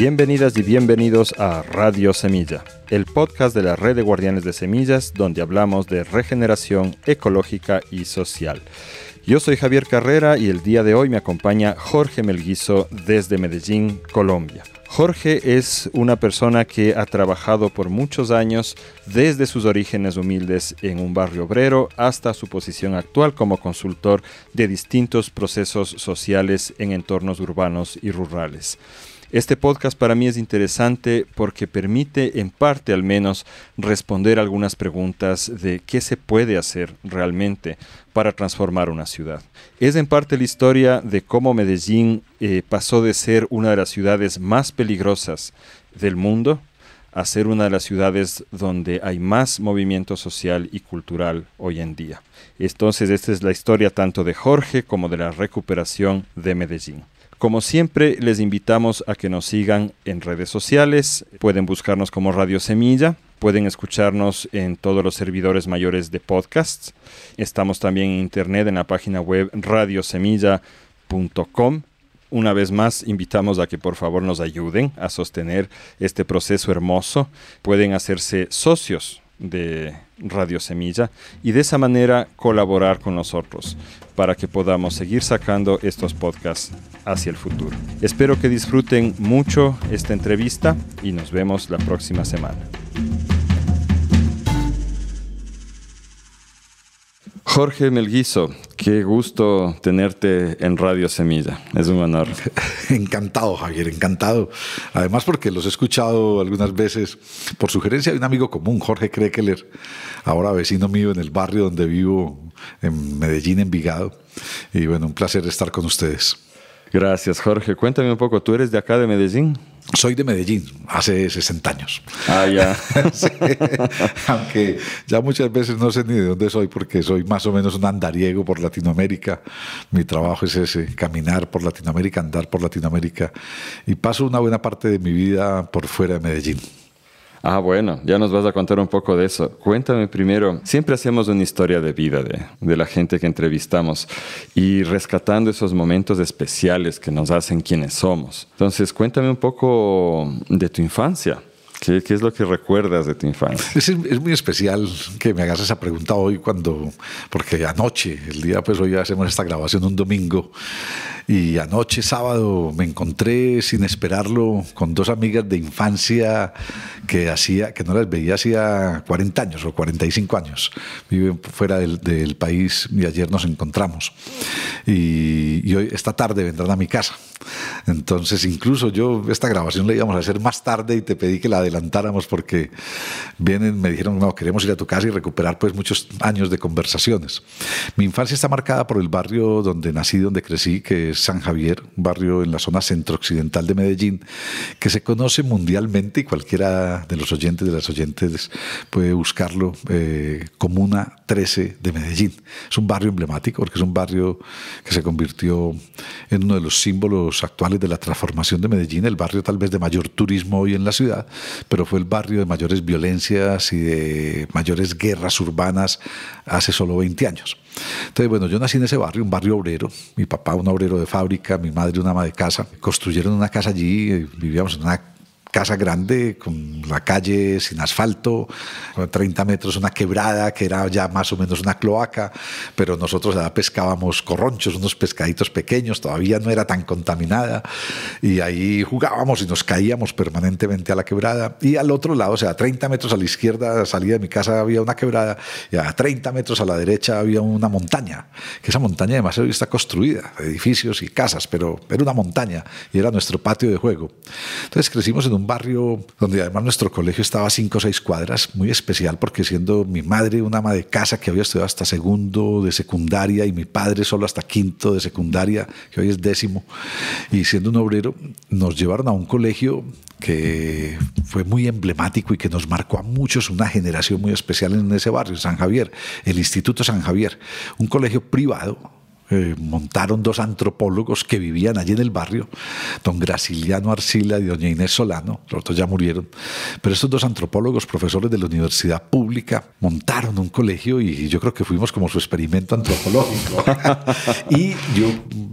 Bienvenidas y bienvenidos a Radio Semilla, el podcast de la red de guardianes de semillas donde hablamos de regeneración ecológica y social. Yo soy Javier Carrera y el día de hoy me acompaña Jorge Melguizo desde Medellín, Colombia. Jorge es una persona que ha trabajado por muchos años desde sus orígenes humildes en un barrio obrero hasta su posición actual como consultor de distintos procesos sociales en entornos urbanos y rurales. Este podcast para mí es interesante porque permite, en parte al menos, responder algunas preguntas de qué se puede hacer realmente para transformar una ciudad. Es en parte la historia de cómo Medellín eh, pasó de ser una de las ciudades más peligrosas del mundo a ser una de las ciudades donde hay más movimiento social y cultural hoy en día. Entonces, esta es la historia tanto de Jorge como de la recuperación de Medellín. Como siempre, les invitamos a que nos sigan en redes sociales. Pueden buscarnos como Radio Semilla. Pueden escucharnos en todos los servidores mayores de podcasts. Estamos también en internet en la página web radiosemilla.com. Una vez más, invitamos a que por favor nos ayuden a sostener este proceso hermoso. Pueden hacerse socios de Radio Semilla y de esa manera colaborar con nosotros para que podamos seguir sacando estos podcasts hacia el futuro. Espero que disfruten mucho esta entrevista y nos vemos la próxima semana. Jorge Melguizo, qué gusto tenerte en Radio Semilla. Es un honor. Encantado, Javier, encantado. Además, porque los he escuchado algunas veces por sugerencia de un amigo común, Jorge Krekeler, ahora vecino mío en el barrio donde vivo, en Medellín, Envigado. Y bueno, un placer estar con ustedes. Gracias, Jorge. Cuéntame un poco, ¿tú eres de acá de Medellín? Soy de Medellín, hace 60 años. Ah, ya. aunque ya muchas veces no sé ni de dónde soy porque soy más o menos un andariego por Latinoamérica. Mi trabajo es ese, caminar por Latinoamérica, andar por Latinoamérica. Y paso una buena parte de mi vida por fuera de Medellín. Ah, bueno, ya nos vas a contar un poco de eso. Cuéntame primero, siempre hacemos una historia de vida de, la gente que entrevistamos y rescatando esos momentos especiales que nos hacen quienes somos. Entonces, cuéntame un poco de tu infancia. ¿Qué, ¿Qué, es lo que recuerdas de tu infancia? Es, es, muy especial que me hagas esa pregunta hoy cuando, porque anoche, el día pues hoy hacemos esta grabación un domingo y anoche sábado me encontré sin esperarlo con dos amigas de infancia que hacía, que no las veía hacía 40 años o 45 años. Viven fuera del, del país y ayer nos encontramos. Y, y hoy, esta tarde vendrán a mi casa. Entonces, incluso yo esta grabación la íbamos a hacer más tarde y te pedí que la adelantáramos porque vienen, me dijeron, no, queremos ir a tu casa y recuperar pues muchos años de conversaciones. Mi infancia está marcada por el barrio donde nací, donde crecí, que es San Javier, un barrio en la zona centro-occidental de Medellín, que se conoce mundialmente y cualquiera de los oyentes, de las oyentes puede buscarlo, eh, Comuna 13 de Medellín. Es un barrio emblemático porque es un barrio que se convirtió en uno de los símbolos actuales de la transformación de Medellín, el barrio tal vez de mayor turismo hoy en la ciudad, pero fue el barrio de mayores violencias y de mayores guerras urbanas hace solo 20 años. Entonces, bueno, yo nací en ese barrio, un barrio obrero, mi papá un obrero de fábrica, mi madre una ama de casa, construyeron una casa allí, vivíamos en una casa grande, con la calle sin asfalto, a 30 metros una quebrada que era ya más o menos una cloaca, pero nosotros ya pescábamos corronchos, unos pescaditos pequeños, todavía no era tan contaminada, y ahí jugábamos y nos caíamos permanentemente a la quebrada. Y al otro lado, o sea, a 30 metros a la izquierda, salida de mi casa había una quebrada, y a 30 metros a la derecha había una montaña, que esa montaña además hoy está construida, edificios y casas, pero era una montaña y era nuestro patio de juego. Entonces crecimos en un un barrio donde además nuestro colegio estaba a cinco o seis cuadras, muy especial porque siendo mi madre una ama de casa que había estudiado hasta segundo de secundaria y mi padre solo hasta quinto de secundaria, que hoy es décimo, y siendo un obrero, nos llevaron a un colegio que fue muy emblemático y que nos marcó a muchos una generación muy especial en ese barrio, San Javier, el Instituto San Javier, un colegio privado eh, montaron dos antropólogos que vivían allí en el barrio, don Graciliano Arcila y doña Inés Solano, los otros ya murieron, pero estos dos antropólogos, profesores de la universidad pública, montaron un colegio y yo creo que fuimos como su experimento antropológico. y yo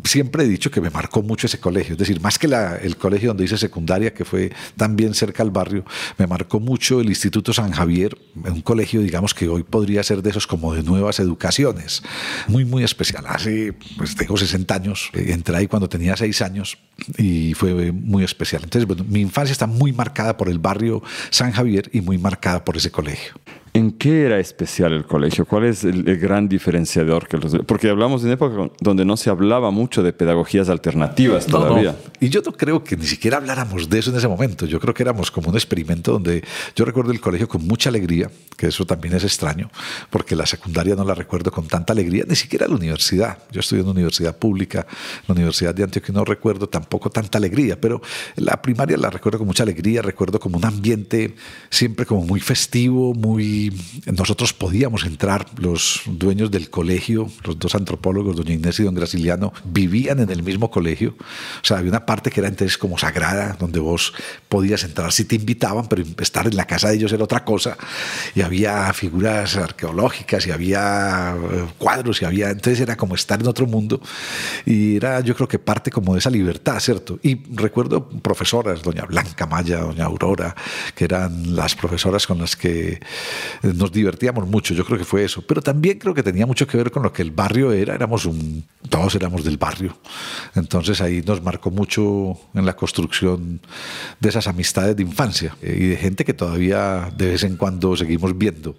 siempre he dicho que me marcó mucho ese colegio, es decir, más que el colegio donde hice secundaria, que fue también cerca al barrio, me marcó mucho el Instituto San Javier, un colegio, digamos, que hoy podría ser de esos como de nuevas educaciones, muy, muy especial. Pues tengo 60 años, eh, entré ahí cuando tenía 6 años y fue muy especial. Entonces, bueno, mi infancia está muy marcada por el barrio San Javier y muy marcada por ese colegio. ¿En qué era especial el colegio? ¿Cuál es el, gran diferenciador? Que los, porque hablamos de una época donde no se hablaba mucho de pedagogías alternativas todavía. Y yo no creo que ni siquiera habláramos de eso en ese momento. Yo creo que éramos como un experimento donde yo recuerdo el colegio con mucha alegría, que eso también es extraño, porque la secundaria no la recuerdo con tanta alegría, ni siquiera la universidad. Yo estudié en una universidad pública, la Universidad de Antioquia, no recuerdo tampoco tanta alegría, pero la primaria la recuerdo con mucha alegría, recuerdo como un ambiente siempre como muy festivo, muy nosotros podíamos entrar, los dueños del colegio, los dos antropólogos, doña Inés y don Graciliano, vivían en el mismo colegio. O sea, había una parte que era entonces como sagrada, donde vos podías entrar si te invitaban, pero estar en la casa de ellos era otra cosa. Y había figuras arqueológicas y había eh, cuadros y había, entonces era como estar en otro mundo. Y era yo creo que parte como de esa libertad, ¿cierto? Y recuerdo profesoras, doña Blanca Maya, doña Aurora, que eran las profesoras con las que nos divertíamos mucho, yo creo que fue eso, pero también creo que tenía mucho que ver con lo que el barrio era, éramos un, todos éramos del barrio, entonces ahí nos marcó mucho en la construcción de esas amistades de infancia eh, y de gente que todavía de vez en cuando seguimos viendo.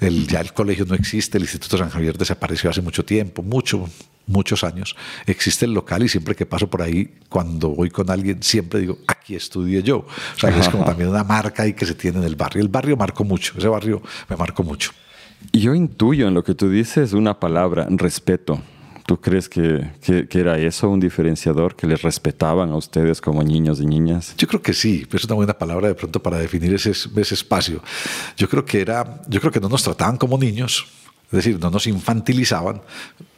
El, ya el colegio no existe, el Instituto San Javier desapareció hace mucho tiempo, mucho, muchos años. Existe el local y siempre que paso por ahí, cuando voy con alguien, siempre digo, aquí estudié yo. O sea, es como también una marca ahí que se tiene en el barrio. El barrio marcó mucho, ese barrio me marcó mucho. Yo intuyo en lo que tú dices una palabra, respeto. ¿Tú crees que, que, era eso un diferenciador, que les respetaban a ustedes como niños y niñas? Yo creo que sí, pero es una buena palabra de pronto para definir ese, ese espacio. Yo creo que era, yo creo que no nos trataban como niños, es decir, no nos infantilizaban,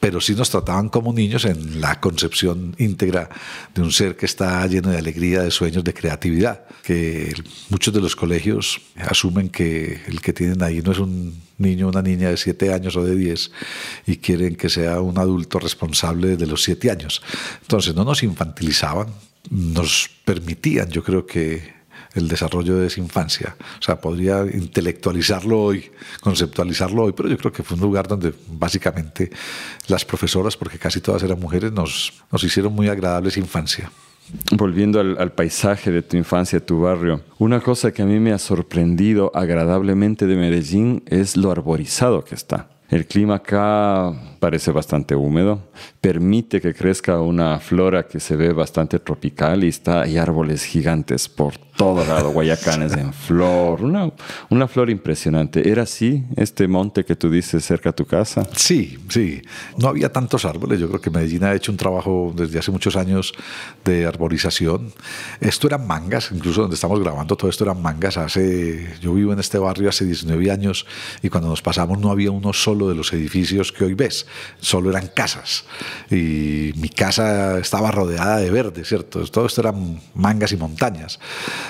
pero sí nos trataban como niños en la concepción íntegra de un ser que está lleno de alegría, de sueños, de creatividad. Que muchos de los colegios asumen que el que tienen ahí no es un niño una niña de 7 años o de 10 y quieren que sea un adulto responsable de los 7 años. Entonces no nos infantilizaban, nos permitían, yo creo que el desarrollo de esa infancia. O sea, podría intelectualizarlo hoy, conceptualizarlo hoy, pero yo creo que fue un lugar donde básicamente las profesoras, porque casi todas eran mujeres, nos, nos hicieron muy agradable esa infancia. Volviendo al, al, paisaje de tu infancia, tu barrio, una cosa que a mí me ha sorprendido agradablemente de Medellín es lo arborizado que está. El clima acá parece bastante húmedo, permite que crezca una flora que se ve bastante tropical y está, hay árboles gigantes por todo lado, guayacanes en flor, una, una flor impresionante. ¿Era así este monte que tú dices cerca a tu casa? Sí, sí. No había tantos árboles. Yo creo que Medellín ha hecho un trabajo desde hace muchos años de arborización. Esto eran mangas, incluso donde estamos grabando todo esto eran mangas. Hace, yo vivo en este barrio hace 19 años y cuando nos pasamos no había uno solo de los edificios que hoy ves, solo eran casas. Y mi casa estaba rodeada de verde, ¿cierto? Todo esto eran mangas y montañas.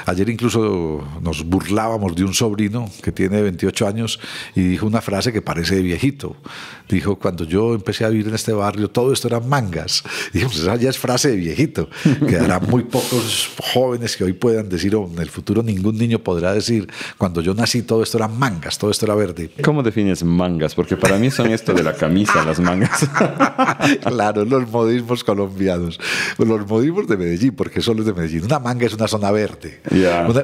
Ayer incluso nos burlábamos de un sobrino que tiene 28 años y dijo una frase que parece de viejito. Dijo, cuando yo empecé a vivir en este barrio, todo esto eran mangas. Dijimos, pues esa ya es frase de viejito. Quedarán muy pocos jóvenes que hoy puedan decir, o en el futuro ningún niño podrá decir, cuando yo nací todo esto eran mangas, todo esto era verde. ¿Cómo defines mangas? Porque para mí son esto de la camisa, las mangas. claro, los modismos colombianos. Los modismos de Medellín, porque son los de Medellín. Una manga es una zona verde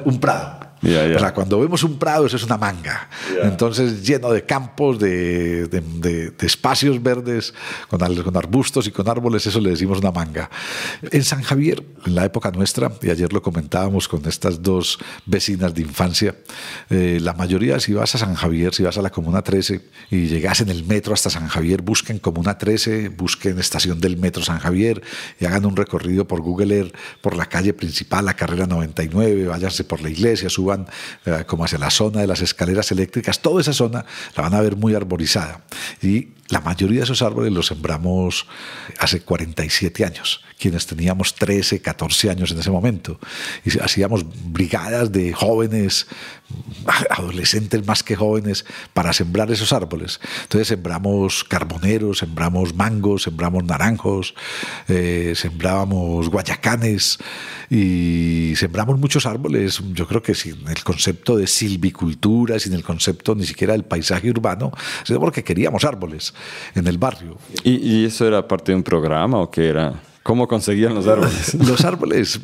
un prado. O sea, cuando vemos un prado, eso es una manga. Entonces, lleno de campos, de, de, espacios verdes, con, con, arbustos y con árboles, eso le decimos una manga. En San Javier, en la época nuestra, y ayer lo comentábamos con estas dos vecinas de infancia, eh, la mayoría, si vas a San Javier, si vas a la Comuna 13 y llegas en el metro hasta San Javier, busquen Comuna 13, busquen estación del metro San Javier y hagan un recorrido por Google Earth, por la calle principal, la carrera 99, váyanse por la iglesia, suban eh, como hacia la zona de las escaleras eléctricas, toda esa zona la van a ver muy arborizada. Y la mayoría de esos árboles los sembramos hace 47 años, quienes teníamos 13, 14 años en ese momento. Y hacíamos brigadas de jóvenes adolescentes más que jóvenes para sembrar esos árboles. Entonces sembramos carboneros, sembramos mangos, sembramos naranjos, eh, sembrábamos guayacanes y sembramos muchos árboles. Yo creo que sin el concepto de silvicultura, sin el concepto ni siquiera del paisaje urbano, sino porque queríamos árboles en el barrio. ¿Y, y eso era parte de un programa o qué era? ¿Cómo conseguían los árboles? Los árboles.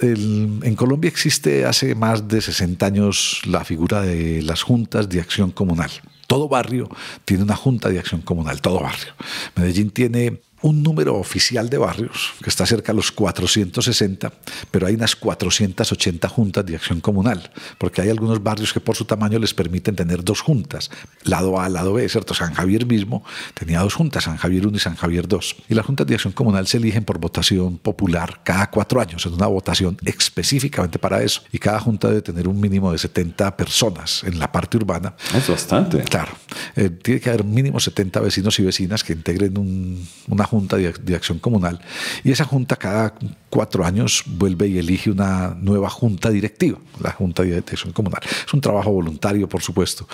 En, Colombia existe hace más de 60 años la figura de las juntas de acción comunal. Todo barrio tiene una junta de acción comunal, todo barrio. Medellín tiene un número oficial de barrios, que está cerca de los 460, pero hay unas 480 juntas de acción comunal, porque hay algunos barrios que por su tamaño les permiten tener dos juntas, lado A, lado B, ¿cierto? San Javier mismo tenía dos juntas, San Javier 1 y San Javier 2. Y las juntas de acción comunal se eligen por votación popular cada cuatro años, en una votación específicamente para eso. Y cada junta debe tener un mínimo de 70 personas en la parte urbana. Es bastante. Claro. Eh, tiene que haber mínimo 70 vecinos y vecinas que integren un, una junta de, acción comunal y esa junta cada cuatro años vuelve y elige una nueva junta directiva, la junta de acción comunal. Es un trabajo voluntario, por supuesto.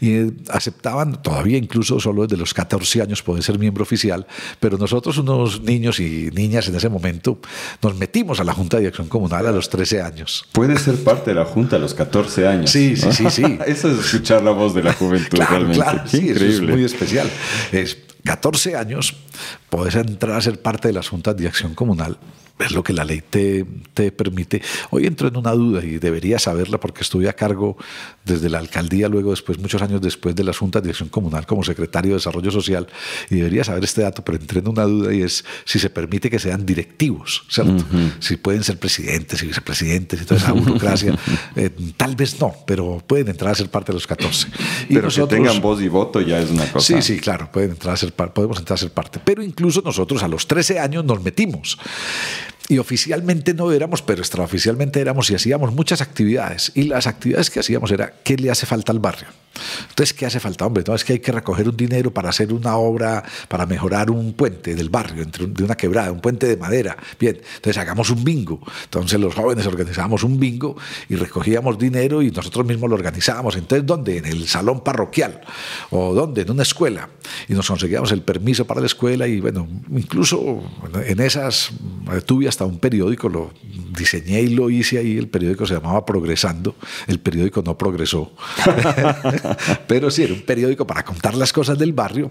Y eh, aceptaban, todavía incluso solo desde los 14 años poder ser miembro oficial, pero nosotros unos niños y niñas en ese momento nos metimos a la junta de acción comunal a los 13 años. Puede ser parte de la junta a los 14 años. Sí, sí, sí, sí. eso es escuchar la voz de la juventud realmente. Claro, sí, es muy especial. Es 14 años, puedes entrar a ser parte de las juntas de acción comunal es lo que la ley te, te, permite. Hoy entro en una duda y debería saberla porque estuve a cargo desde la alcaldía, luego después, muchos años después de las juntas de acción comunal como secretario de Desarrollo Social y debería saber este dato, pero entré en una duda y es si se permite que sean directivos, ¿cierto? Si pueden ser presidentes y vicepresidentes y toda esa burocracia. Eh, tal vez no, pero pueden entrar a ser parte de los 14. Y pero nosotros, que tengan voz y voto ya es una cosa. Sí, sí, claro, pueden entrar a ser, podemos entrar a ser parte. Pero incluso nosotros a los 13 años nos metimos y oficialmente no éramos, pero extraoficialmente éramos y hacíamos muchas actividades. Y las actividades que hacíamos era qué le hace falta al barrio. Entonces, ¿qué hace falta? Hombre, no es que hay que recoger un dinero para hacer una obra, para mejorar un puente del barrio, entre de una quebrada, un puente de madera. Bien, entonces hagamos un bingo. Entonces los jóvenes organizábamos un bingo y recogíamos dinero y nosotros mismos lo organizábamos. Entonces, ¿dónde? En el salón parroquial. ¿O dónde? En una escuela. Y nos conseguíamos el permiso para la escuela y bueno, incluso en esas eh, tuve hasta un periódico, lo diseñé y lo hice ahí, el periódico se llamaba Progresando, el periódico no progresó. pero sí era un periódico para contar las cosas del barrio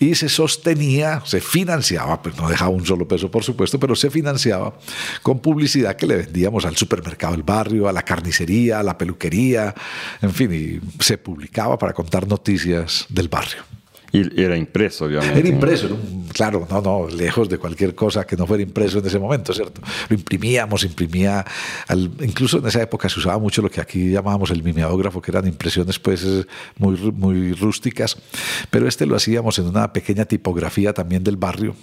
y se sostenía, se financiaba, pues no dejaba un solo peso por supuesto, pero se financiaba con publicidad que le vendíamos al supermercado del barrio, a la carnicería, a la peluquería, en fin, y se publicaba para contar noticias del barrio. Y era impreso, obviamente. Era impreso, claro, no, no, lejos de cualquier cosa que no fuera impreso en ese momento, ¿cierto? Lo imprimíamos, imprimía, incluso en esa época se usaba mucho lo que aquí llamábamos el mimeógrafo, que eran impresiones pues muy, muy rústicas, pero este lo hacíamos en una pequeña tipografía también del barrio,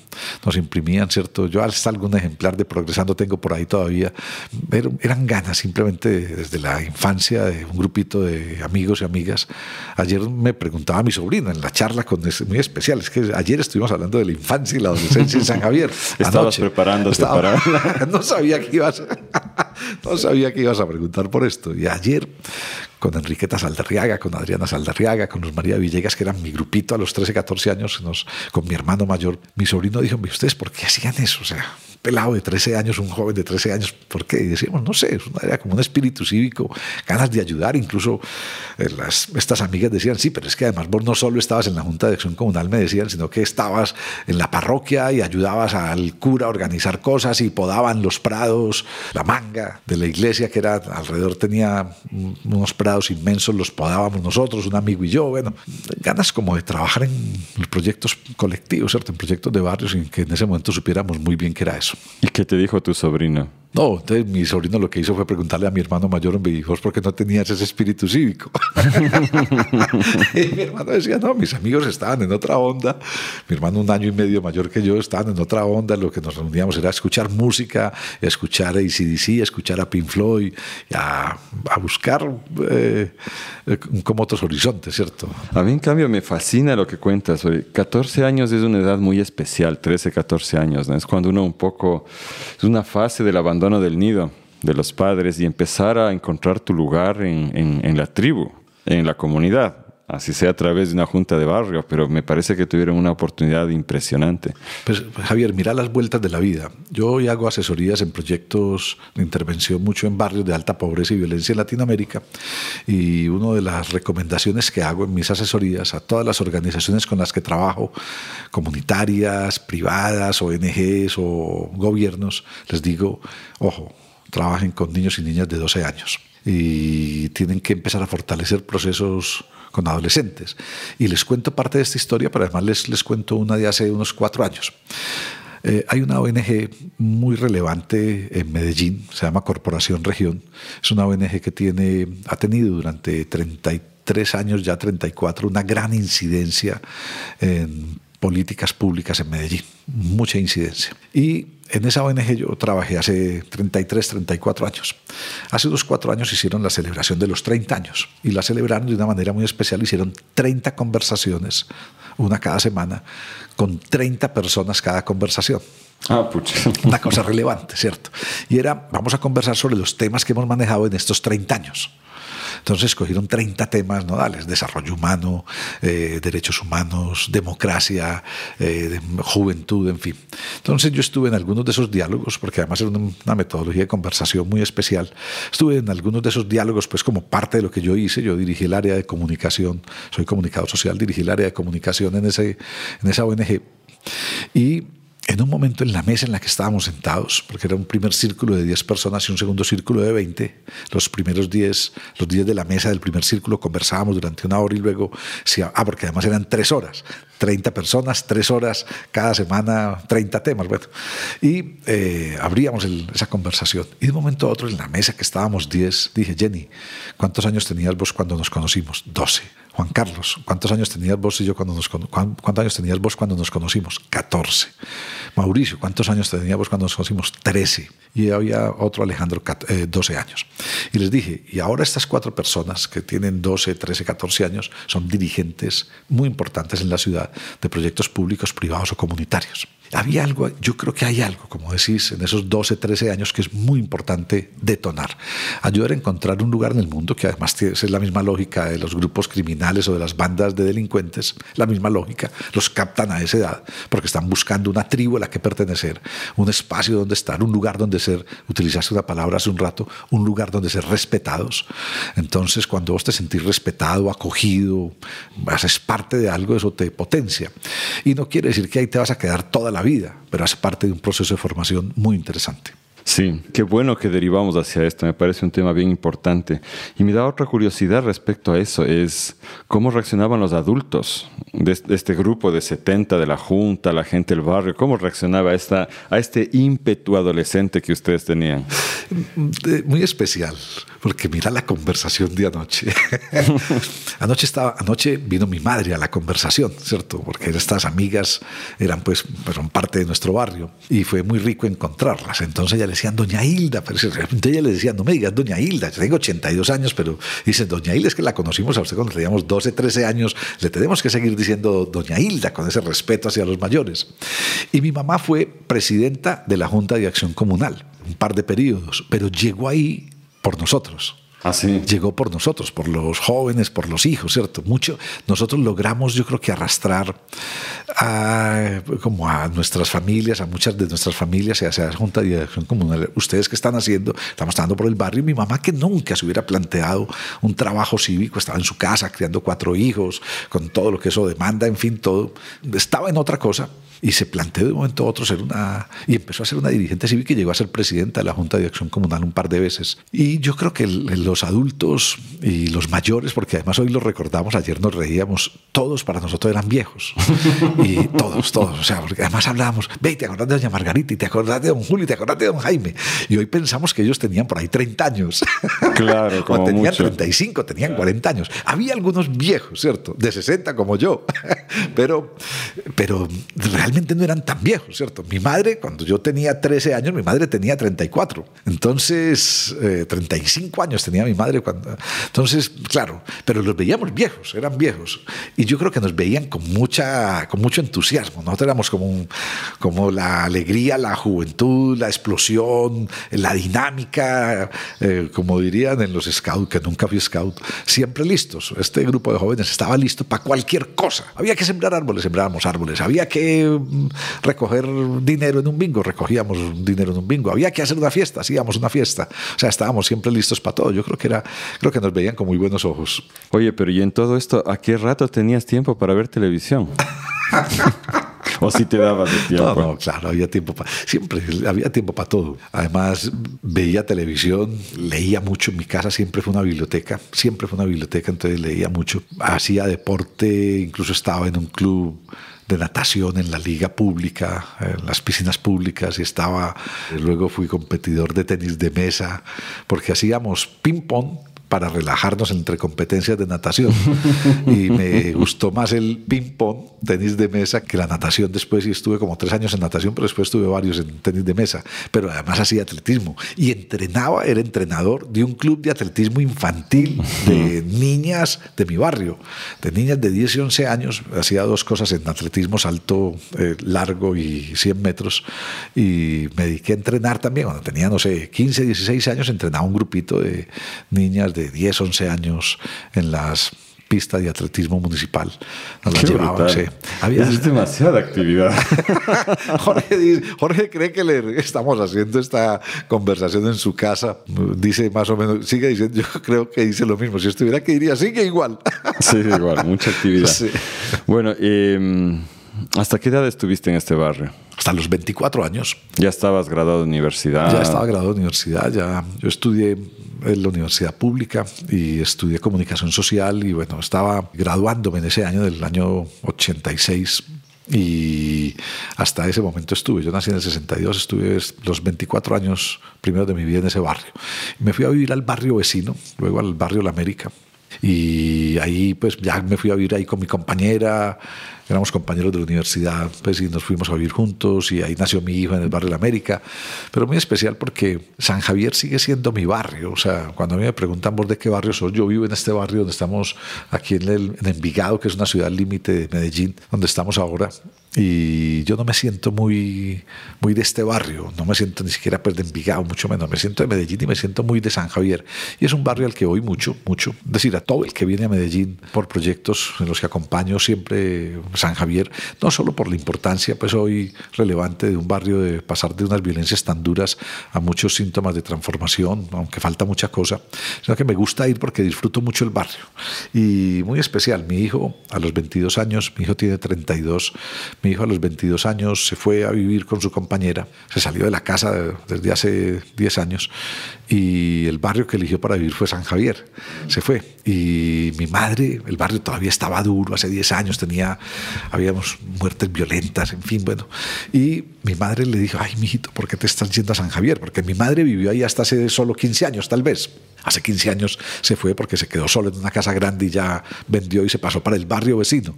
nos imprimían, ¿cierto? Yo hasta algún ejemplar de Progresando tengo por ahí todavía, eran ganas simplemente desde la infancia de un grupito de amigos y amigas. Ayer me preguntaba mi sobrino en la charla con muy especial. Es que ayer estuvimos hablando de la infancia y la adolescencia en San Javier. Estabas preparándote para... no sabía que ibas no sabía que ibas a preguntar por esto. Y ayer con Enriqueta Saldarriaga, con Adriana Saldarriaga, con Luz María Villegas, que eran mi grupito a los 13, 14 años, nos, con mi hermano mayor, mi sobrino dijo, ¿ustedes por qué hacían eso? O sea, pelado de 13 años, un joven de 13 años, ¿por qué? Y decíamos, no sé, era como un espíritu cívico, ganas de ayudar, incluso eh, las, estas amigas decían, sí, pero es que además vos no solo estabas en la Junta de Acción Comunal, me decían, sino que estabas en la parroquia y ayudabas al cura a organizar cosas y podaban los prados, la manga de la iglesia que era alrededor tenía unos prados inmensos, los podábamos nosotros, un amigo y yo, bueno, ganas como de trabajar en proyectos colectivos, ¿cierto? En proyectos de barrios en que en ese momento supiéramos muy bien qué era eso. ¿Y qué te dijo tu sobrino? No, entonces mi sobrino lo que hizo fue preguntarle a mi hermano mayor, me dijo, ¿por qué no tenías ese espíritu cívico? y mi hermano decía, no, mis amigos estaban en otra onda. Mi hermano, un año y medio mayor que yo, estaban en otra onda. Lo que nos reuníamos era escuchar música, escuchar a ACDC, escuchar a Pink Floyd, a, a buscar eh, como otros horizontes, ¿cierto? A mí, en cambio, me fascina lo que cuentas. 14 años es una edad muy especial, 13, 14 años. ¿no? Es cuando uno un poco, es una fase del abandono del nido de los padres y empezar a encontrar tu lugar en la tribu, en la comunidad así sea a través de una junta de barrio, pero me parece que tuvieron una oportunidad impresionante. Pues Javier, mira las vueltas de la vida. Yo hoy hago asesorías en proyectos de intervención mucho en barrios de alta pobreza y violencia en Latinoamérica y una de las recomendaciones que hago en mis asesorías a todas las organizaciones con las que trabajo, comunitarias, privadas, ONGs o gobiernos, les digo, ojo, trabajen con niños y niñas de 12 años y tienen que empezar a fortalecer procesos con adolescentes. Y les cuento parte de esta historia, pero además les, les cuento una de hace unos cuatro años. Eh, hay una ONG muy relevante en Medellín, se llama Corporación Región. Es una ONG que tiene, ha tenido durante 33 años, ya 34, una gran incidencia en políticas públicas en Medellín, mucha incidencia. Y en esa ONG yo trabajé hace 33, 34 años. Hace unos cuatro años hicieron la celebración de los 30 años y la celebraron de una manera muy especial. Hicieron 30 conversaciones, una cada semana, con 30 personas cada conversación. Ah, pucha. Una cosa relevante, ¿cierto? Y era, vamos a conversar sobre los temas que hemos manejado en estos 30 años. Entonces escogieron 30 temas nodales, desarrollo humano, eh, derechos humanos, democracia, eh, juventud, en fin. Entonces yo estuve en algunos de esos diálogos, porque además era una, metodología de conversación muy especial. Estuve en algunos de esos diálogos, pues como parte de lo que yo hice, yo dirigí el área de comunicación, soy comunicador social, dirigí el área de comunicación en, ese, en esa ONG. Y en un momento en la mesa en la que estábamos sentados, porque era un primer círculo de 10 personas y un segundo círculo de 20, los primeros 10, los 10 de la mesa del primer círculo conversábamos durante una hora y luego, ah, porque además eran tres horas, 30 personas, tres horas cada semana, 30 temas, bueno. Y eh, abríamos esa conversación. Y de un momento a otro, en la mesa que estábamos 10, dije, Jenny, ¿cuántos años tenías vos cuando nos conocimos? 12. Juan Carlos, ¿cuántos años tenías vos y yo cuando nos cuántos años tenías vos cuando nos conocimos? 14. Mauricio, ¿cuántos años tenías vos cuando nos conocimos? 13. Y había otro Alejandro, 12 eh, años. Y les dije, y ahora estas cuatro personas que tienen 12, 13, 14 años son dirigentes muy importantes en la ciudad de proyectos públicos, privados o comunitarios. Había algo, yo creo que hay algo, como decís, en esos 12, 13 años que es muy importante detonar. Ayudar a encontrar un lugar en el mundo que además es la misma lógica de los grupos criminales o de las bandas de delincuentes, la misma lógica, los captan a esa edad porque están buscando una tribu a la que pertenecer, un espacio donde estar, un lugar donde ser, utilizaste una palabra hace un rato, un lugar donde ser respetados. Entonces, cuando vos te sentís respetado, acogido, haces parte de algo, eso te potencia. Y no quiere decir que ahí te vas a quedar toda la vida, pero hace parte de un proceso de formación muy interesante. Sí, qué bueno que derivamos hacia esto, me parece un tema bien importante. Y me da otra curiosidad respecto a eso, es cómo reaccionaban los adultos de este grupo de 70 de la Junta, la gente del barrio, cómo reaccionaba a, esta, a este ímpetu adolescente que ustedes tenían. Muy especial, porque mira la conversación de anoche. anoche, estaba, anoche vino mi madre a la conversación, ¿cierto? Porque estas amigas eran pues, fueron parte de nuestro barrio y fue muy rico encontrarlas. Entonces ella le decían Doña Hilda, pero de ella le decía, no me digas Doña Hilda, yo tengo 82 años, pero dice Doña Hilda es que la conocimos a usted cuando teníamos 12, 13 años, le tenemos que seguir diciendo Doña Hilda con ese respeto hacia los mayores. Y mi mamá fue presidenta de la Junta de Acción Comunal, un par de periodos, pero llegó ahí por nosotros. Ah, Llegó por nosotros, por los jóvenes, por los hijos, ¿cierto? Mucho. Nosotros logramos, yo creo que arrastrar a, como a nuestras familias, a muchas de nuestras familias y hacia la Junta de Acción Comunal. Ustedes que están haciendo, estamos dando por el barrio. Mi mamá que nunca se hubiera planteado un trabajo cívico, estaba en su casa criando cuatro hijos, con todo lo que eso demanda, en fin, todo. Estaba en otra cosa y se planteó de un momento a otro ser una... y empezó a ser una dirigente cívica y llegó a ser presidenta de la Junta de Acción Comunal un par de veces. Y yo creo que los adultos y los mayores, porque además hoy lo recordamos, ayer nos reíamos, todos para nosotros eran viejos. y todos, todos. O sea, porque además hablábamos, ve, te acordás de doña Margarita, y te acordás de don Julio, y te acordás de don Jaime. Y hoy pensamos que ellos tenían por ahí 30 años. Claro, como o tenían mucho. 35, tenían 40 años. Había algunos viejos, ¿cierto? De 60 como yo. pero, pero realmente no eran tan viejos, ¿cierto? Mi madre, cuando yo tenía 13 años, mi madre tenía 34. Entonces, 35 eh, años tenía mi madre cuando... Entonces, claro, pero los veíamos viejos, eran viejos. Y yo creo que nos veían con, mucha, con mucho entusiasmo. Nosotros éramos como, como la alegría, la juventud, la explosión, la dinámica, eh, como dirían en los scouts, que nunca fui scout, siempre listos. Este grupo de jóvenes estaba listo para cualquier cosa. Había que sembrar árboles, sembrábamos árboles. Había que recoger dinero en un bingo, recogíamos dinero en un bingo. Había que hacer una fiesta, hacíamos una fiesta. O sea, estábamos siempre listos para todo. Yo creo que era, creo que nos veían con muy buenos ojos. Oye, pero ¿y en todo esto, a qué rato tenías tiempo para ver televisión? ¿O si te dabas el tiempo? No, no, claro, había tiempo para... Siempre había tiempo para todo. Además, veía televisión, leía mucho. Mi casa siempre fue una biblioteca, siempre fue una biblioteca, entonces leía mucho. Hacía deporte, incluso estaba en un club de natación en la liga pública, en las piscinas públicas y estaba, luego fui competidor de tenis de mesa, porque hacíamos ping-pong para relajarnos entre competencias de natación. y me gustó más el ping-pong, tenis de mesa, que la natación después. Y estuve como tres años en natación, pero después estuve varios en tenis de mesa. Pero además hacía atletismo. Y entrenaba, era entrenador de un club de atletismo infantil de niñas de mi barrio, de niñas de 10 y 11 años. Hacía dos cosas en atletismo, salto eh, largo y 100 metros. Y me dediqué a entrenar también. Cuando tenía, no sé, 15, 16 años, entrenaba un grupito de niñas de 10, 11 años en las pistas de atletismo municipal. Nos la llevaban, sí. Había... Es demasiada actividad. Jorge, Jorge, cree que le estamos haciendo esta conversación en su casa. Dice más o menos, sigue diciendo, yo creo que dice lo mismo. Si estuviera aquí diría, sigue igual. sí, igual, mucha actividad. Bueno, eh, ¿hasta qué edad estuviste en este barrio? Hasta los 24 años. ¿Ya estabas graduado de universidad? Ya estaba graduado de universidad, ya yo estudié en la universidad pública y estudié comunicación social y bueno, estaba graduándome en ese año del año 86 y hasta ese momento estuve. Yo nací en el 62, estuve los 24 años primero de mi vida en ese barrio. Me fui a vivir al barrio vecino, luego al barrio La América. Y ahí pues ya me fui a vivir ahí con mi compañera, éramos compañeros de la universidad, pues y nos fuimos a vivir juntos y ahí nació mi hijo en el barrio de América, pero muy especial porque San Javier sigue siendo mi barrio, o sea, cuando a mí me preguntan por de qué barrio soy, yo vivo en este barrio donde estamos aquí en, el, en Envigado, que es una ciudad límite de Medellín, donde estamos ahora, y yo no me siento muy, muy de este barrio, no me siento ni siquiera pues, de Envigado, mucho menos, me siento de Medellín y me siento muy de San Javier. Y es un barrio al que voy mucho, mucho. Es decir, a todo el que viene a Medellín por proyectos en los que acompaño siempre San Javier, no solo por la importancia pues hoy relevante de un barrio de pasar de unas violencias tan duras a muchos síntomas de transformación, aunque falta mucha cosa, sino que me gusta ir porque disfruto mucho el barrio. Y muy especial, mi hijo a los 22 años, mi hijo tiene 32, mi hijo a los 22 años se fue a vivir con su compañera, se salió de la casa desde hace 10 años y el barrio que eligió para vivir fue San Javier. Se fue. Y mi madre, el barrio todavía estaba duro, hace 10 años tenía, habíamos muertes violentas, en fin, bueno. Y mi madre le dijo, ay, mijito, ¿por qué te estás yendo a San Javier? Porque mi madre vivió ahí hasta hace solo 15 años, tal vez. Hace 15 años se fue porque se quedó solo en una casa grande y ya vendió y se pasó para el barrio vecino.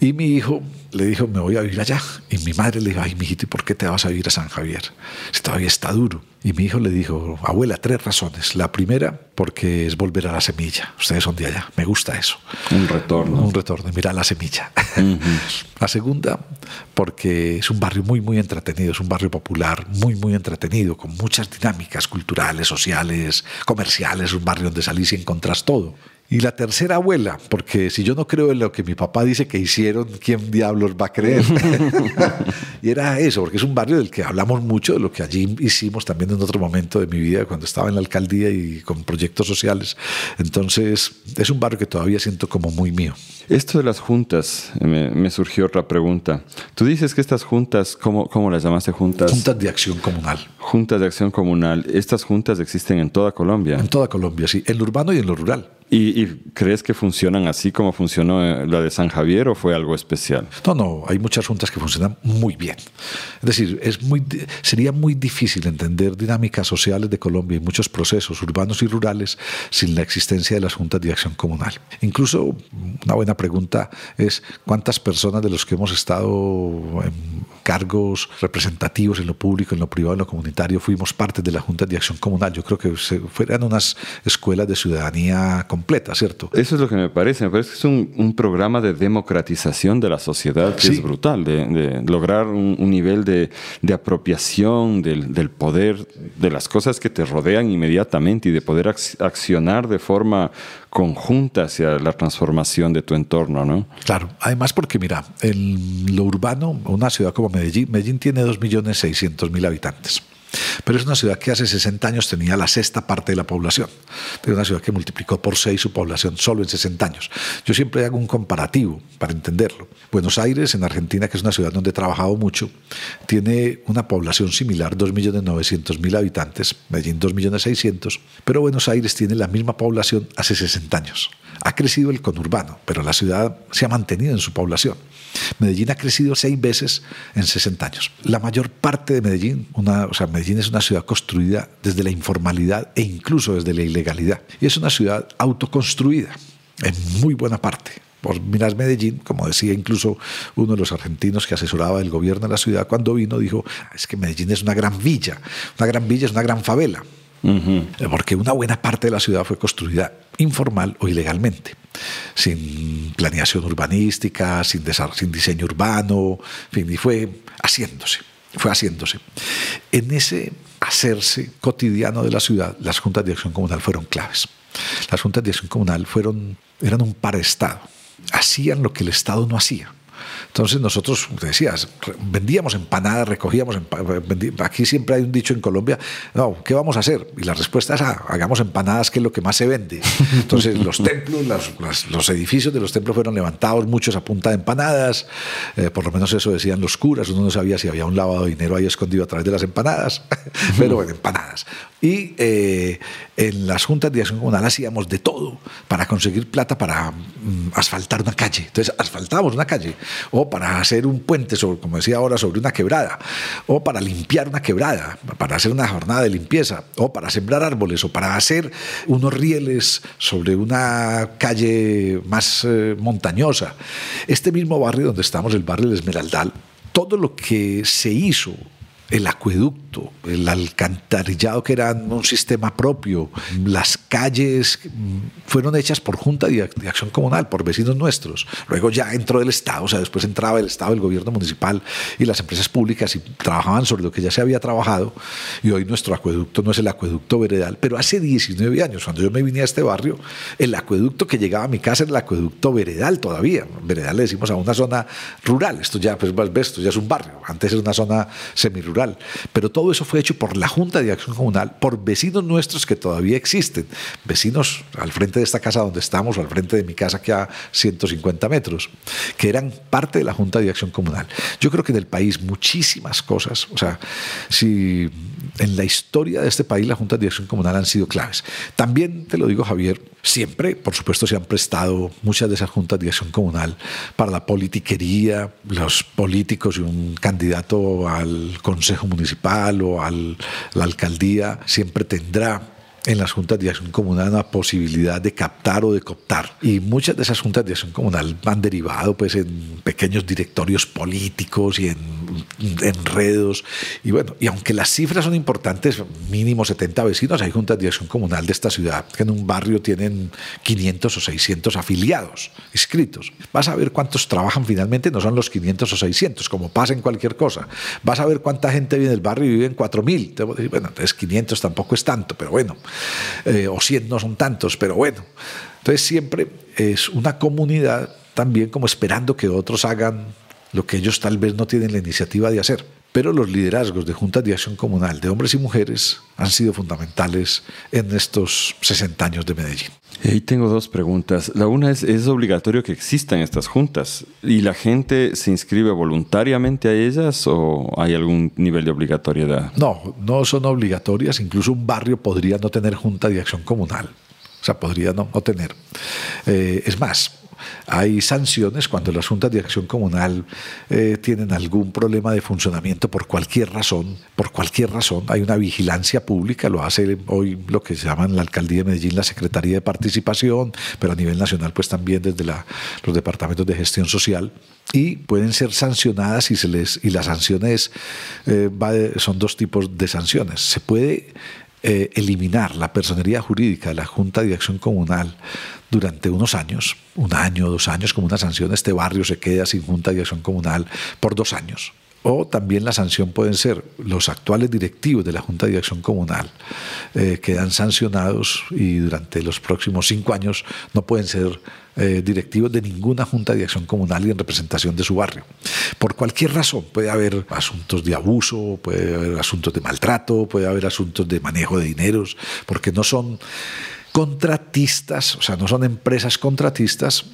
Y mi hijo le dijo, me voy a vivir allá. Y mi madre le dijo, ay, mijito, ¿y por qué te vas a vivir a San Javier? Si todavía está duro. Y mi hijo le dijo, abuela, tres razones. La primera, porque es volver a la semilla. Ustedes son de allá, me gusta eso. Un retorno. Un retorno, mira la semilla. la segunda, porque es un barrio muy, muy entretenido, es un barrio popular, muy, muy entretenido, con muchas dinámicas culturales, sociales, comerciales, un barrio donde salís y encontrás todo. Y la tercera abuela, porque si yo no creo en lo que mi papá dice que hicieron, ¿quién diablos va a creer? y era eso, porque es un barrio del que hablamos mucho, de lo que allí hicimos también en otro momento de mi vida, cuando estaba en la alcaldía y con proyectos sociales. Entonces, es un barrio que todavía siento como muy mío. Esto de las juntas, me, surgió otra pregunta. Tú dices que estas juntas, ¿cómo, ¿cómo las llamaste juntas? Juntas de acción comunal. Juntas de acción comunal. ¿Estas juntas existen en toda Colombia? En toda Colombia, sí. En lo urbano y en lo rural ¿Y, crees que funcionan así como funcionó eh, la de San Javier o fue algo especial? No, no, hay muchas juntas que funcionan muy bien. Es decir, es muy, sería muy difícil entender dinámicas sociales de Colombia y muchos procesos urbanos y rurales sin la existencia de las juntas de acción comunal. Incluso una buena pregunta es cuántas personas de los que hemos estado en cargos representativos en lo público, en lo privado, en lo comunitario, fuimos parte de la junta de acción comunal. Yo creo que fueran unas escuelas de ciudadanía completa, ¿cierto? Eso es lo que me parece. Me parece que es un, programa de democratización de la sociedad que es brutal, de, lograr un, nivel de, apropiación del, poder, de las cosas que te rodean inmediatamente y de poder accionar de forma conjunta hacia la transformación de tu entorno, ¿no? Claro, además porque mira, en lo urbano, una ciudad como Medellín, Medellín tiene 2.600.000 habitantes. Pero es una ciudad que hace 60 años tenía la sexta parte de la población. Es una ciudad que multiplicó por seis su población solo en 60 años. Yo siempre hago un comparativo para entenderlo. Buenos Aires, en Argentina, que es una ciudad donde he trabajado mucho, tiene una población similar, 2.900.000 habitantes, Medellín 2.600.000, pero Buenos Aires tiene la misma población hace 60 años. Ha crecido el conurbano, pero la ciudad se ha mantenido en su población. Medellín ha crecido seis veces en 60 años. La mayor parte de Medellín, una, o sea, Medellín es una ciudad construida desde la informalidad e incluso desde la ilegalidad. Y es una ciudad autoconstruida en muy buena parte por Minas Medellín, como decía incluso uno de los argentinos que asesoraba el gobierno de la ciudad cuando vino, dijo, es que Medellín es una gran villa, una gran villa es una gran favela. Porque una buena parte de la ciudad fue construida informal o ilegalmente, sin planeación urbanística, sin, diseño urbano, fin, y fue haciéndose, fue haciéndose. En ese hacerse cotidiano de la ciudad, las juntas de acción comunal fueron claves. Las juntas de acción comunal fueron, eran un Estado, hacían lo que el Estado no hacía entonces nosotros, te decías, vendíamos empanadas, recogíamos, aquí siempre hay un dicho en Colombia, no, ¿qué vamos a hacer? Y la respuesta es, ah, hagamos empanadas, que es lo que más se vende. Entonces los templos, los edificios de los templos fueron levantados, muchos a punta de empanadas, eh, por lo menos eso decían los curas, uno no sabía si había un lavado de dinero ahí escondido a través de las empanadas, pero bueno, empanadas. Y eh, en las juntas de acción comunal hacíamos de todo para conseguir plata para mm, asfaltar una calle. Entonces asfaltábamos una calle o para hacer un puente, sobre, como decía ahora, sobre una quebrada, o para limpiar una quebrada, para hacer una jornada de limpieza, o para sembrar árboles, o para hacer unos rieles sobre una calle más eh, montañosa. Este mismo barrio donde estamos, el barrio de Esmeraldal, todo lo que se hizo el acueducto, el alcantarillado que era un sistema propio, las calles fueron hechas por Junta de Acción Comunal, por vecinos nuestros. Luego ya entró el Estado, o sea, después entraba el Estado, el gobierno municipal y las empresas públicas y trabajaban sobre lo que ya se había trabajado. Y hoy nuestro acueducto no es el acueducto veredal, pero hace 19 años, cuando yo me vine a este barrio, el acueducto que llegaba a mi casa era el acueducto veredal todavía. Veredal le decimos a una zona rural, esto ya, pues, esto ya es un barrio, antes era una zona semirural pero todo eso fue hecho por la Junta de Acción Comunal, por vecinos nuestros que todavía existen, vecinos al frente de esta casa donde estamos, o al frente de mi casa que a 150 metros, que eran parte de la Junta de Acción Comunal. Yo creo que en el país muchísimas cosas, o sea, si en la historia de este país las juntas de acción comunal han sido claves. También, te lo digo Javier, siempre, por supuesto, se han prestado muchas de esas juntas de acción comunal para la politiquería, los políticos y un candidato al consejo municipal o a la alcaldía siempre tendrá en las juntas de acción comunal una posibilidad de captar o de cooptar. Y muchas de esas juntas de acción comunal han derivado pues, en pequeños directorios políticos y en enredos. Y bueno, y aunque las cifras son importantes, mínimo 70 vecinos, hay juntas de acción comunal de esta ciudad que en un barrio tienen 500 o 600 afiliados inscritos. Vas a ver cuántos trabajan finalmente, no son los 500 o 600, como pasa en cualquier cosa. Vas a ver cuánta gente vive en el barrio y vive en 4.000. Bueno, entonces 500 tampoco es tanto, pero bueno. Eh, o 100 no son tantos, pero bueno. Entonces siempre es una comunidad también como esperando que otros hagan lo que ellos tal vez no tienen la iniciativa de hacer. Pero los liderazgos de juntas de acción comunal de hombres y mujeres han sido fundamentales en estos 60 años de Medellín. Y tengo dos preguntas. La una es, ¿es obligatorio que existan estas juntas? ¿Y la gente se inscribe voluntariamente a ellas o hay algún nivel de obligatoriedad? No, no son obligatorias. Incluso un barrio podría no tener junta de acción comunal o sea, podría no, tener. Eh, es más, hay sanciones cuando las juntas de acción comunal eh, tienen algún problema de funcionamiento por cualquier razón, por cualquier razón. Hay una vigilancia pública, lo hace hoy lo que se llama la alcaldía de Medellín la Secretaría de Participación, pero a nivel nacional pues también desde los departamentos de gestión social y pueden ser sancionadas y se les y las sanciones eh, son dos tipos de sanciones. Se puede eh, eliminar la personería jurídica de la Junta de Acción Comunal durante unos años, un año, dos años, como una sanción, este barrio se queda sin Junta de Acción Comunal por dos años. O también la sanción pueden ser los actuales directivos de la Junta de Acción Comunal eh, quedan sancionados y durante los próximos cinco años no pueden ser eh, directivos de ninguna Junta de Acción Comunal y en representación de su barrio. Por cualquier razón, puede haber asuntos de abuso, puede haber asuntos de maltrato, puede haber asuntos de manejo de dineros, porque no son contratistas, o sea, no son empresas contratistas,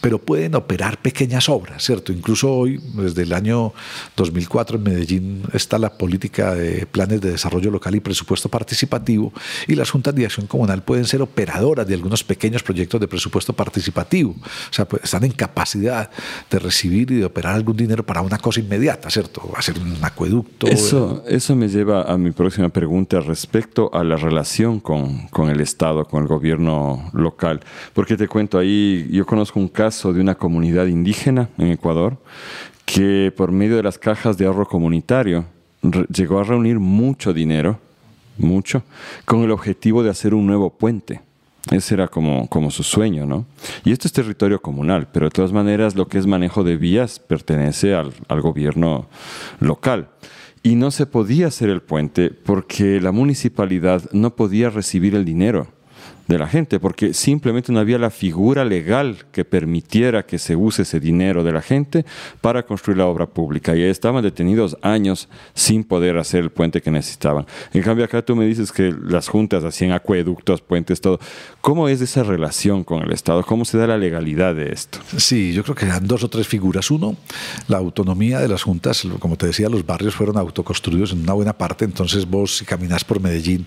pero pueden operar pequeñas obras, ¿cierto? Incluso hoy, desde el año 2004 en Medellín está la política de planes de desarrollo local y presupuesto participativo y las juntas de acción comunal pueden ser operadoras de algunos pequeños proyectos de presupuesto participativo, o sea, pues, están en capacidad de recibir y de operar algún dinero para una cosa inmediata, ¿cierto? Hacer un acueducto. Eso, eso me lleva a mi próxima pregunta respecto a la relación con, con el Estado, con el gobierno local, porque te cuento ahí, yo conozco un caso de una comunidad indígena en Ecuador que por medio de las cajas de ahorro comunitario llegó a reunir mucho dinero, mucho, con el objetivo de hacer un nuevo puente. Ese era como, como su sueño, ¿no? Y esto es territorio comunal, pero de todas maneras lo que es manejo de vías pertenece al, al gobierno local. Y no se podía hacer el puente porque la municipalidad no podía recibir el dinero de la gente, porque simplemente no había la figura legal que permitiera que se use ese dinero de la gente para construir la obra pública. Y estaban detenidos años sin poder hacer el puente que necesitaban. En cambio, acá tú me dices que las juntas hacían acueductos, puentes, todo. ¿Cómo es esa relación con el Estado? ¿Cómo se da la legalidad de esto? Sí, yo creo que eran dos o tres figuras. Uno, la autonomía de las juntas. Como te decía, los barrios fueron autoconstruidos en una buena parte. Entonces vos, si caminas por Medellín,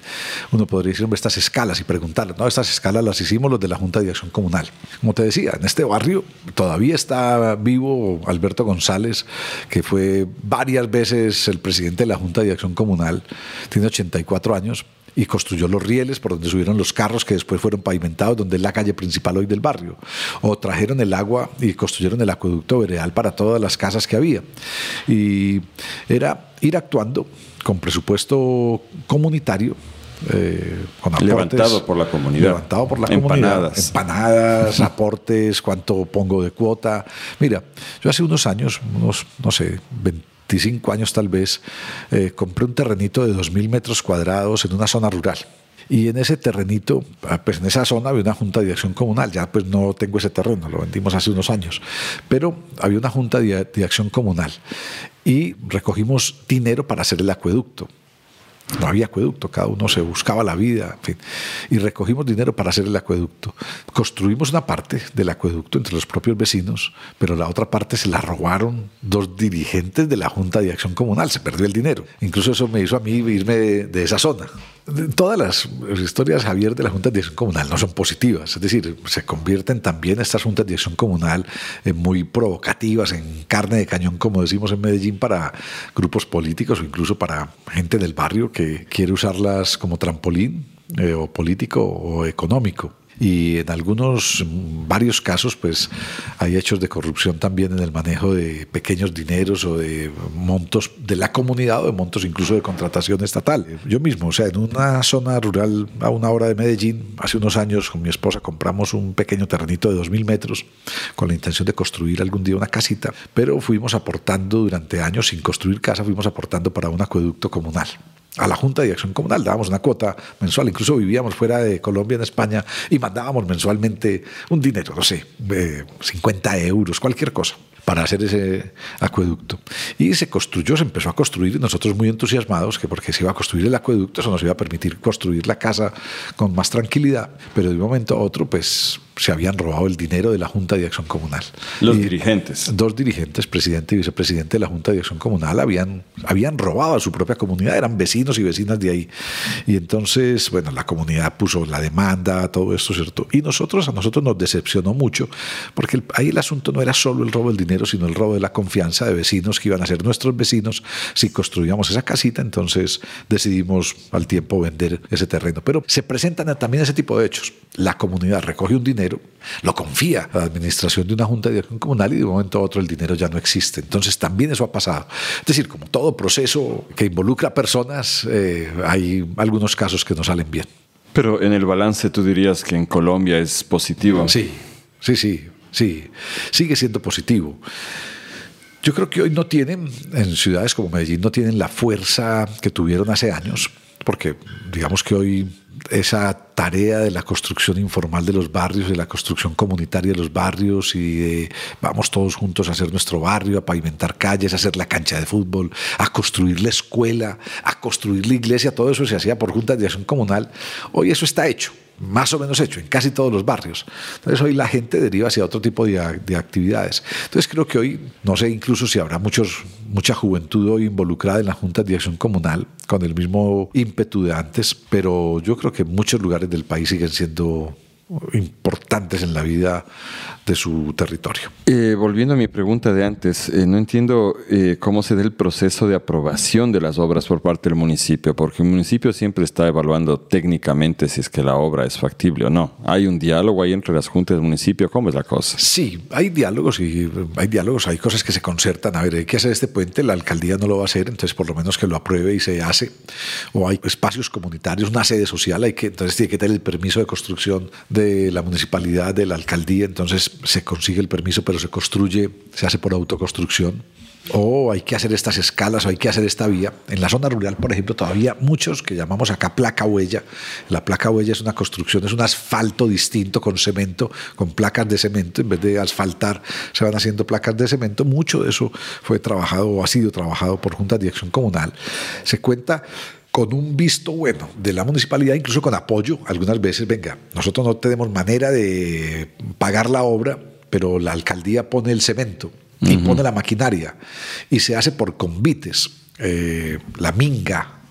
uno podría decir, estas escalas y preguntarle, ¿no? Estas escalas las hicimos los de la Junta de Acción Comunal. Como te decía, en este barrio todavía está vivo Alberto González, que fue varias veces el presidente de la Junta de Acción Comunal, tiene 84 años y construyó los rieles por donde subieron los carros que después fueron pavimentados, donde es la calle principal hoy del barrio. O trajeron el agua y construyeron el acueducto veredal para todas las casas que había. Y era ir actuando con presupuesto comunitario eh, levantado por la comunidad. Levantado por la Empanadas. Empanadas, aportes, cuánto pongo de cuota. Mira, yo hace unos años, unos, no sé, 25 años tal vez, eh, compré un terrenito de 2.000 metros cuadrados en una zona rural. Y en ese terrenito, ah, pues en esa zona había una junta de acción comunal. Ya pues no tengo ese terreno, lo vendimos hace unos años. Pero había una junta de acción comunal y recogimos dinero para hacer el acueducto. No había acueducto, cada uno se buscaba la vida, en fin. Y recogimos dinero para hacer el acueducto. Construimos una parte del acueducto entre los propios vecinos, pero la otra parte se la robaron dos dirigentes de la Junta de Acción Comunal, se perdió el dinero. Incluso eso me hizo a mí irme de esa zona. Todas las historias, Javier, de la Junta de Acción Comunal no son positivas, es decir, se convierten también estas juntas de acción comunal en muy provocativas, en carne de cañón, como decimos en Medellín, para grupos políticos o incluso para gente del barrio que quiere usarlas como trampolín eh, o político o económico y en algunos, varios casos, pues hay hechos de corrupción también en el manejo de pequeños dineros o de montos de la comunidad o de montos incluso de contratación estatal. Yo mismo, o sea, en una zona rural a una hora de Medellín, hace unos años con mi esposa compramos un pequeño terrenito de 2.000 metros con la intención de construir algún día una casita, pero fuimos aportando durante años sin construir casa, fuimos aportando para un acueducto comunal a la Junta de Acción Comunal, dábamos una cuota mensual, incluso vivíamos fuera de Colombia, en España, y mandábamos mensualmente un dinero, no sé, 50 euros, cualquier cosa, para hacer ese acueducto. Y se construyó, se empezó a construir, nosotros muy entusiasmados, que porque se iba a construir el acueducto, eso nos iba a permitir construir la casa con más tranquilidad, pero de un momento a otro, pues se habían robado el dinero de la Junta de Acción Comunal. Los dirigentes. Dos dirigentes, presidente y vicepresidente de la Junta de Acción Comunal, habían, habían robado a su propia comunidad, eran vecinos y vecinas de ahí. Y entonces, bueno, la comunidad puso la demanda, todo esto, ¿cierto? Y nosotros, a nosotros nos decepcionó mucho, porque ahí el asunto no era solo el robo del dinero, sino el robo de la confianza de vecinos que iban a ser nuestros vecinos si construíamos esa casita. Entonces decidimos al tiempo vender ese terreno. Pero se presentan también ese tipo de hechos. La comunidad recoge un dinero, lo confía a la administración de una junta de acción comunal y de un momento a otro el dinero ya no existe. Entonces también eso ha pasado. Es decir, como todo proceso que involucra personas, eh, hay algunos casos que no salen bien. Pero en el balance tú dirías que en Colombia es positivo. Sí, sí, sí, sí, sigue siendo positivo. Yo creo que hoy no tienen, en ciudades como Medellín, no tienen la fuerza que tuvieron hace años, porque digamos que hoy esa tarea de la construcción informal de los barrios, de la construcción comunitaria de los barrios y de vamos todos juntos a hacer nuestro barrio, a pavimentar calles, a hacer la cancha de fútbol, a construir la escuela, a construir la iglesia, todo eso se hacía por juntas de acción comunal. Hoy eso está hecho más o menos hecho en casi todos los barrios. Entonces hoy la gente deriva hacia otro tipo de, actividades. Entonces creo que hoy, no sé incluso si habrá mucha juventud hoy involucrada en las juntas de acción comunal con el mismo ímpetu de antes, pero yo creo que muchos lugares del país siguen siendo importantes en la vida de su territorio. Eh, volviendo a mi pregunta de antes, eh, no entiendo eh, cómo se da el proceso de aprobación de las obras por parte del municipio, porque el municipio siempre está evaluando técnicamente si es que la obra es factible o no. ¿Hay un diálogo ahí entre las juntas del municipio? ¿Cómo es la cosa? Sí, hay diálogos y hay diálogos, hay cosas que se concertan. A ver, hay que hacer este puente, la alcaldía no lo va a hacer, entonces por lo menos que lo apruebe y se hace. O hay espacios comunitarios, una sede social, hay que, entonces tiene que tener el permiso de construcción de la municipalidad, de la alcaldía, entonces se consigue el permiso, pero se construye, se hace por autoconstrucción. O hay que hacer estas escalas, o hay que hacer esta vía. En la zona rural, por ejemplo, todavía muchos que llamamos acá placa huella. La placa huella es una construcción, es un asfalto distinto con cemento, con placas de cemento. En vez de asfaltar, se van haciendo placas de cemento. Mucho de eso fue trabajado o ha sido trabajado por Junta de Dirección Comunal. Se cuenta con un visto bueno de la municipalidad, incluso con apoyo, algunas veces, venga, nosotros no tenemos manera de pagar la obra, pero la alcaldía pone el cemento y pone la maquinaria y se hace por convites. Eh, la minga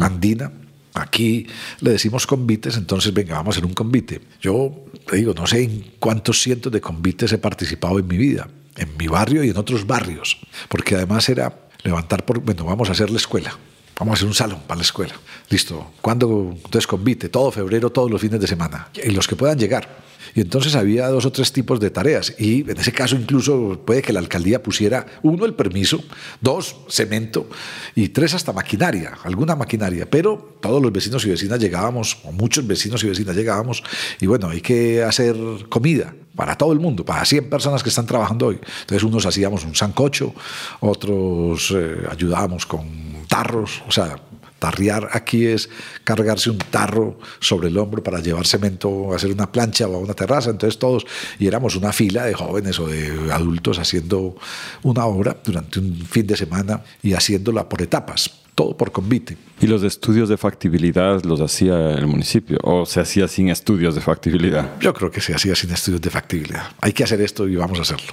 andina, aquí le decimos convites, entonces venga, vamos a hacer un convite. Yo te digo, no sé en cuántos cientos de convites he participado en mi vida, en mi barrio y en otros barrios, porque además era levantar por, bueno, vamos a hacer la escuela Vamos a hacer un salón para la escuela. Listo. ¿Cuándo? Entonces convite, todo febrero, todos los fines de semana. Y los que puedan llegar. Y entonces había dos o tres tipos de tareas. Y en ese caso incluso puede que la alcaldía pusiera, uno, el permiso, dos, cemento, y tres, hasta maquinaria, alguna maquinaria. Pero todos los vecinos y vecinas llegábamos, o muchos vecinos y vecinas llegábamos, y bueno, hay que hacer comida para todo el mundo, para 100 personas que están trabajando hoy. Entonces unos hacíamos un sancocho, otros eh, ayudábamos con tarros, o sea, tarriar aquí es cargarse un tarro sobre el hombro para llevar cemento, hacer una plancha o una terraza. Entonces todos, y éramos una fila de jóvenes o de adultos haciendo una obra durante un fin de semana y haciéndola por etapas todo por convite. ¿Y los estudios de factibilidad los hacía el municipio o se hacía sin estudios de factibilidad? Yo creo que se hacía sin estudios de factibilidad. Hay que hacer esto y vamos a hacerlo.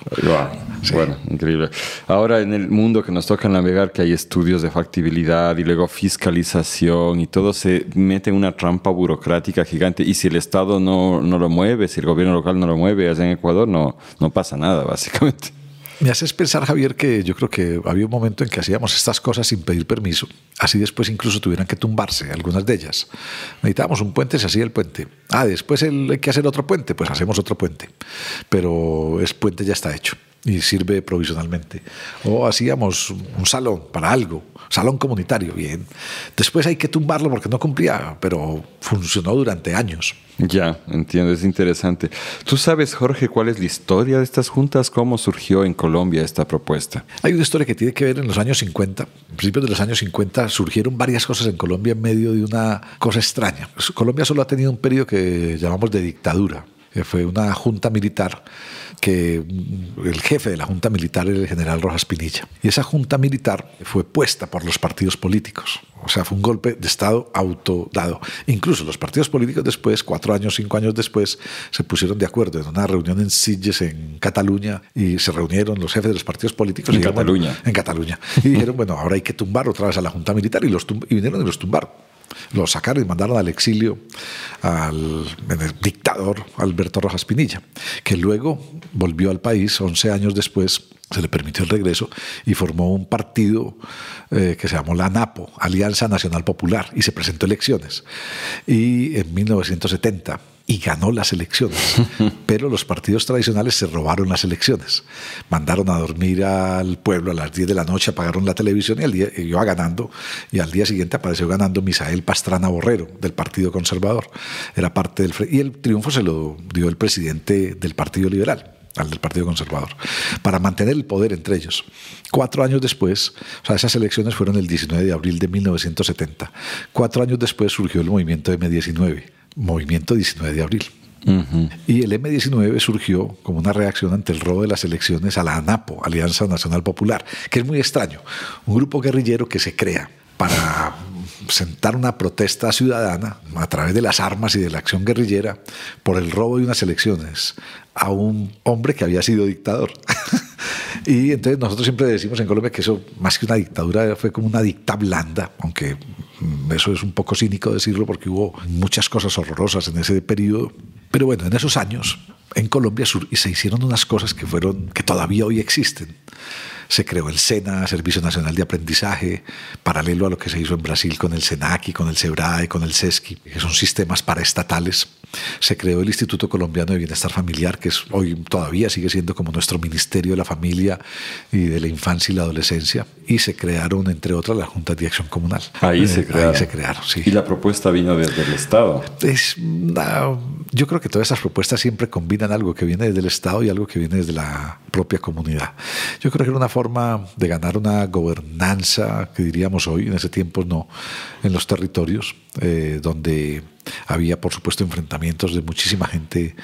Bueno, increíble. Ahora en el mundo que nos toca navegar, que hay estudios de factibilidad y luego fiscalización y todo se mete en una trampa burocrática gigante y si el Estado no, no lo mueve, si el gobierno local no lo mueve, allá en Ecuador no, no pasa nada, básicamente. Me haces pensar, Javier, que yo creo que había un momento en que hacíamos estas cosas sin pedir permiso. Así después incluso tuvieran que tumbarse algunas de ellas. Necesitábamos un puente, se hacía el puente. Ah, después hay que hacer otro puente, pues hacemos otro puente. Pero el puente ya está hecho y sirve provisionalmente. O hacíamos un salón para algo, salón comunitario, bien. Después hay que tumbarlo porque no cumplía, pero funcionó durante años. Ya, entiendo, es interesante. ¿Tú sabes, Jorge, cuál es la historia de estas juntas? ¿Cómo surgió en Colombia esta propuesta? Hay una historia que tiene que ver en los años 50. A principios de los años 50 surgieron varias cosas en Colombia en medio de una cosa extraña. Colombia solo ha tenido un periodo que llamamos de dictadura fue una junta militar que el jefe de la Junta Militar era el general Rojas Pinilla. Y esa Junta Militar fue puesta por los partidos políticos. O sea, fue un golpe de Estado autodado. Incluso los partidos políticos después, cuatro años, cinco años después, se pusieron de acuerdo en una reunión en Sitges, en Cataluña, y se reunieron los jefes de los partidos políticos. En Cataluña. en Cataluña. Y dijeron, bueno, ahora hay que tumbar otra vez a la Junta Militar. Y, los y vinieron y los tumbaron. Lo sacaron y mandaron al exilio al dictador Alberto Rojas Pinilla, que luego volvió al país 11 años después se le permitió el regreso y formó un partido eh, que se llamó la ANAPO, Alianza Nacional Popular, y se presentó elecciones. Y en 1970 y ganó las elecciones. Pero los partidos tradicionales se robaron las elecciones. Mandaron a dormir al pueblo a las 10 de la noche, apagaron la televisión y al día, iba ganando. Y al día siguiente apareció ganando Misael Pastrana Borrero del Partido Conservador. Era parte del. Y el triunfo se lo dio el presidente del Partido Liberal al del Partido Conservador, para mantener el poder entre ellos. Cuatro años después, o sea, esas elecciones fueron el 19 de abril de 1970. Cuatro años después surgió el movimiento M19 movimiento 19 de abril. Y el M19 surgió como una reacción ante el robo de las elecciones a la ANAPO, Alianza Nacional Popular, que es muy extraño. Un grupo guerrillero que se crea para sentar una protesta ciudadana a través de las armas y de la acción guerrillera por el robo de unas elecciones a un hombre que había sido dictador. y entonces nosotros siempre decimos en Colombia que eso, más que una dictadura, fue como una dicta blanda, aunque eso es un poco cínico decirlo porque hubo muchas cosas horrorosas en ese periodo. Pero bueno, en esos años en Colombia se hicieron unas cosas que fueron que todavía hoy existen se creó el SENA, Servicio Nacional de Aprendizaje, paralelo a lo que se hizo en Brasil con el SENACI, con el SEBRAE, con el CESCI, que son sistemas paraestatales. Se creó el Instituto Colombiano de Bienestar Familiar, que es, hoy todavía sigue siendo como nuestro Ministerio de la Familia y de la Infancia y la Adolescencia. Y se crearon, entre otras, las Juntas de Acción Comunal. Ahí, se, crearon. Ahí se crearon. sí. Y la propuesta vino desde el Estado. Es yo creo que todas esas propuestas siempre combinan algo que viene desde el Estado y algo que viene desde la propia comunidad. Yo creo que era una forma de ganar una gobernanza, que diríamos hoy, en ese tiempo no, en los territorios, eh, donde había, por supuesto, enfrentamientos de muchísima gente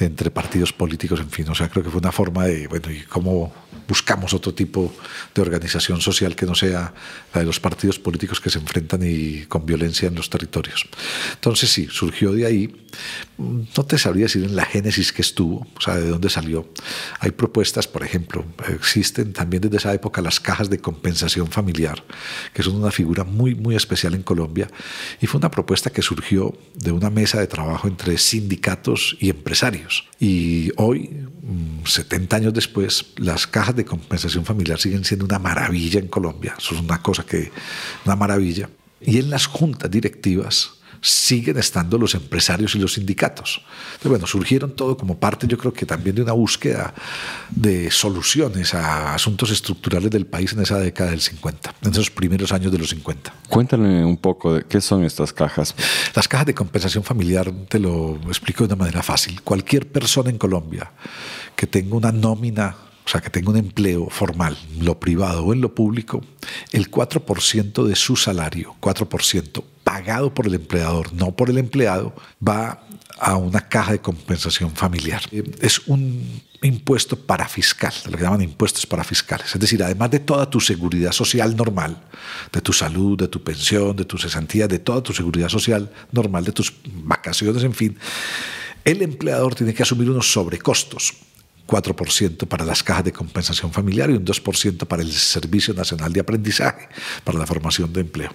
entre partidos políticos, en fin. O sea, creo que fue una forma de, bueno, ¿y cómo buscamos otro tipo de organización social que no sea la de los partidos políticos que se enfrentan y con violencia en los territorios? Entonces, sí, surgió de ahí. No te sabría decir en la génesis que estuvo, o sea, de dónde salió. Hay propuestas, por ejemplo, existen también desde esa época las cajas de compensación familiar, que son una figura muy, muy especial en Colombia. Y fue una propuesta que surgió de una mesa de trabajo entre sindicatos y empresarios. Y hoy, 70 mm, años después, las cajas de compensación familiar siguen siendo una maravilla en Colombia. Eso es una cosa que, una maravilla. Y en las juntas directivas, siguen estando los empresarios y los sindicatos. Entonces, bueno, surgieron todo como parte, yo creo que también de una búsqueda de soluciones a asuntos estructurales del país en esa década del 50, en esos primeros años de los 50. Cuéntame un poco de qué son estas cajas. Las cajas de compensación familiar, te lo explico de una manera fácil. Cualquier persona en Colombia que tenga una nómina o sea, que tenga un empleo formal, lo privado o en lo público, el 4% de su salario, 4%, pagado por el empleador, no por el empleado, va a una caja de compensación familiar. Es un impuesto parafiscal, lo que llaman impuestos parafiscales. Es decir, además de toda tu seguridad social normal, de tu salud, de tu pensión, de tu cesantía, de toda tu seguridad social normal, de tus vacaciones, en fin, el empleador tiene que asumir unos sobrecostos 4% para las cajas de compensación familiar y un 2% para el Servicio Nacional de Aprendizaje, para la formación de empleo.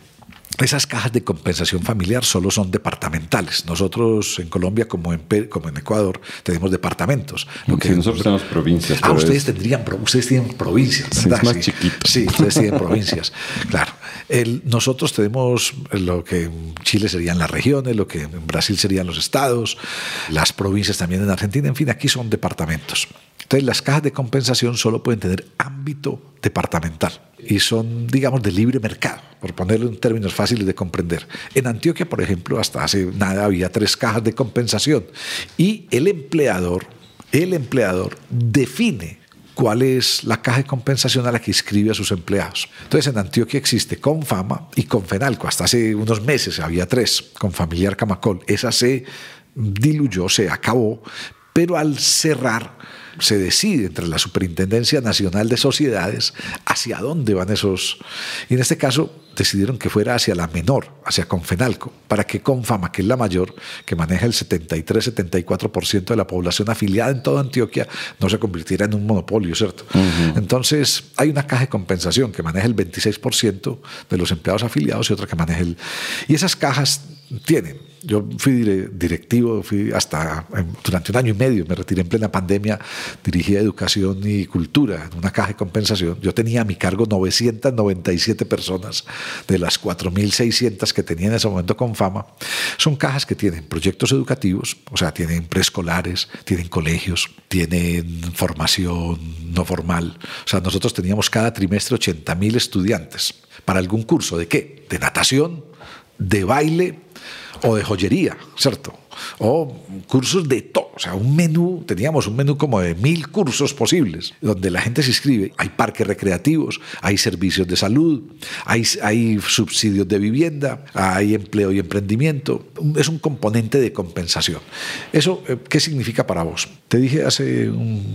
Esas cajas de compensación familiar solo son departamentales. Nosotros en Colombia, como en, como en Ecuador, tenemos departamentos. Lo que nosotros tenemos provincias. Ah, ustedes, tendrían, ustedes tienen provincias. Sí, es más chiquito. Sí, ustedes tienen provincias. Claro. El, nosotros tenemos lo que en Chile serían las regiones, lo que en Brasil serían los estados, las provincias también en Argentina. En fin, aquí son departamentos. Entonces, las cajas de compensación solo pueden tener ámbito departamental y son, digamos, de libre mercado, por ponerlo en términos fáciles de comprender. En Antioquia, por ejemplo, hasta hace nada había tres cajas de compensación y el empleador, el empleador define cuál es la caja de compensación a la que inscribe a sus empleados. Entonces, en Antioquia existe Confama y Confenalco. Hasta hace unos meses había tres, con Familiar Camacol. Esa se diluyó, se acabó, pero al cerrar se decide entre la Superintendencia Nacional de Sociedades hacia dónde van esos. Y en este caso decidieron que fuera hacia la menor, hacia Confenalco, para que Confama, que es la mayor, que maneja el 73-74% de la población afiliada en toda Antioquia, no se convirtiera en un monopolio, ¿cierto? Entonces, hay una caja de compensación que maneja el 26% de los empleados afiliados y otra que maneja el... Y esas cajas tienen yo fui directivo, fui hasta durante un año y medio, me retiré en plena pandemia, dirigía educación y cultura en una caja de compensación. Yo tenía a mi cargo 997 personas de las 4.600 que tenía en ese momento con fama. Son cajas que tienen proyectos educativos, o sea, tienen preescolares, tienen colegios, tienen formación no formal. O sea, nosotros teníamos cada trimestre 80.000 estudiantes para algún curso de qué? De natación, de baile o de joyería, ¿cierto? O cursos de todo, o sea, un menú, teníamos un menú como de mil cursos posibles, donde la gente se inscribe. Hay parques recreativos, hay servicios de salud, hay, hay subsidios de vivienda, hay empleo y emprendimiento. Es un componente de compensación. ¿Eso eh, qué significa para vos? Te dije hace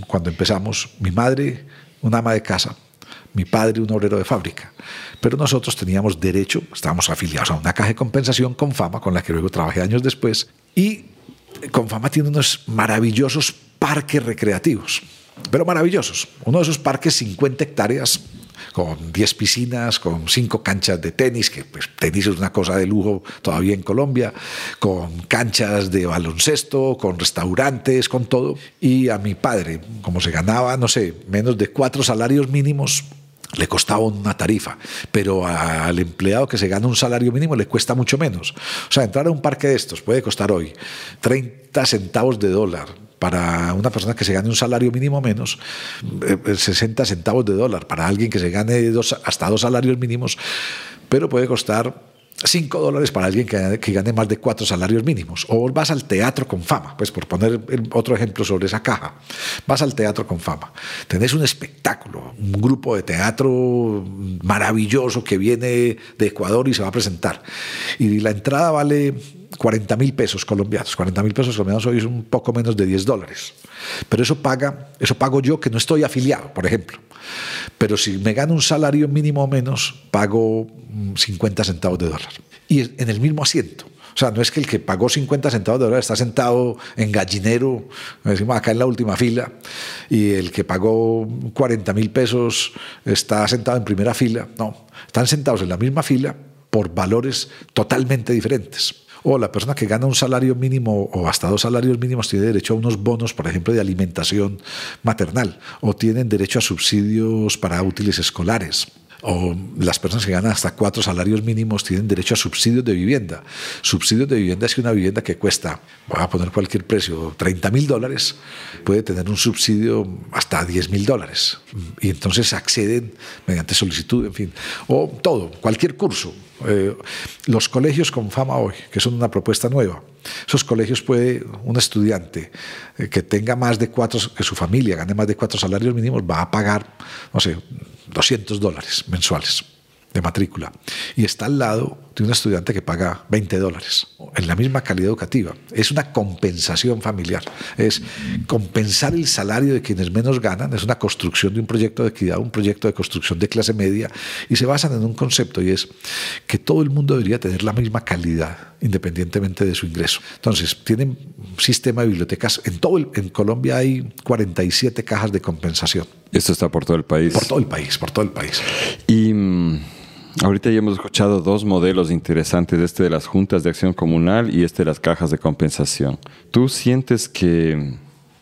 cuando empezamos, mi madre, una ama de casa, mi padre un obrero de fábrica. Pero nosotros teníamos derecho, estábamos afiliados a una caja de compensación con fama, con la que luego trabajé años después, y con fama tiene unos maravillosos parques recreativos, pero maravillosos. Uno de esos parques, 50 hectáreas, con 10 piscinas, con 5 canchas de tenis, que pues, tenis es una cosa de lujo todavía en Colombia, con canchas de baloncesto, con restaurantes, con todo. Y a mi padre, como se ganaba, no sé, menos de cuatro salarios mínimos, le costaba una tarifa, pero al empleado que se gana un salario mínimo le cuesta mucho menos. O sea, entrar a un parque de estos puede costar hoy 30 centavos de dólar. Para una persona que se gane un salario mínimo menos, 60 eh, centavos de dólar. Para alguien que se gane dos, hasta dos salarios mínimos, pero puede costar 5 dólares para alguien que, gane más de 4 salarios mínimos. O vas al teatro con fama, pues por poner otro ejemplo sobre esa caja. Vas al teatro con fama. Tenés un espectáculo, un grupo de teatro maravilloso que viene de Ecuador y se va a presentar. Y la entrada vale 40 mil pesos colombianos. 40 mil pesos colombianos hoy es un poco menos de 10 dólares. Pero eso, paga, eso pago yo que no estoy afiliado, por ejemplo. Pero si me gano un salario mínimo o menos, pago 50 mm, centavos de dólar. Y en el mismo asiento. O sea, no es que el que pagó 50 centavos de dólar está sentado en gallinero, decimos acá en la última fila, y el que pagó 40 mil pesos está sentado en primera fila. No, están sentados en la misma fila por valores totalmente diferentes o la persona que gana un salario mínimo o hasta dos salarios mínimos tiene derecho a unos bonos, por ejemplo, de alimentación maternal, o tienen derecho a subsidios para útiles escolares o las personas que ganan hasta cuatro salarios mínimos tienen derecho a subsidios de vivienda. Subsidios de vivienda es que una vivienda que cuesta, voy a poner cualquier precio, 30 mil dólares, puede tener un subsidio hasta 10 mil dólares. Y entonces acceden mediante solicitud, en fin, o todo, cualquier curso. Eh, los colegios con fama hoy, que son una propuesta nueva. Esos colegios puede un estudiante eh, que tenga más de cuatro, que su familia gane más de cuatro salarios mínimos, va a pagar, no sé, 200 dólares mensuales de matrícula. Y está al lado de un estudiante que paga 20 dólares en la misma calidad educativa. Es una compensación familiar, es compensar el salario de quienes menos ganan, es una construcción de un proyecto de equidad, un proyecto de construcción de clase media y se basan en un concepto y es que todo el mundo debería tener la misma calidad independientemente de su ingreso. Entonces, tienen sistema de bibliotecas, en todo en Colombia hay 47 cajas de compensación. Esto está por todo el país. Por todo el país, por todo el país. Y mm, Ahorita ya hemos escuchado dos modelos interesantes, este de las juntas de acción comunal y este de las cajas de compensación. ¿Tú sientes que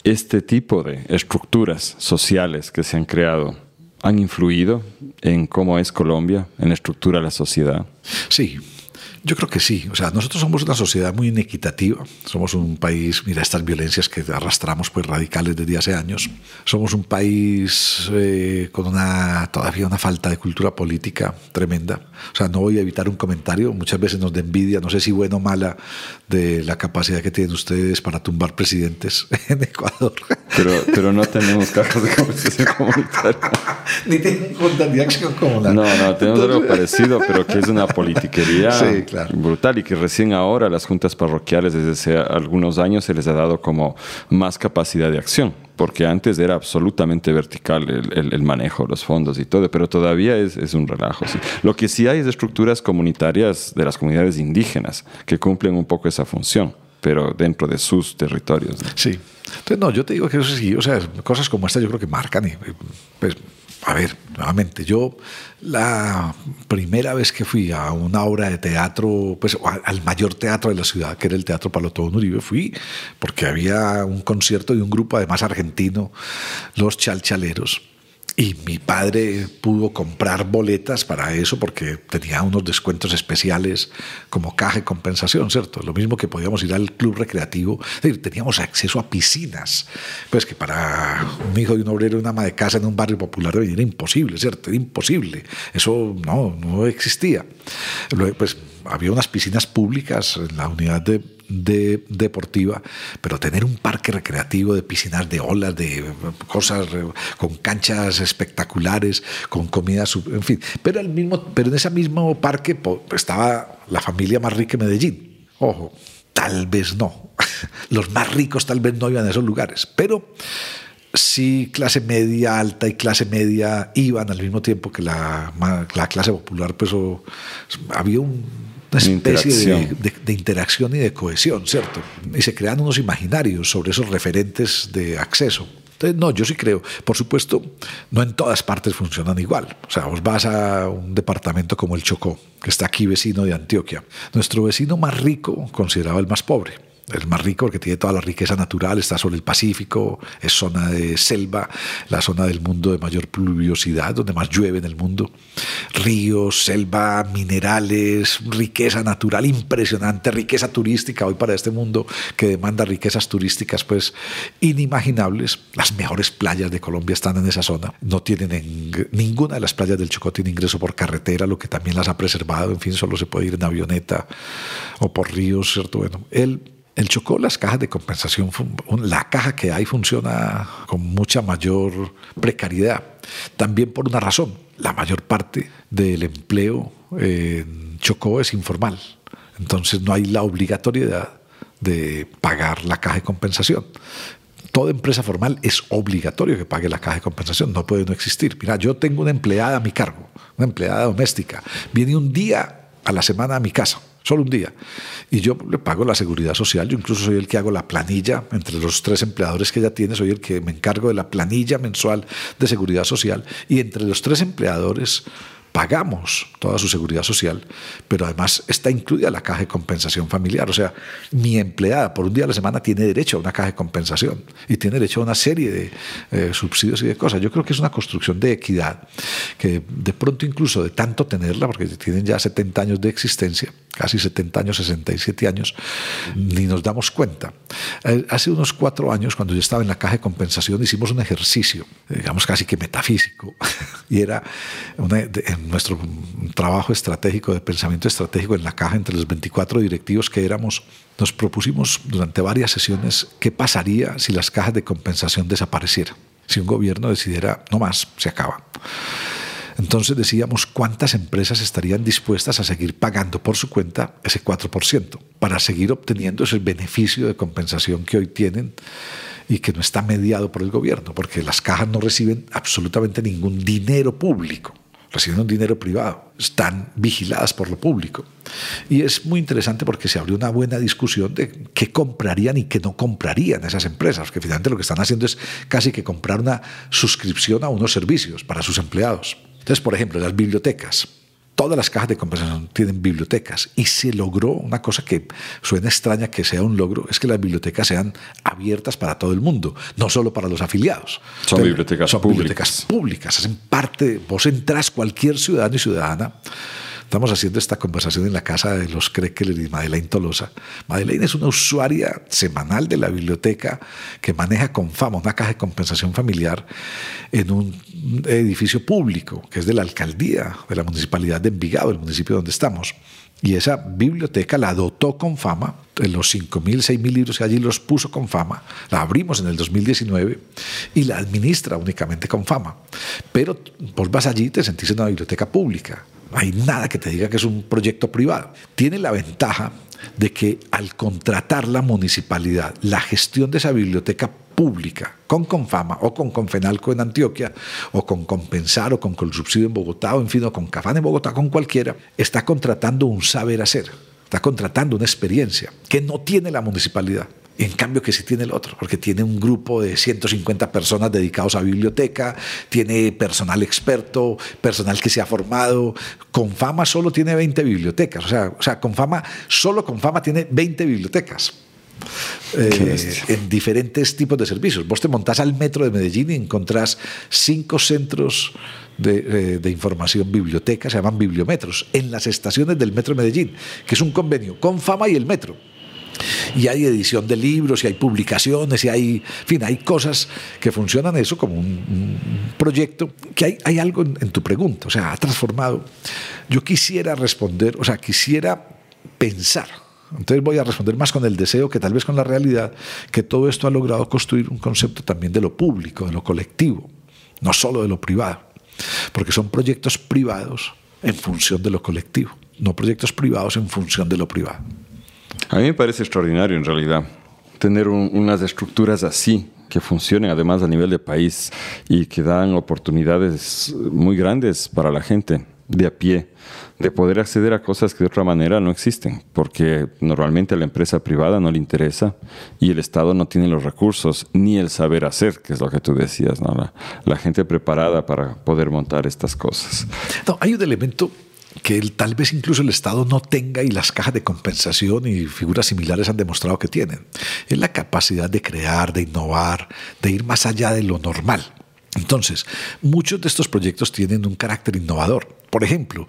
este tipo de estructuras sociales que se han creado han influido en cómo es Colombia, en la estructura de la sociedad? Sí, yo creo que sí. O sea, nosotros somos una sociedad muy inequitativa. Somos un país, mira, estas violencias que arrastramos pues radicales desde hace años. Somos un país eh, con una todavía una falta de cultura política tremenda. O sea, no voy a evitar un comentario. Muchas veces nos da envidia, no sé si buena o mala, de la capacidad que tienen ustedes para tumbar presidentes en Ecuador. Pero, pero no tenemos cajas de conversación comunitaria. Ni tienen juntas de acción comunal. No, no, tenemos algo parecido, pero que es una politiquería. Sí brutal y que recién ahora las juntas parroquiales desde hace algunos años se les ha dado como más capacidad de acción, porque antes era absolutamente vertical el, manejo, los fondos y todo, pero todavía es, es un relajo. Lo que sí hay es estructuras comunitarias de las comunidades indígenas que cumplen un poco esa función pero dentro de sus territorios. Sí. Entonces, no, yo te digo que eso sí, o sea, cosas como esta yo creo que marcan y pues a ver, nuevamente, yo la primera vez que fui a una obra de teatro, pues al mayor teatro de la ciudad, que era el Teatro Palotón Uribe, fui porque había un concierto de un grupo además argentino, los Chalchaleros. Y mi padre pudo comprar boletas para eso porque tenía unos descuentos especiales como caja de compensación, ¿cierto? Lo mismo que podíamos ir al club recreativo. teníamos acceso a piscinas. Pues que para un hijo de un obrero y una ama de casa en un barrio popular era imposible, ¿cierto? Era imposible. Eso no, no existía. Luego, pues había unas piscinas públicas en la unidad de de, deportiva, pero tener un parque recreativo de piscinas de olas, de cosas con canchas espectaculares, con comida, en fin. Pero, el mismo, pero en ese mismo parque estaba la familia más rica de Medellín. Ojo, tal vez no. Los más ricos tal vez no iban a esos lugares, pero sí clase media alta y clase media iban al mismo tiempo que la, la clase popular, pues había un una especie de, interacción y de cohesión, ¿cierto? Y se crean unos imaginarios sobre esos referentes de acceso. Entonces, no, yo sí creo. Por supuesto, no en todas partes funcionan igual. O sea, vos vas a un departamento como el Chocó, que está aquí vecino de Antioquia. Nuestro vecino más rico consideraba el más pobre el más rico porque tiene toda la riqueza natural, está sobre el Pacífico, es zona de selva, la zona del mundo de mayor pluviosidad, donde más llueve en el mundo. Ríos, selva, minerales, riqueza natural impresionante, riqueza turística hoy para este mundo que demanda riquezas turísticas pues inimaginables. Las mejores playas de Colombia están en esa zona. No tienen ninguna de las playas del Chocó tiene ingreso por carretera, lo que también las ha preservado. En fin, solo se puede ir en avioneta o por ríos, ¿cierto? Bueno, él el Chocó, las cajas de compensación, la caja que hay funciona con mucha mayor precariedad. También por una razón, la mayor parte del empleo en Chocó es informal. Entonces no hay la obligatoriedad de pagar la caja de compensación. Toda empresa formal es obligatorio que pague la caja de compensación, no puede no existir. Mira, yo tengo una empleada a mi cargo, una empleada doméstica, viene un día a la semana a mi casa solo un día. Y yo le pago la seguridad social, yo incluso soy el que hago la planilla, entre los tres empleadores que ella tiene, soy el que me encargo de la planilla mensual de seguridad social, y entre los tres empleadores pagamos toda su seguridad social, pero además está incluida la caja de compensación familiar. O sea, mi empleada por un día a la semana tiene derecho a una caja de compensación y tiene derecho a una serie de eh, subsidios y de cosas. Yo creo que es una construcción de equidad que de pronto incluso de tanto tenerla, porque tienen ya 70 años de existencia, casi 70 años, 67 años, ni nos damos cuenta. Eh, hace unos cuatro años, cuando yo estaba en la caja de compensación, hicimos un ejercicio, digamos casi que metafísico, y era una, nuestro trabajo estratégico, de pensamiento estratégico en la caja entre los 24 directivos que éramos, nos propusimos durante varias sesiones qué pasaría si las cajas de compensación desaparecieran, si un gobierno decidiera, no más, se acaba. Entonces decíamos cuántas empresas estarían dispuestas a seguir pagando por su cuenta ese 4% para seguir obteniendo ese beneficio de compensación que hoy tienen y que no está mediado por el gobierno, porque las cajas no reciben absolutamente ningún dinero público reciben un dinero privado, están vigiladas por lo público. Y es muy interesante porque se abrió una buena discusión de qué comprarían y qué no comprarían esas empresas, porque finalmente lo que están haciendo es casi que comprar una suscripción a unos servicios para sus empleados. Entonces, por ejemplo, las bibliotecas todas las cajas de compensación tienen bibliotecas y se logró una cosa que suena extraña que sea un logro, es que las bibliotecas sean abiertas para todo el mundo, no solo para los afiliados. Son bibliotecas son públicas. bibliotecas públicas, hacen parte, vos entras cualquier ciudadano y ciudadana Estamos haciendo esta conversación en la casa de los Krekeler y Madeleine Tolosa. Madeleine es una usuaria semanal de la biblioteca que maneja con fama una caja de compensación familiar en un edificio público que es de la alcaldía de la municipalidad de Envigado, el municipio donde estamos. Y esa biblioteca la dotó con fama, los 5.000, 6.000 libros que allí los puso con fama, la abrimos en el 2019 y la administra únicamente con fama. Pero vos vas allí y te sentís en una biblioteca pública No hay nada que te diga que es un proyecto privado. Tiene la ventaja de que al contratar la municipalidad la gestión de esa biblioteca pública con Confama o con Confenalco en Antioquia o con Compensar o con Colsubsidio en Bogotá o en fin o con Cafán en Bogotá, con cualquiera, está contratando un saber hacer, está contratando una experiencia que no tiene la municipalidad. En cambio que sí tiene el otro, porque tiene un grupo de 150 personas dedicados a biblioteca, tiene personal experto, personal que se ha formado. Con fama solo tiene 20 bibliotecas, o sea, o sea con fama, solo con fama tiene 20 bibliotecas. Eh, en diferentes tipos de servicios. Vos te montás al metro de Medellín y encontrás cinco centros de, eh, de, información, bibliotecas, se llaman bibliometros, en las estaciones del metro de Medellín, que es un convenio con fama y el metro y hay edición de libros y hay publicaciones y hay, fin, hay cosas que funcionan eso como un, proyecto, que hay, hay algo en, en, tu pregunta, o sea, ha transformado. Yo quisiera responder, o sea, quisiera pensar. Entonces voy a responder más con el deseo que tal vez con la realidad, que todo esto ha logrado construir un concepto también de lo público, de lo colectivo, no solo de lo privado, porque son proyectos privados en función de lo colectivo, no proyectos privados en función de lo privado. A mí me parece extraordinario en realidad tener un, unas estructuras así que funcionen además a nivel de país y que dan oportunidades muy grandes para la gente de a pie, de poder acceder a cosas que de otra manera no existen, porque normalmente a la empresa privada no le interesa y el Estado no tiene los recursos ni el saber hacer, que es lo que tú decías, la, gente preparada para poder montar estas cosas. Hay un elemento que tal vez incluso el Estado no tenga y las cajas de compensación y figuras similares han demostrado que tienen. Es la capacidad de crear, de innovar, de ir más allá de lo normal. Entonces, muchos de estos proyectos tienen un carácter innovador. Por ejemplo,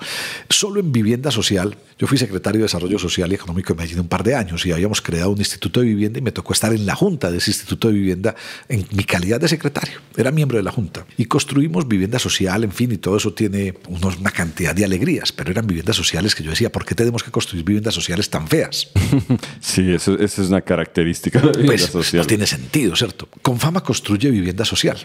solo en vivienda social, yo fui secretario de Desarrollo Social y Económico en Medellín un par de años y habíamos creado un instituto de vivienda y me tocó estar en la junta de ese instituto de vivienda en mi calidad de secretario. Era miembro de la junta y construimos vivienda social, en fin, y todo eso tiene unos, una cantidad de alegrías, pero eran viviendas sociales que yo decía, ¿por qué tenemos que construir viviendas sociales tan feas? Sí, eso, es una característica de la vivienda pues, social. No tiene sentido, ¿cierto? Con fama construye vivienda social,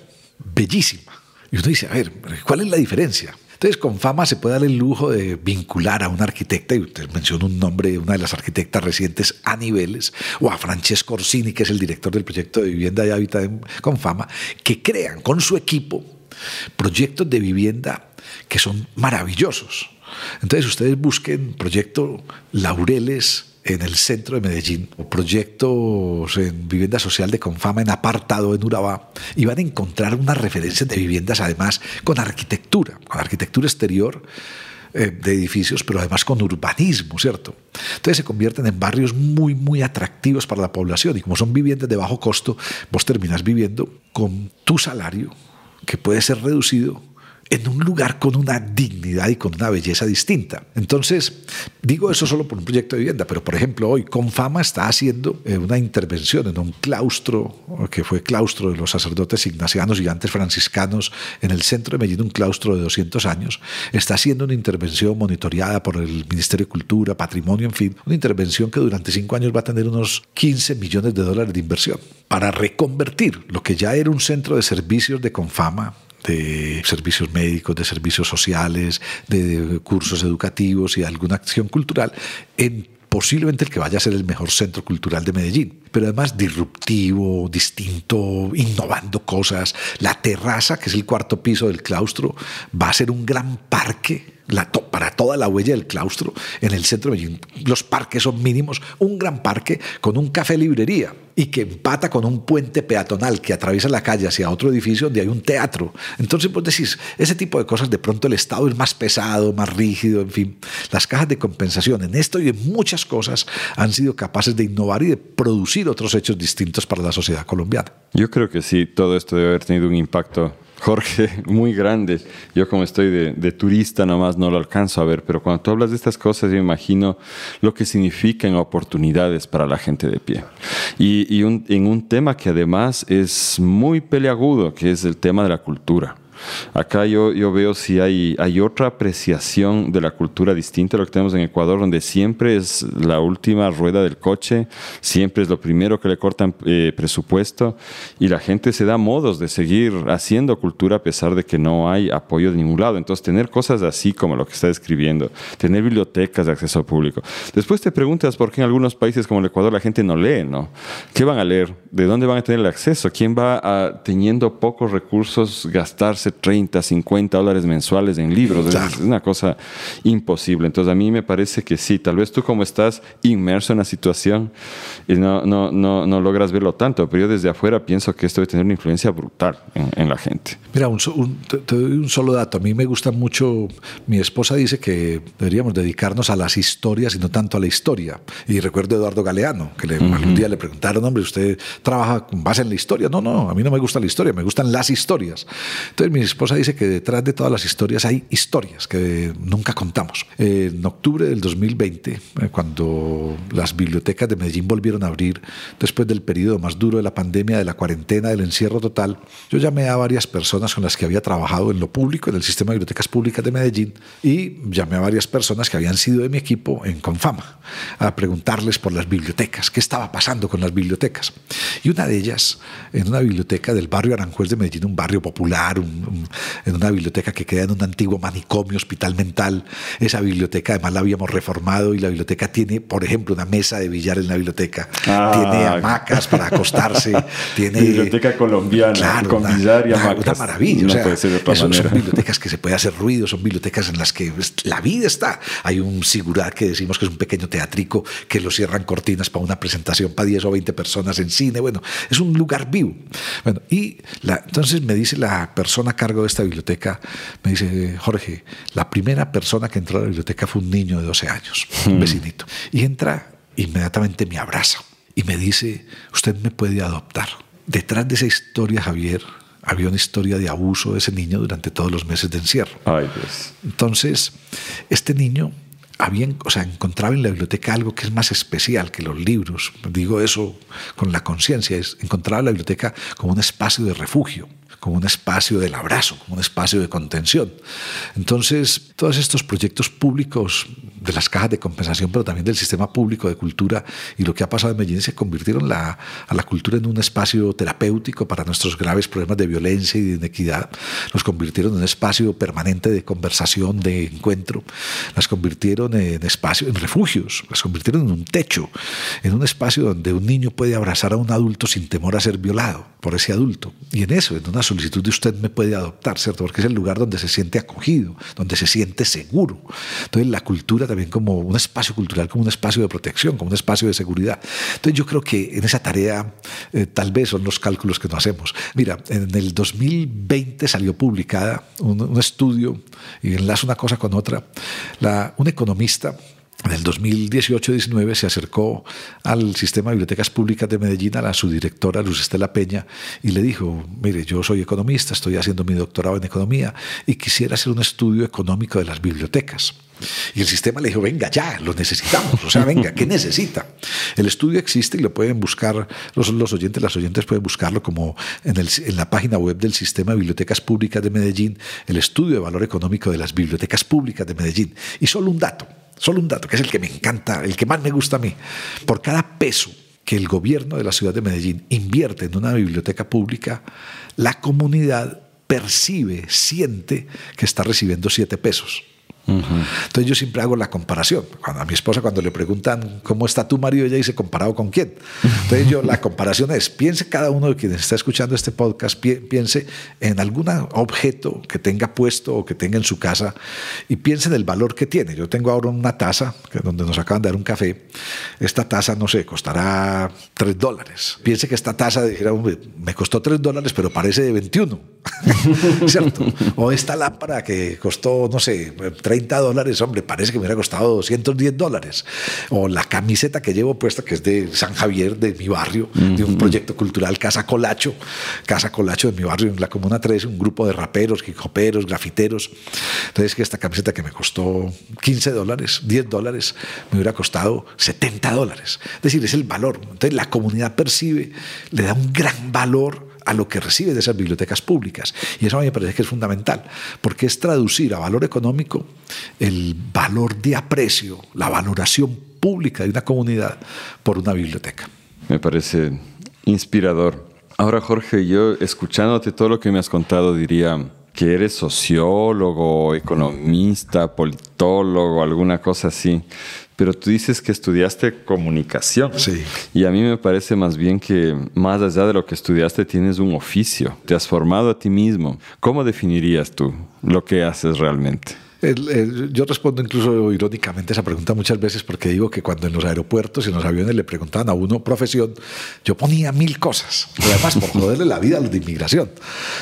bellísima. Y uno dice, a ver, ¿cuál es la diferencia? Entonces, con fama se puede dar el lujo de vincular a un arquitecta, y usted menciona un nombre de una de las arquitectas recientes a niveles, o a Francesco Orsini, que es el director del proyecto de vivienda y hábitat con fama, que crean con su equipo proyectos de vivienda que son maravillosos. Entonces, ustedes busquen proyecto Laureles en el centro de Medellín, o proyectos en vivienda social de Confama en apartado en Urabá, y van a encontrar unas referencias de viviendas además con arquitectura, con arquitectura exterior eh, de edificios, pero además con urbanismo, ¿cierto? Entonces se convierten en barrios muy, muy atractivos para la población y como son viviendas de bajo costo, vos terminas viviendo con tu salario, que puede ser reducido en un lugar con una dignidad y con una belleza distinta. Entonces, digo eso solo por un proyecto de vivienda, pero por ejemplo hoy Confama está haciendo eh, una intervención en un claustro, que fue claustro de los sacerdotes ignacianos y antes franciscanos en el centro de Medellín, un claustro de 200 años, está haciendo una intervención monitoreada por el Ministerio de Cultura, Patrimonio, en fin, una intervención que durante cinco años va a tener unos 15 millones de dólares de inversión para reconvertir lo que ya era un centro de servicios de Confama de servicios médicos, de servicios sociales, de cursos educativos y alguna acción cultural en posiblemente el que vaya a ser el mejor centro cultural de Medellín, pero además disruptivo, distinto, innovando cosas. La terraza, que es el cuarto piso del claustro, va a ser un gran parque para toda la huella del claustro en el centro de Medellín. Los parques son mínimos, un gran parque con un café librería y que empata con un puente peatonal que atraviesa la calle hacia otro edificio donde hay un teatro. Entonces, vos decís, ese tipo de cosas, de pronto el Estado es más pesado, más rígido, en fin. Las cajas de compensación en esto y en muchas cosas han sido capaces de innovar y de producir otros hechos distintos para la sociedad colombiana. Yo creo que sí, todo esto debe haber tenido un impacto Jorge, muy grande. Yo como estoy de, turista nomás no lo alcanzo a ver, pero cuando tú hablas de estas cosas yo imagino lo que significan oportunidades para la gente de pie. Y, y un, en un tema que además es muy peleagudo, que es el tema de la cultura. Acá yo, yo veo si hay, hay otra apreciación de la cultura distinta a lo que tenemos en Ecuador, donde siempre es la última rueda del coche, siempre es lo primero que le cortan eh, presupuesto y la gente se da modos de seguir haciendo cultura a pesar de que no hay apoyo de ningún lado. Entonces, tener cosas así como lo que está describiendo, tener bibliotecas de acceso público. Después te preguntas por qué en algunos países como el Ecuador la gente no lee, ¿no? ¿Qué van a leer? ¿De dónde van a tener el acceso? ¿Quién va a, teniendo pocos recursos, gastarse 30, 50 dólares mensuales en libros? Es una cosa imposible. Entonces, a mí me parece que sí, tal vez tú como estás inmerso en la situación y no, no, no, no logras verlo tanto, pero yo desde afuera pienso que esto debe tener una influencia brutal en, la gente. Mira, un, te, doy un solo dato. A mí me gusta mucho, mi esposa dice que deberíamos dedicarnos a las historias y no tanto a la historia. Y recuerdo a Eduardo Galeano, que le, algún día le preguntaron, hombre, ¿usted trabaja con base en la historia? No, no, a mí no me gusta la historia, me gustan las historias. Entonces mi esposa dice que detrás de todas las historias hay historias que nunca contamos. En octubre del 2020, eh, cuando las bibliotecas de Medellín volvieron a abrir después del periodo más duro de la pandemia, de la cuarentena, del encierro total, yo llamé a varias personas con las que había trabajado en lo público, en el sistema de bibliotecas públicas de Medellín, y llamé a varias personas que habían sido de mi equipo en Confama a preguntarles por las bibliotecas, qué estaba pasando con las bibliotecas. Y una de ellas, en una biblioteca del barrio Aranjuez de Medellín, un barrio popular, en una biblioteca que queda en un antiguo manicomio, hospital mental, esa biblioteca además la habíamos reformado y la biblioteca tiene, por ejemplo, una mesa de billar en la biblioteca, ah, tiene hamacas para acostarse, tiene... Biblioteca colombiana, con billar y hamacas. Una maravilla, o sea, son, son bibliotecas que se puede hacer ruido, son bibliotecas en las que pues, la vida está. Hay un sigurat que decimos que es un pequeño teatrico que lo cierran cortinas para una presentación para 10 o 20 personas en cine. Bueno, es un lugar vivo. Bueno, y la, entonces me dice la persona a cargo de esta biblioteca, me dice, Jorge, la primera persona que entró a la biblioteca fue un niño de 12 años, un hmm. vecinito. Y entra, inmediatamente me abraza y me dice, usted me puede adoptar. Detrás de esa historia, Javier, había una historia de abuso de ese niño durante todos los meses de encierro. Entonces, este niño había, o sea, encontraba en la biblioteca algo que es más especial que los libros. Digo eso con la conciencia, encontraba la biblioteca como un espacio de refugio como un espacio del abrazo, como un espacio de contención. Entonces, todos estos proyectos públicos de las cajas de compensación, pero también del sistema público de cultura y lo que ha pasado en Medellín se convirtieron la, a la cultura en un espacio terapéutico para nuestros graves problemas de violencia y de inequidad, los convirtieron en un espacio permanente de conversación, de encuentro, las convirtieron en espacio, en refugios, las convirtieron en un techo, en un espacio donde un niño puede abrazar a un adulto sin temor a ser violado por ese adulto. Y en eso, en una solicitud de usted me puede adoptar, ¿cierto? Porque es el lugar donde se siente acogido, donde se siente seguro. Entonces la cultura también como un espacio cultural, como un espacio de protección, como un espacio de seguridad. Entonces yo creo que en esa tarea eh, tal vez son los cálculos que no hacemos. Mira, en el 2020 salió publicada un, estudio, y enlazo una cosa con otra, la, un economista en el 2018-19 se acercó al sistema de bibliotecas públicas de Medellín a la su directora Luz Estela Peña y le dijo, mire, yo soy economista, estoy haciendo mi doctorado en economía y quisiera hacer un estudio económico de las bibliotecas. Y el sistema le dijo, venga ya, lo necesitamos, o sea, venga, ¿qué necesita? El estudio existe y lo pueden buscar los, oyentes, las oyentes pueden buscarlo como en, en la página web del Sistema de Bibliotecas Públicas de Medellín, el estudio de valor económico de las bibliotecas públicas de Medellín. Y solo un dato, Solo un dato, que es el que me encanta, el que más me gusta a mí. Por cada peso que el gobierno de la ciudad de Medellín invierte en una biblioteca pública, la comunidad percibe, siente que está recibiendo siete pesos. Entonces yo siempre hago la comparación. Cuando a mi esposa cuando le preguntan cómo está tu marido, ella dice comparado con quién. Entonces yo la comparación es, piense cada uno de quienes está escuchando este podcast, piense en algún objeto que tenga puesto o que tenga en su casa y piense en el valor que tiene. Yo tengo ahora una taza donde nos acaban de dar un café. Esta taza, no sé, costará 3 dólares. Piense que esta taza, dijera, me costó 3 dólares, pero parece de 21. ¿Cierto? O esta lámpara que costó, no sé, 30 30 dólares, hombre, parece que me hubiera costado 210 dólares. O la camiseta que llevo puesta, que es de San Javier, de mi barrio, de un proyecto cultural, Casa Colacho, Casa Colacho de mi barrio, en la Comuna 3, un grupo de raperos, hip grafiteros. Entonces, que esta camiseta que me costó 15 dólares, 10 dólares, me hubiera costado 70 dólares. Es decir, es el valor. Entonces, la comunidad percibe, le da un gran valor a lo que recibe de esas bibliotecas públicas. Y eso a mí me parece que es fundamental, porque es traducir a valor económico el valor de aprecio, la valoración pública de una comunidad por una biblioteca. Me parece inspirador. Ahora, Jorge, yo escuchándote todo lo que me has contado, diría que eres sociólogo, economista, politólogo, alguna cosa así. Pero tú dices que estudiaste comunicación. Sí. Y a mí me parece más bien que más allá de lo que estudiaste tienes un oficio. Te has formado a ti mismo. ¿Cómo definirías tú lo que haces realmente? yo respondo incluso irónicamente esa pregunta muchas veces porque digo que cuando en los aeropuertos y en los aviones le preguntaban a uno profesión, yo ponía mil cosas, además por joderle la vida a los de inmigración.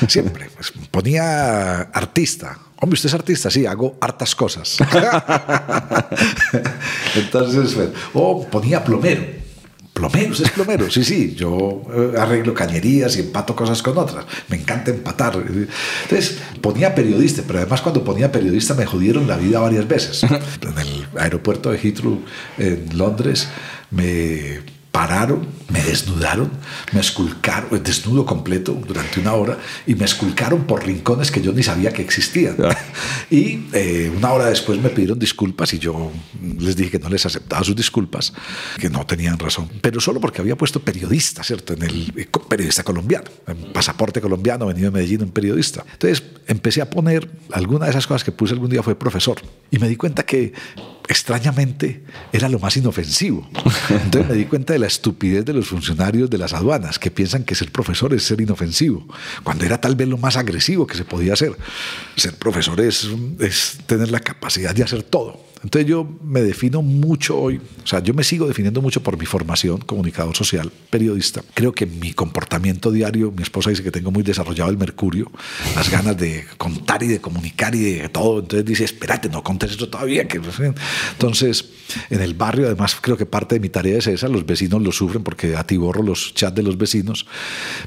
Siempre. Pues, ponía artista. Hombre, ¿usted es artista? Sí, hago hartas cosas. Entonces, pues, o ponía plomero Plomero, es plomero. Sí, sí, yo eh, arreglo cañerías y empato cosas con otras. Me encanta empatar. Entonces ponía periodista, pero además cuando ponía periodista me jodieron la vida varias veces. En el aeropuerto de Heathrow en Londres me pararon, me desnudaron, me esculcaron, desnudo completo durante una hora, y me esculcaron por rincones que yo ni sabía que existían. y eh, una hora después me pidieron disculpas y yo les dije que no les aceptaba sus disculpas, que no tenían razón, pero solo porque había puesto periodista, ¿cierto? En el eh, periodista colombiano, en pasaporte colombiano, venido de Medellín, un periodista. Entonces empecé a poner, alguna de esas cosas que puse algún día fue profesor, y me di cuenta que extrañamente era lo más inofensivo. Entonces me di cuenta de la estupidez de los funcionarios de las aduanas que piensan que ser profesor es ser inofensivo, cuando era tal vez lo más agresivo que se podía hacer. Ser profesor es, es tener la capacidad de hacer todo. Entonces yo me defino mucho hoy, o sea, yo me sigo definiendo mucho por mi formación, comunicador social, periodista. Creo que mi comportamiento diario, mi esposa dice que tengo muy desarrollado el mercurio, las ganas de contar y de comunicar y de todo. Entonces dice, espérate, no contes esto todavía. Que... Entonces, en el barrio, además, creo que parte de mi tarea es esa, los vecinos lo sufren porque atiborro los chats de los vecinos.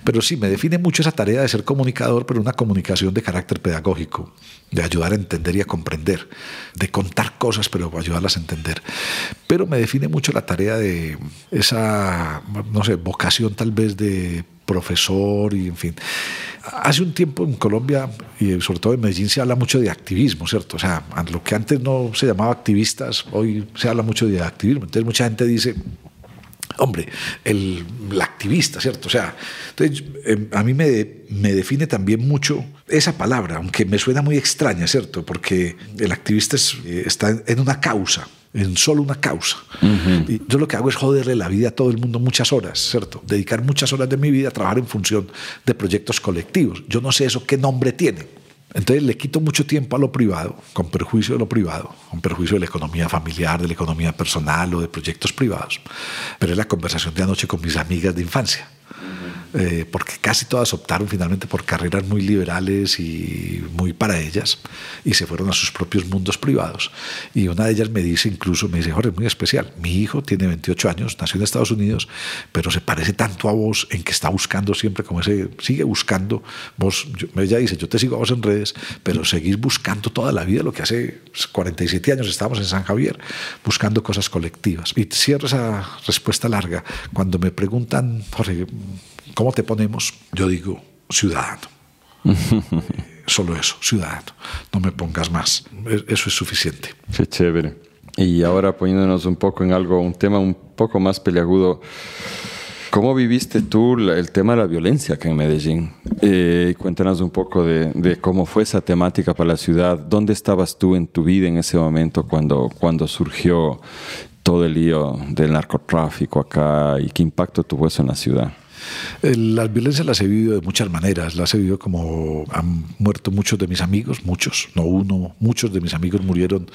Pero sí, me define mucho esa tarea de ser comunicador, pero una comunicación de carácter pedagógico, de ayudar a entender y a comprender, de contar cosas pero ayudarlas a entender. Pero me define mucho la tarea de esa, no sé, vocación tal vez de profesor y en fin. Hace un tiempo en Colombia y sobre todo en Medellín se habla mucho de activismo, ¿cierto? O sea, lo que antes no se llamaba activistas, hoy se habla mucho de activismo. Entonces mucha gente dice, hombre, el, activista, ¿cierto? O sea, entonces, em, a mí me, me, define también mucho esa palabra, aunque me suena muy extraña, ¿cierto? Porque el activista eh, está en una causa, en solo una causa. Y yo lo que hago es joderle la vida a todo el mundo muchas horas, ¿cierto? Dedicar muchas horas de mi vida a trabajar en función de proyectos colectivos. Yo no sé eso qué nombre tiene. Entonces le quito mucho tiempo a lo privado, con perjuicio de lo privado, con perjuicio de la economía familiar, de la economía personal o de proyectos privados. Pero es la conversación de anoche con mis amigas de infancia. Eh, porque casi todas optaron finalmente por carreras muy liberales y muy para ellas y se fueron a sus propios mundos privados. Y una de ellas me dice incluso, me dice, Jorge, es muy especial, mi hijo tiene 28 años, nació en Estados Unidos, pero se parece tanto a vos en que está buscando siempre como ese, sigue buscando, vos, ella dice, yo te sigo a vos en redes, pero seguís buscando toda la vida lo que hace 47 años estábamos en San Javier, buscando cosas colectivas. Y cierro esa respuesta larga cuando me preguntan, Jorge, ¿Cómo te ponemos? Yo digo ciudadano. Solo eso, ciudadano. No me pongas más. Eso es suficiente. Qué chévere. Y ahora poniéndonos un poco en algo, un tema un poco más peleagudo. ¿Cómo viviste tú el tema de la violencia acá en Medellín? Eh, cuéntanos un poco de, de, cómo fue esa temática para la ciudad. ¿Dónde estabas tú en tu vida en ese momento cuando, cuando surgió todo el lío del narcotráfico acá y qué impacto tuvo eso en la ciudad? Las violencias las he vivido de muchas maneras. Las he vivido como han muerto muchos de mis amigos, muchos, no uno, muchos de mis amigos murieron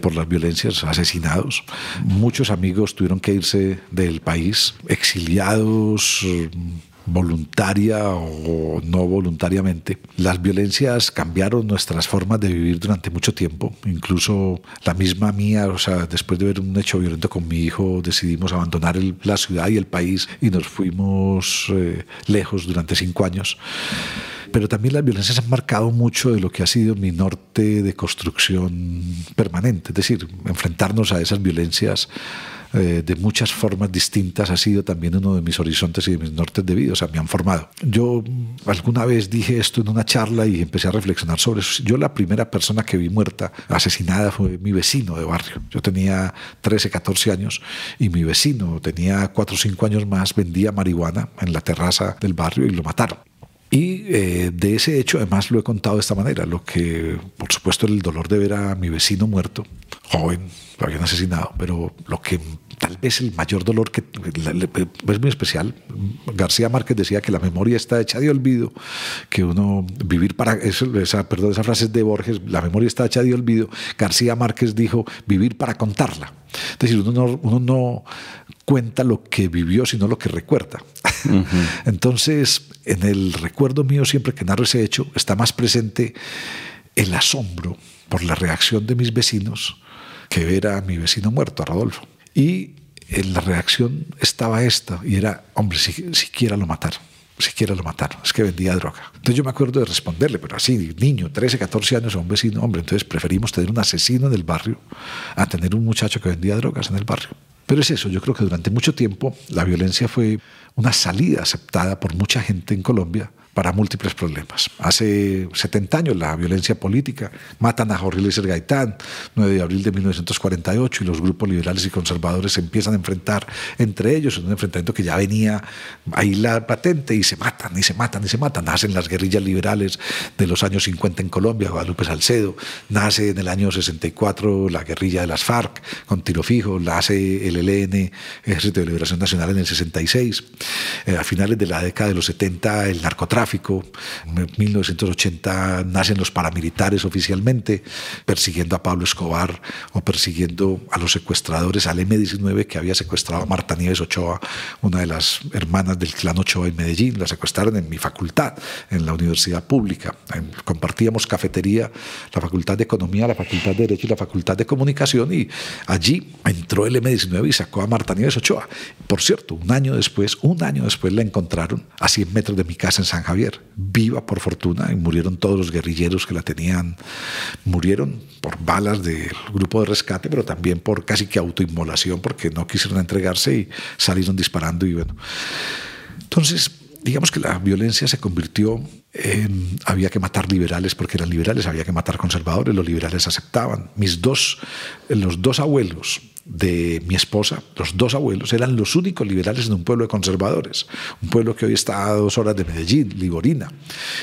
por las violencias, asesinados. Muchos amigos tuvieron que irse del país, exiliados voluntaria o no voluntariamente. Las violencias cambiaron nuestras formas de vivir durante mucho tiempo, incluso la misma mía, o sea, después de ver un hecho violento con mi hijo, decidimos abandonar la ciudad y el país y nos fuimos eh, lejos durante cinco años pero también las violencias han marcado mucho de lo que ha sido mi norte de construcción permanente, es decir, enfrentarnos a esas violencias eh, de muchas formas distintas ha sido también uno de mis horizontes y de mis nortes de vida, o sea, me han formado. Yo alguna vez dije esto en una charla y empecé a reflexionar sobre eso. Yo la primera persona que vi muerta, asesinada, fue mi vecino de barrio. Yo tenía 13, 14 años y mi vecino tenía 4 o 5 años más, vendía marihuana en la terraza del barrio y lo mataron. Y eh, de ese hecho, además, lo he contado de esta manera. Lo que, por supuesto, el dolor de ver a mi vecino muerto, joven, lo habían asesinado, pero lo que tal vez el mayor dolor que es muy especial. García Márquez decía que la memoria está hecha de olvido, que uno vivir para esa, perdón, esa frase es de Borges, la memoria está hecha de olvido. García Márquez dijo vivir para contarla. Es decir, uno no, uno no cuenta lo que vivió, sino lo que recuerda. Entonces, en el recuerdo mío, siempre que narro ese hecho, está más presente el asombro por la reacción de mis vecinos que ver a mi vecino muerto, a Rodolfo. Y la reacción estaba esta, y era, hombre, si, siquiera lo mataron siquiera lo mataron, es que vendía droga. Entonces yo me acuerdo de responderle, pero así, niño, 13, 14 años a un vecino, hombre, entonces preferimos tener un asesino en el barrio a tener un muchacho que vendía drogas en el barrio. Pero es eso, yo creo que durante mucho tiempo la violencia fue una salida aceptada por mucha gente en Colombia para múltiples problemas. Hace 70 años la violencia política, matan a Jorge Luis Gaitán, 9 de abril de 1948, y los grupos liberales y conservadores se empiezan a enfrentar entre ellos, en un enfrentamiento que ya venía ahí la patente, y se matan, y se matan, y se matan. Nacen las guerrillas liberales de los años 50 en Colombia, Guadalupe Salcedo, nace en el año 64 la guerrilla de las FARC con tiro fijo, nace el ELN, Ejército de Liberación Nacional en el 66, eh, a finales de la década de los 70 el narcotráfico, en 1980 nacen los paramilitares oficialmente, persiguiendo a Pablo Escobar o persiguiendo a los secuestradores, al M-19 que había secuestrado a Marta Nieves Ochoa, una de las hermanas del clan Ochoa en Medellín. La secuestraron en mi facultad, en la universidad pública. Compartíamos cafetería, la Facultad de Economía, la Facultad de Derecho y la Facultad de Comunicación y allí entró el M-19 y sacó a Marta Nieves Ochoa. Por cierto, un año después, un año después la encontraron a 100 metros de mi casa en San Javier, viva por fortuna, y murieron todos los guerrilleros que la tenían, murieron por balas del grupo de rescate, pero también por casi que autoinmolación, porque no quisieron entregarse y salieron disparando y bueno. Entonces, digamos que la violencia se convirtió en había que matar liberales porque eran liberales, había que matar conservadores, los liberales aceptaban. Mis dos, los dos abuelos de mi esposa, los dos abuelos, eran los únicos liberales en un pueblo de conservadores, un pueblo que hoy está a dos horas de Medellín, Liborina,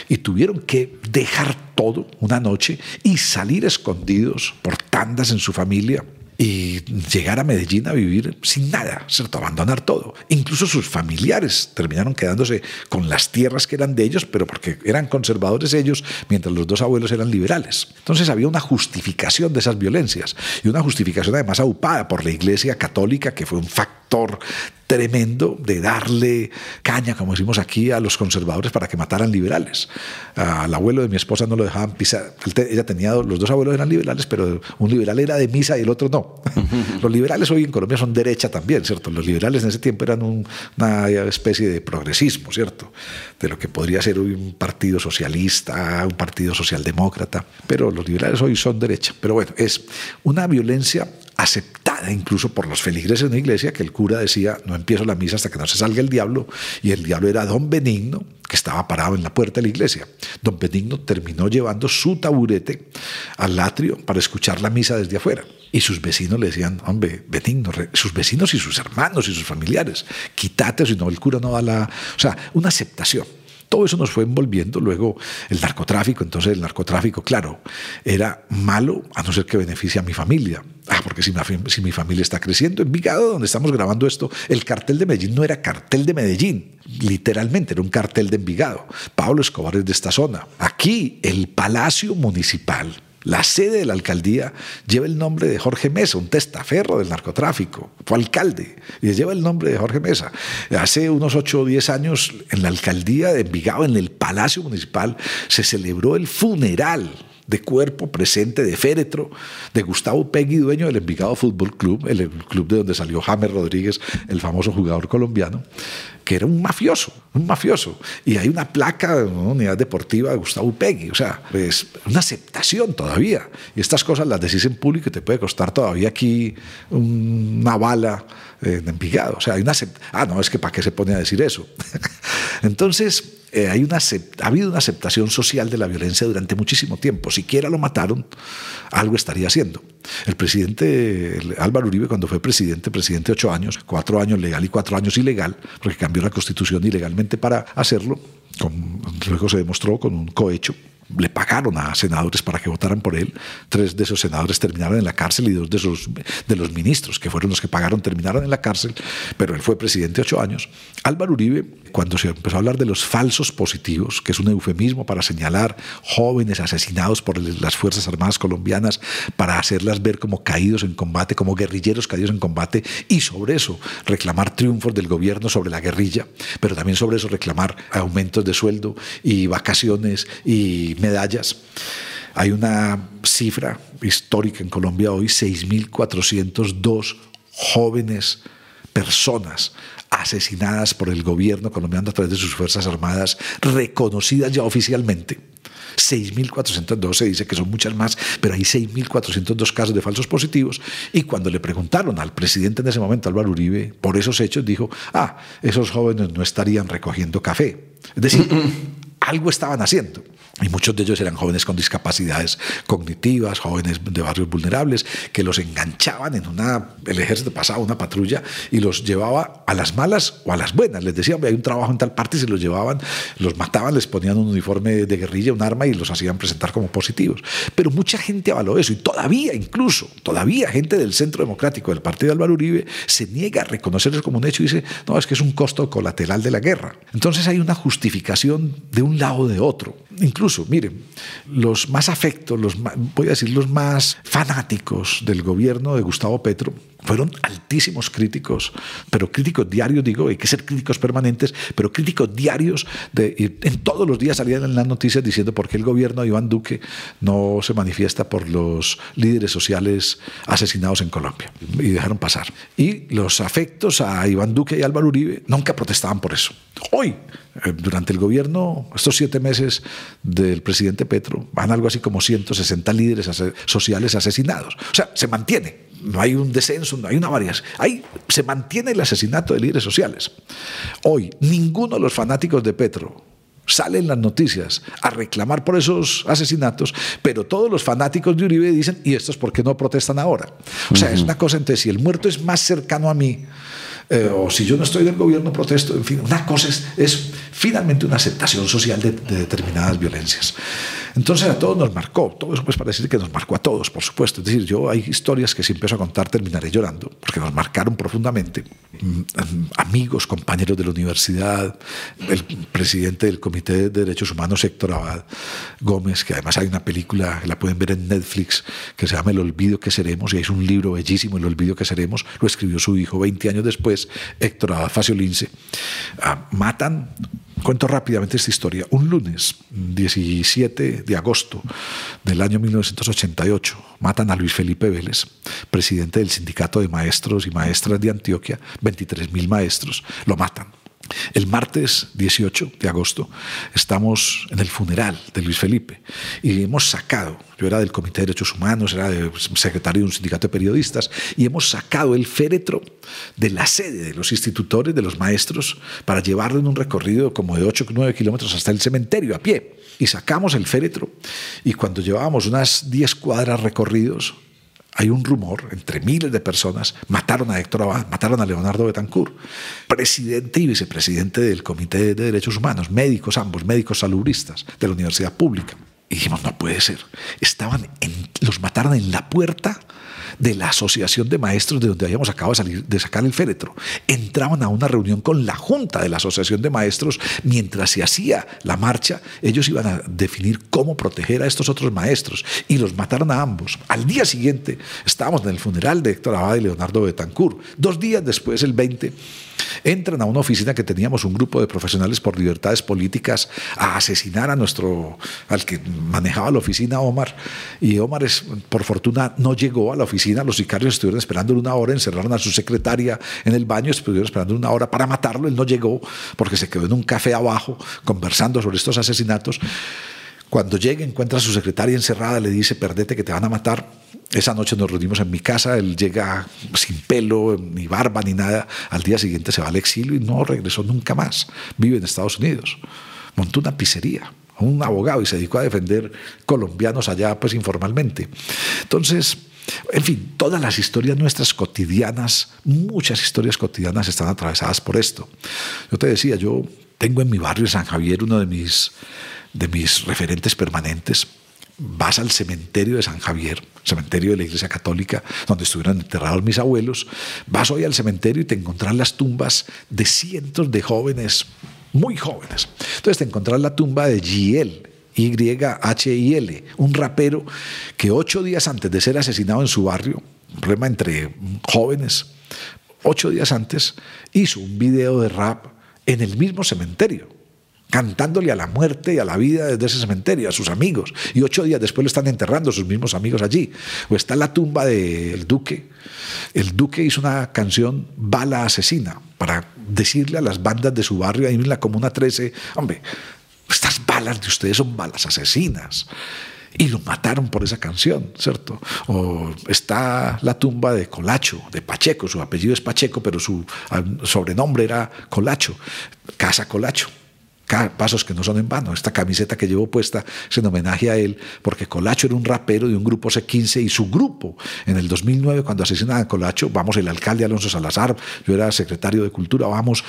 y tuvieron que dejar todo una noche y salir escondidos por tandas en su familia y llegar a Medellín a vivir sin nada, ¿cierto? abandonar todo. Incluso sus familiares terminaron quedándose con las tierras que eran de ellos, pero porque eran conservadores ellos, mientras los dos abuelos eran liberales. Entonces había una justificación de esas violencias y una justificación además aupada por la Iglesia Católica, que fue un factor tremendo de darle caña, como decimos aquí, a los conservadores para que mataran liberales. Al abuelo de mi esposa no lo dejaban pisar. Ella tenía, los dos abuelos eran liberales, pero un liberal era de misa y el otro no. Los liberales hoy en Colombia son derecha también, ¿cierto? Los liberales en ese tiempo eran una especie de progresismo, ¿cierto? De lo que podría ser hoy un partido socialista, un partido socialdemócrata, pero los liberales hoy son derecha. Pero bueno, es una violencia aceptada incluso por los feligreses de una iglesia, que el cura decía, no empiezo la misa hasta que no se salga el diablo, y el diablo era don Benigno, que estaba parado en la puerta de la iglesia. Don Benigno terminó llevando su taburete al atrio para escuchar la misa desde afuera. Y sus vecinos le decían, hombre, Benigno, sus vecinos y sus hermanos y sus familiares, quítate, si no el cura no da la... O sea, una aceptación. Todo eso nos fue envolviendo. Luego el narcotráfico, entonces el narcotráfico, claro, era malo a no ser que beneficie a mi familia. Ah, porque si mi, familia está creciendo, en Vigado, donde estamos grabando esto, el cartel de Medellín no era cartel de Medellín, literalmente era un cartel de Envigado. Pablo Escobar es de esta zona. Aquí el Palacio Municipal la sede de la alcaldía lleva el nombre de Jorge Mesa, un testaferro del narcotráfico. Fue alcalde y lleva el nombre de Jorge Mesa. Hace unos 8 o 10 años, en la alcaldía de Envigado, en el Palacio Municipal, se celebró el funeral de cuerpo presente, de féretro, de Gustavo Pegui, dueño del Envigado Fútbol Club, el club de donde salió James Rodríguez, el famoso jugador colombiano, que era un mafioso, un mafioso. Y hay una placa de una unidad deportiva de Gustavo Pegui, o sea, es una aceptación todavía. Y estas cosas las decís en público y te puede costar todavía aquí una bala en Envigado. O sea, hay una Ah, no, es que ¿para qué se pone a decir eso? Entonces, eh, hay una, ha habido una aceptación social de la violencia durante muchísimo tiempo. Siquiera lo mataron, algo estaría haciendo. El presidente Álvaro Uribe, cuando fue presidente, presidente ocho años, cuatro años legal y cuatro años ilegal, porque cambió la constitución ilegalmente para hacerlo, luego se demostró con un cohecho le pagaron a senadores para que votaran por él. Tres de esos senadores terminaron en la cárcel y dos de, esos, de los ministros, que fueron los que pagaron, terminaron en la cárcel, pero él fue presidente ocho años. Álvaro Uribe, cuando se empezó a hablar de los falsos positivos, que es un eufemismo para señalar jóvenes asesinados por las Fuerzas Armadas colombianas, para hacerlas ver como caídos en combate, como guerrilleros caídos en combate, y sobre eso reclamar triunfos del gobierno sobre la guerrilla, pero también sobre eso reclamar aumentos de sueldo y vacaciones y medallas. Hay una cifra histórica en Colombia hoy, 6.402 jóvenes personas asesinadas por el gobierno colombiano a través de sus Fuerzas Armadas, reconocidas ya oficialmente. 6.402 se dice que son muchas más, pero hay 6.402 casos de falsos positivos. Y cuando le preguntaron al presidente en ese momento, Álvaro Uribe, por esos hechos, dijo, ah, esos jóvenes no estarían recogiendo café. Es decir, algo estaban haciendo y muchos de ellos eran jóvenes con discapacidades cognitivas, jóvenes de barrios vulnerables, que los enganchaban en una, el ejército pasaba una patrulla y los llevaba a las malas o a las buenas. Les decían, hay un trabajo en tal parte y se los llevaban, los mataban, les ponían un uniforme de guerrilla, un arma y los hacían presentar como positivos. Pero mucha gente avaló eso y todavía, incluso, todavía gente del Centro Democrático del Partido de Álvaro Uribe se niega a reconocer eso como un hecho y dice, no, es que es un costo colateral de la guerra. Entonces hay una justificación de un lado o de otro. Incluso miren, los más afectos, los voy a decir los más fanáticos del gobierno de Gustavo Petro, fueron altísimos críticos, pero críticos diarios, digo, hay que ser críticos permanentes, pero críticos diarios, de, en todos los días salían en las noticias diciendo por qué el gobierno de Iván Duque no se manifiesta por los líderes sociales asesinados en Colombia. Y dejaron pasar. Y los afectos a Iván Duque y Álvaro Uribe nunca protestaban por eso. Hoy, eh, durante el gobierno, estos siete meses del presidente Petro, van algo así como 160 líderes sociales asesinados. O sea, se mantiene no hay un descenso, hay una variación. Ahí se mantiene el asesinato de líderes sociales. Hoy, ninguno de los fanáticos de Petro sale en las noticias a reclamar por esos asesinatos, pero todos los fanáticos de Uribe dicen, ¿y estos por qué no protestan ahora? O sea, es una cosa, entonces, si el muerto es más cercano a mí, eh, o si yo no estoy del gobierno, protesto, en fin, una cosa es, finalmente una aceptación social de, de determinadas violencias. Entonces a todos nos marcó, todo eso pues para decir que nos marcó a todos, por supuesto. Es decir, yo hay historias que si empiezo a contar terminaré llorando, porque nos marcaron profundamente. Mm, amigos, compañeros de la universidad, el presidente del Comité de Derechos Humanos, Héctor Abad Gómez, que además hay una película, la pueden ver en Netflix, que se llama El Olvido que Seremos, y es un libro bellísimo, El Olvido que Seremos, lo escribió su hijo 20 años después, Héctor Abad Facio Lince. Ah, matan Cuento rápidamente esta historia. Un lunes, 17 de agosto del año 1988, matan a Luis Felipe Vélez, presidente del Sindicato de Maestros y Maestras de Antioquia, 23.000 maestros, lo matan. El martes 18 de agosto estamos en el funeral de Luis Felipe y hemos sacado, yo era del Comité de Derechos Humanos, era secretario de un sindicato de periodistas, y hemos sacado el féretro de la sede de los institutores, de los maestros, para llevarlo en un recorrido como de 8 o 9 kilómetros hasta el cementerio a pie. Y sacamos el féretro y cuando llevábamos unas 10 cuadras recorridos, hay un rumor entre miles de personas, mataron a Héctor Abad, mataron a Leonardo Betancourt, presidente y vicepresidente del Comité de Derechos Humanos, médicos ambos, médicos salubristas de la Universidad Pública. Y dijimos, no puede ser. Estaban en, los mataron en la puerta de la asociación de maestros de donde habíamos acabado de, salir, de sacar el féretro. Entraban a una reunión con la junta de la asociación de maestros mientras se hacía la marcha. Ellos iban a definir cómo proteger a estos otros maestros y los mataron a ambos. Al día siguiente estábamos en el funeral de Héctor Abad y Leonardo Betancourt. Dos días después, el 20, entran a una oficina que teníamos un grupo de profesionales por libertades políticas a asesinar a nuestro, al que manejaba la oficina, Omar. Y Omar, es, por fortuna, no llegó a la oficina. Los sicarios estuvieron esperando una hora, encerraron a su secretaria en el baño, estuvieron esperando una hora para matarlo. Él no llegó porque se quedó en un café abajo conversando sobre estos asesinatos. Cuando llega, encuentra a su secretaria encerrada, le dice, perdete que te van a matar. Esa noche nos reunimos en mi casa, él llega sin pelo, ni barba, ni nada. Al día siguiente se va al exilio y no regresó nunca más. Vive en Estados Unidos. Montó una pizzería, un abogado y se dedicó a defender colombianos allá, pues informalmente. Entonces, en fin, todas las historias nuestras cotidianas, muchas historias cotidianas están atravesadas por esto. Yo te decía, yo tengo en mi barrio San Javier uno de mis de mis referentes permanentes, vas al cementerio de San Javier, cementerio de la Iglesia Católica, donde estuvieron enterrados mis abuelos, vas hoy al cementerio y te encontrás las tumbas de cientos de jóvenes, muy jóvenes. Entonces te encontrás la tumba de Giel, Y-H-I-L, un rapero que ocho días antes de ser asesinado en su barrio, un problema entre jóvenes, ocho días antes hizo un video de rap en el mismo cementerio cantándole a la muerte y a la vida desde ese cementerio, a sus amigos. Y ocho días después lo están enterrando sus mismos amigos allí. O está la tumba del duque. El duque hizo una canción Bala Asesina para decirle a las bandas de su barrio, ahí en la Comuna 13, hombre, estas balas de ustedes son balas asesinas. Y lo mataron por esa canción, ¿cierto? O está la tumba de Colacho, de Pacheco, su apellido es Pacheco, pero su ah, sobrenombre era Colacho, Casa Colacho pasos que no son en vano. Esta camiseta que llevo puesta es en homenaje a él, porque Colacho era un rapero de un grupo C15 y su grupo, en el 2009, cuando asesinan a Colacho, vamos el alcalde Alonso Salazar, yo era secretario de Cultura, vamos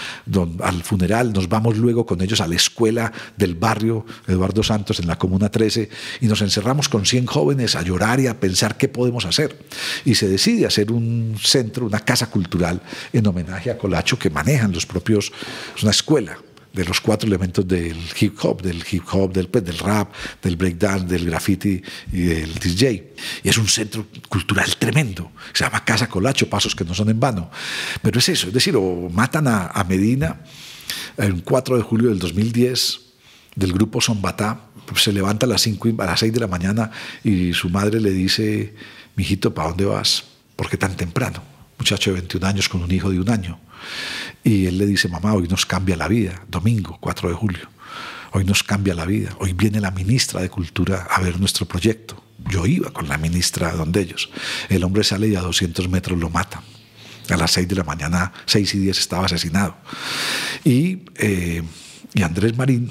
al funeral, nos vamos luego con ellos a la escuela del barrio Eduardo Santos en la Comuna 13 y nos encerramos con 100 jóvenes a llorar y a pensar qué podemos hacer. Y se decide hacer un centro, una casa cultural en homenaje a Colacho que manejan los propios, es una escuela de los cuatro elementos del hip hop, del hip hop, del, pues, del rap, del breakdance, del graffiti y del DJ. Y es un centro cultural tremendo. Se llama Casa Colacho, pasos que no son en vano. Pero es eso, es decir, o matan a, Medina el 4 de julio del 2010 del grupo Zombatá, se levanta a las, 5, a las 6 de la mañana y su madre le dice, mijito, ¿para dónde vas? ¿Por qué tan temprano? Muchacho de 21 años con un hijo de un año. Y él le dice, mamá, hoy nos cambia la vida, domingo 4 de julio, hoy nos cambia la vida, hoy viene la ministra de Cultura a ver nuestro proyecto. Yo iba con la ministra donde ellos. El hombre sale y a 200 metros lo matan. A las 6 de la mañana, 6 y 10 estaba asesinado. Y, eh, y Andrés Marín,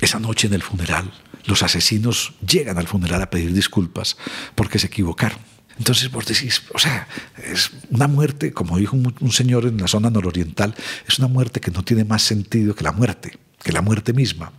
esa noche en el funeral, los asesinos llegan al funeral a pedir disculpas porque se equivocaron entonces vos decís, o sea, es una muerte, como dijo un, señor en la zona nororiental, es una muerte que no tiene más sentido que la muerte que la muerte misma.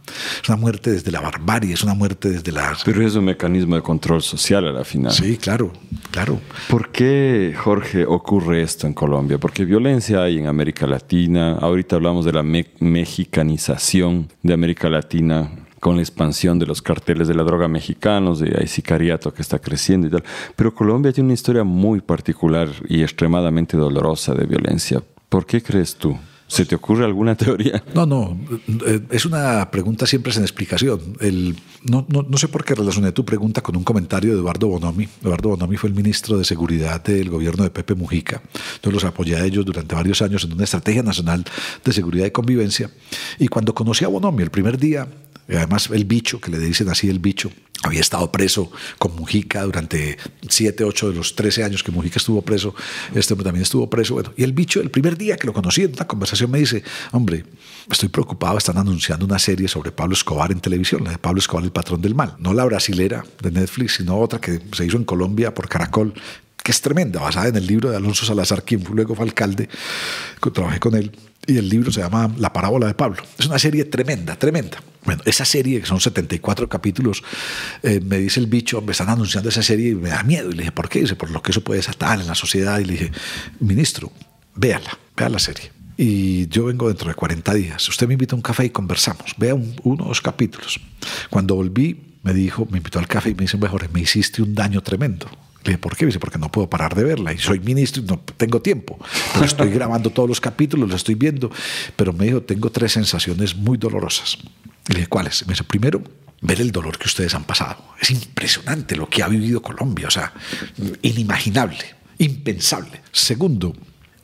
Es una muerte desde la barbarie, es una muerte desde la... Pero es un mecanismo de control social a la final. Sí, claro, claro. ¿Por qué, Jorge, ocurre esto en Colombia? Porque violencia hay en América Latina. Ahorita hablamos de la mexicanización de América Latina con la expansión de los carteles de la droga mexicanos, de hay sicariato que está creciendo y tal. Pero Colombia tiene una historia muy particular y extremadamente dolorosa de violencia. ¿Por qué crees tú? ¿Se te ocurre alguna teoría? No, no, eh, es una pregunta siempre sin explicación. El, no, no, no, sé por qué relacioné tu pregunta con un comentario de Eduardo Bonomi. Eduardo Bonomi fue el ministro de Seguridad del gobierno de Pepe Mujica. Yo los apoyé a ellos durante varios años en una estrategia nacional de seguridad y convivencia. Y cuando conocí a Bonomi el primer día, además el bicho, que le dicen así el bicho, había estado preso con Mujica durante 7, 8 de los 13 años que Mujica estuvo preso, este hombre también estuvo preso. Bueno, y el bicho, el primer día que lo conocí en una conversación, me dice, hombre, estoy preocupado, están anunciando una serie sobre Pablo Escobar en televisión, la de Pablo Escobar, el patrón del mal. No la brasilera de Netflix, sino otra que se hizo en Colombia por Caracol, que es tremenda, basada en el libro de Alonso Salazar, quien luego fue alcalde, trabajé con él. Y el libro se llama La parábola de Pablo. Es una serie tremenda, tremenda. Bueno, esa serie, que son 74 capítulos, eh, me dice el bicho, me están anunciando esa serie y me da miedo. Y le dije, ¿por qué? Dice, por lo que eso puede desatar en la sociedad. Y le dije, ministro, véala, vea la serie. Y yo vengo dentro de 40 días. Usted me invita a un café y conversamos. Vea un, uno o dos capítulos. Cuando volví, me dijo, me invitó al café y me dice, mejor, me hiciste un daño tremendo. Le dije, ¿por qué? dice, porque no puedo parar de verla y soy ministro y no tengo tiempo. Pero estoy grabando todos los capítulos, los estoy viendo. Pero me dijo, tengo tres sensaciones muy dolorosas. le dije, ¿cuáles? Me dice, primero, ver el dolor que ustedes han pasado. Es impresionante lo que ha vivido Colombia, o sea, inimaginable, impensable. Segundo,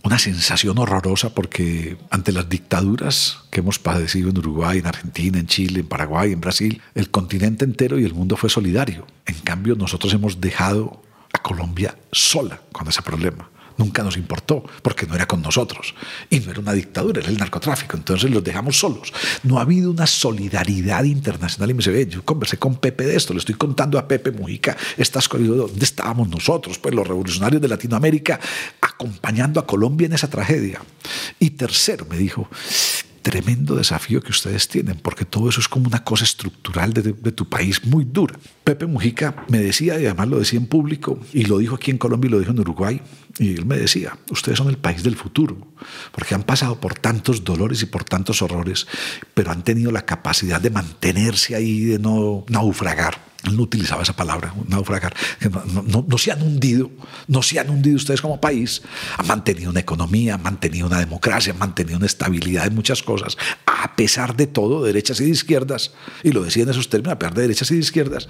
una sensación horrorosa porque ante las dictaduras que hemos padecido en Uruguay, en Argentina, en Chile, en Paraguay, en Brasil, el continente entero y el mundo fue solidario. En cambio, nosotros hemos dejado Colombia sola con ese problema nunca nos importó, porque no era con nosotros. Y no era una dictadura, era el narcotráfico. Entonces los dejamos solos. No ha habido una solidaridad internacional. Y me dice, yo conversé con Pepe de esto, le estoy contando a Pepe Mujica estas cosas. ¿Dónde estábamos nosotros? Pues los revolucionarios de Latinoamérica acompañando a Colombia en esa tragedia. Y tercero, me dijo, tremendo desafío que ustedes tienen, porque todo eso es como una cosa estructural de, tu país muy dura. Pepe Mujica me decía, y además lo decía en público, y lo dijo aquí en Colombia y lo dijo en Uruguay, y él me decía, ustedes son el país del futuro, porque han pasado por tantos dolores y por tantos horrores, pero han tenido la capacidad de mantenerse ahí, de no naufragar no utilizaba esa palabra, naufragar, no, se han hundido, no se han hundido ustedes como país, han mantenido una economía, han mantenido una democracia, han mantenido una estabilidad en muchas cosas, a pesar de todo, derechas y de izquierdas, y lo decía en esos términos, a pesar de derechas y de izquierdas,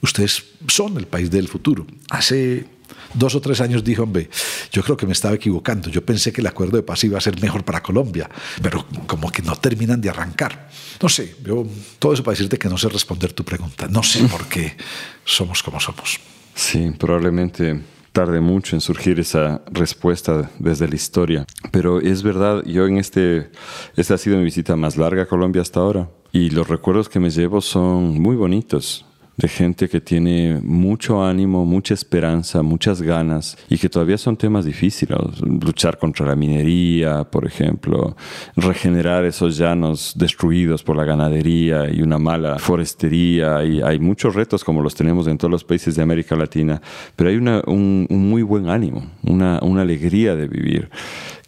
ustedes son el país del futuro. Hace dos o tres años dijo, hombre, yo creo que me estaba equivocando. Yo pensé que el acuerdo de paz iba a ser mejor para Colombia, pero como que no terminan de arrancar. No sé, yo todo eso para decirte que no sé responder tu pregunta. No sé por qué somos como somos. Sí, probablemente tarde mucho en surgir esa respuesta desde la historia. Pero es verdad, yo en este, esta ha sido mi visita más larga a Colombia hasta ahora. Y los recuerdos que me llevo son muy bonitos de gente que tiene mucho ánimo, mucha esperanza, muchas ganas y que todavía son temas difíciles. Luchar contra la minería, por ejemplo, regenerar esos llanos destruidos por la ganadería y una mala forestería. Y hay muchos retos como los tenemos en todos los países de América Latina, pero hay una, un, muy buen ánimo, una, una alegría de vivir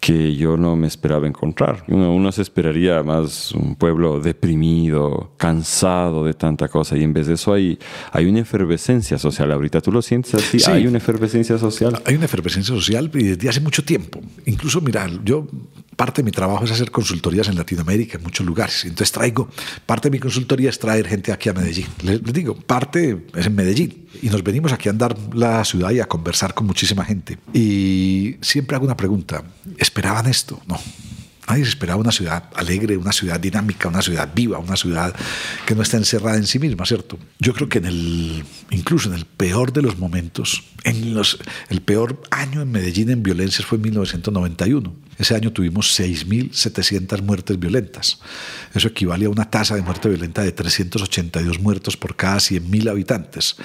que yo no me esperaba encontrar. Uno, se esperaría más un pueblo deprimido, cansado de tanta cosa, y en vez de eso hay, hay una efervescencia social. Ahorita tú lo sientes así, hay una efervescencia social. Hay una efervescencia social desde hace mucho tiempo. Incluso, mira, yo parte de mi trabajo es hacer consultorías en Latinoamérica, en muchos lugares. Entonces traigo, parte de mi consultoría es traer gente aquí a Medellín. Les, digo, parte es en Medellín. Y nos venimos aquí a andar la ciudad y a conversar con muchísima gente. Y siempre hago una pregunta, ¿esperaban esto? No. Nadie esperaba una ciudad alegre, una ciudad dinámica, una ciudad viva, una ciudad que no está encerrada en sí misma, ¿cierto? Yo creo que incluso en el peor de los momentos, en el peor año en Medellín en violencias fue en 1991 ese año tuvimos 6.700 muertes violentas. Eso equivale a una tasa de muerte violenta de 382 muertos por cada 100.000 habitantes.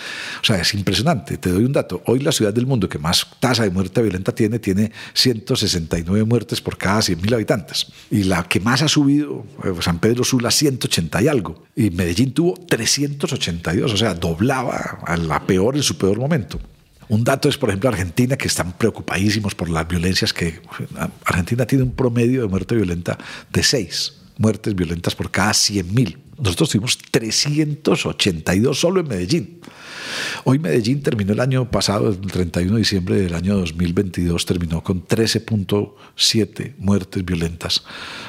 O sea, es impresionante. Te doy un dato. Hoy la ciudad del mundo que más tasa de muerte violenta tiene, tiene 169 muertes por cada 100.000 habitantes. Y la que más ha subido, eh, San Pedro Sula, 180 y algo. Y Medellín tuvo 382, o sea, doblaba a la peor en su peor momento. Un dato es, por ejemplo, Argentina, que están preocupadísimos por las violencias que Argentina tiene un promedio de muerte violenta de seis muertes violentas por cada 100.000. Nosotros tuvimos 382 solo en Medellín. Hoy Medellín terminó el año pasado, el 31 de diciembre del año 2022, terminó con 13.7 muertes violentas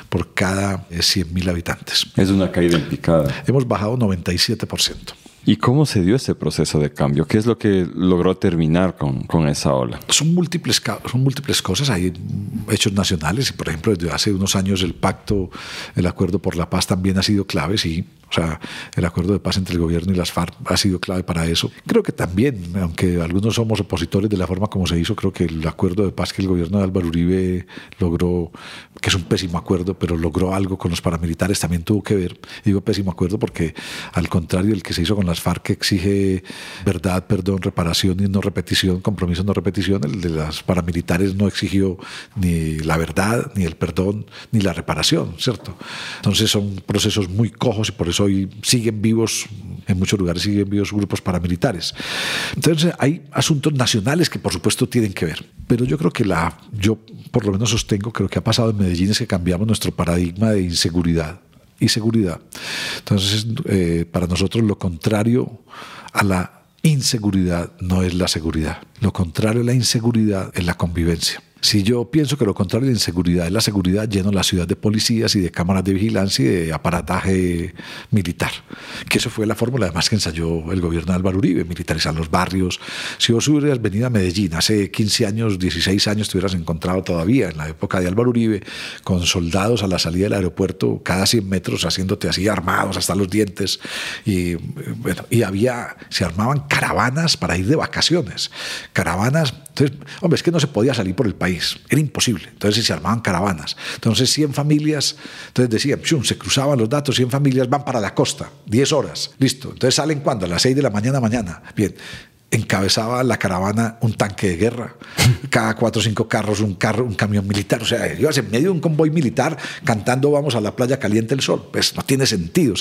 por cada 100.000 habitantes. Es una caída en picada. Hemos bajado 97%. ¿Y cómo se dio ese proceso de cambio? ¿Qué es lo que logró terminar con, con, esa ola? Son múltiples, son múltiples cosas. Hay hechos nacionales por ejemplo, desde hace unos años el pacto, el acuerdo por la paz también ha sido clave, sí. O sea, el acuerdo de paz entre el gobierno y las FARC ha sido clave para eso. Creo que también, aunque algunos somos opositores de la forma como se hizo, creo que el acuerdo de paz que el gobierno de Álvaro Uribe logró, que es un pésimo acuerdo, pero logró algo con los paramilitares, también tuvo que ver. Digo pésimo acuerdo porque, al contrario, el que se hizo con las FARC exige verdad, perdón, reparación y no repetición, compromiso no repetición, el de las paramilitares no exigió ni la verdad, ni el perdón, ni la reparación, ¿cierto? Entonces son procesos muy cojos y por eso hoy siguen vivos, en muchos lugares siguen vivos grupos paramilitares. Entonces hay asuntos nacionales que por supuesto tienen que ver, pero yo creo que la, yo por lo menos sostengo que lo que ha pasado en Medellín es que cambiamos nuestro paradigma de inseguridad y seguridad. Entonces, eh, para nosotros lo contrario a la inseguridad no es la seguridad. Lo contrario a la inseguridad es la convivencia. Si yo pienso que lo contrario de inseguridad es la seguridad, lleno la ciudad de policías y de cámaras de vigilancia y de aparataje militar. Que eso fue la fórmula además que ensayó el gobierno de Álvaro Uribe, militarizar los barrios. Si vos hubieras venido a Medellín hace 15 años, 16 años, te hubieras encontrado todavía en la época de Álvaro Uribe con soldados a la salida del aeropuerto cada 100 metros haciéndote así armados hasta los dientes. Y, bueno, y había, se armaban caravanas para ir de vacaciones. Caravanas, entonces, hombre, es que no se podía salir por el país era imposible. Entonces se armaban caravanas. Entonces 100 familias, entonces decían, se cruzaban los datos, 100 familias van para la costa, 10 horas, listo. Entonces salen cuando, a las 6 de la mañana, mañana. Bien, encabezaba la caravana un tanque de guerra, cada cuatro o cinco carros un carro, un camión militar, o sea, ibas en medio de un convoy militar cantando vamos a la playa caliente el sol, pues no tiene sentido,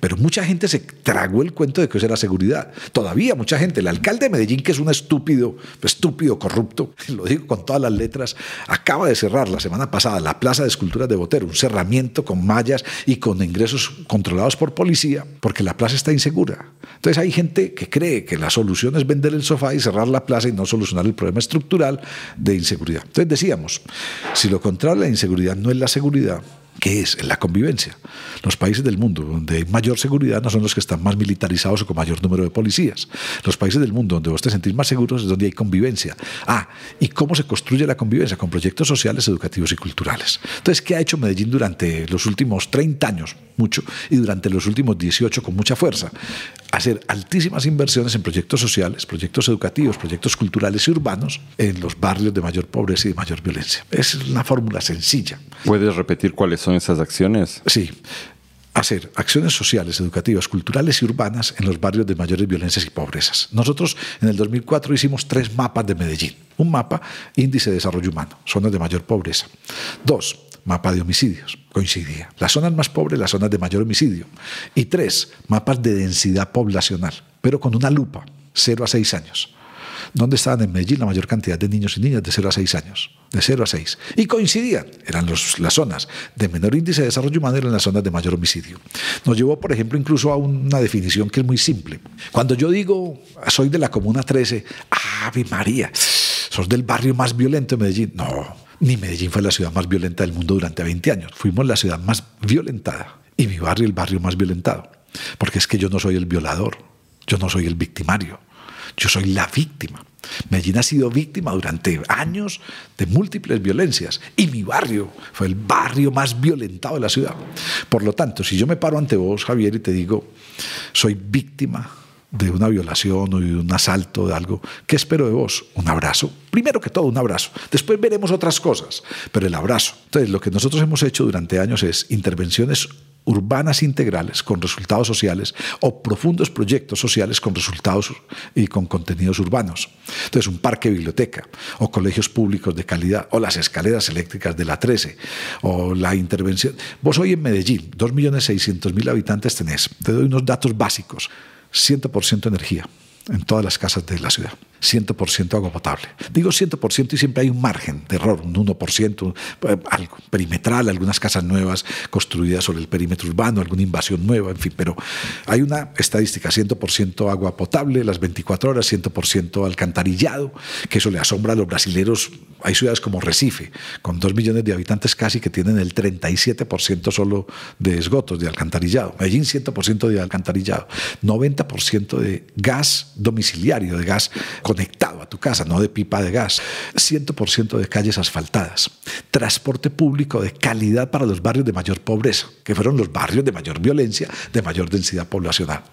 pero mucha gente se tragó el cuento de que eso era seguridad, todavía mucha gente, el alcalde de Medellín que es un estúpido, estúpido, corrupto, lo digo con todas las letras, acaba de cerrar la semana pasada la Plaza de Esculturas de Botero, un cerramiento con mallas y con ingresos controlados por policía, porque la plaza está insegura. Entonces hay gente que cree que la solución es vender el sofá y cerrar la plaza y no solucionar el problema estructural de inseguridad. Entonces decíamos, si lo contrario la inseguridad no es la seguridad, ¿Qué es? La convivencia. Los países del mundo donde hay mayor seguridad no son los que están más militarizados o con mayor número de policías. Los países del mundo donde vos te sentís más seguros es donde hay convivencia. Ah, ¿y cómo se construye la convivencia? Con proyectos sociales, educativos y culturales. Entonces, ¿qué ha hecho Medellín durante los últimos 30 años? Mucho. Y durante los últimos 18 con mucha fuerza. Hacer altísimas inversiones en proyectos sociales, proyectos educativos, proyectos culturales y urbanos en los barrios de mayor pobreza y de mayor violencia. Es una fórmula sencilla. ¿Puedes repetir cuáles son? esas acciones? Sí. Hacer acciones sociales, educativas, culturales y urbanas en los barrios de mayores violencias y pobrezas. Nosotros en el 2004 hicimos tres mapas de Medellín. Un mapa, índice de desarrollo humano, zonas de mayor pobreza. Dos, mapa de homicidios, coincidía. Las zonas más pobres, las zonas de mayor homicidio. Y tres, mapas de densidad poblacional, pero con una lupa, 0 a 6 años. ¿Dónde estaban en Medellín la mayor cantidad de niños y niñas de 0 a 6 años? De 0 a 6. Y coincidían, eran las zonas de menor índice de desarrollo humano, eran las zonas de mayor homicidio. Nos llevó, por ejemplo, incluso a una definición que es muy simple. Cuando yo digo, soy de la Comuna 13, ¡Ave María! ¿Sos del barrio más violento de Medellín? No, ni Medellín fue la ciudad más violenta del mundo durante 20 años. Fuimos la ciudad más violentada y mi barrio el barrio más violentado. Porque es que yo no soy el violador, yo no soy el victimario. Yo soy la víctima. Medellín ha sido víctima durante años de múltiples violencias y mi barrio fue el barrio más violentado de la ciudad. Por lo tanto, si yo me paro ante vos, Javier, y te digo, soy víctima de una violación o de un asalto, de algo, ¿qué espero de vos? Un abrazo. Primero que todo, un abrazo. Después veremos otras cosas, pero el abrazo. Entonces, lo que nosotros hemos hecho durante años es intervenciones urbanas integrales con resultados sociales o profundos proyectos sociales con resultados y con contenidos urbanos. Entonces, un parque biblioteca o colegios públicos de calidad o las escaleras eléctricas de la 13 o la intervención. Vos hoy en Medellín, 2.600.000 habitantes tenés. Te doy unos datos básicos. 100% energía en todas las casas de la ciudad. 100% agua potable. Digo 100% y siempre hay un margen de error, un 1%, eh, algo perimetral, algunas casas nuevas construidas sobre el perímetro urbano, alguna invasión nueva, en fin, pero hay una estadística, 100% agua potable, las 24 horas, 100% alcantarillado, que eso le asombra a los brasileros. Hay ciudades como Recife, con 2 millones de habitantes casi, que tienen el 37% solo de esgotos, de alcantarillado. Medellín 100% de alcantarillado, 90% de gas domiciliario, de gas conectado a tu casa, no de pipa de gas. 100% de calles asfaltadas. Transporte público de calidad para los barrios de mayor pobreza, que fueron los barrios de mayor violencia, de mayor densidad poblacional.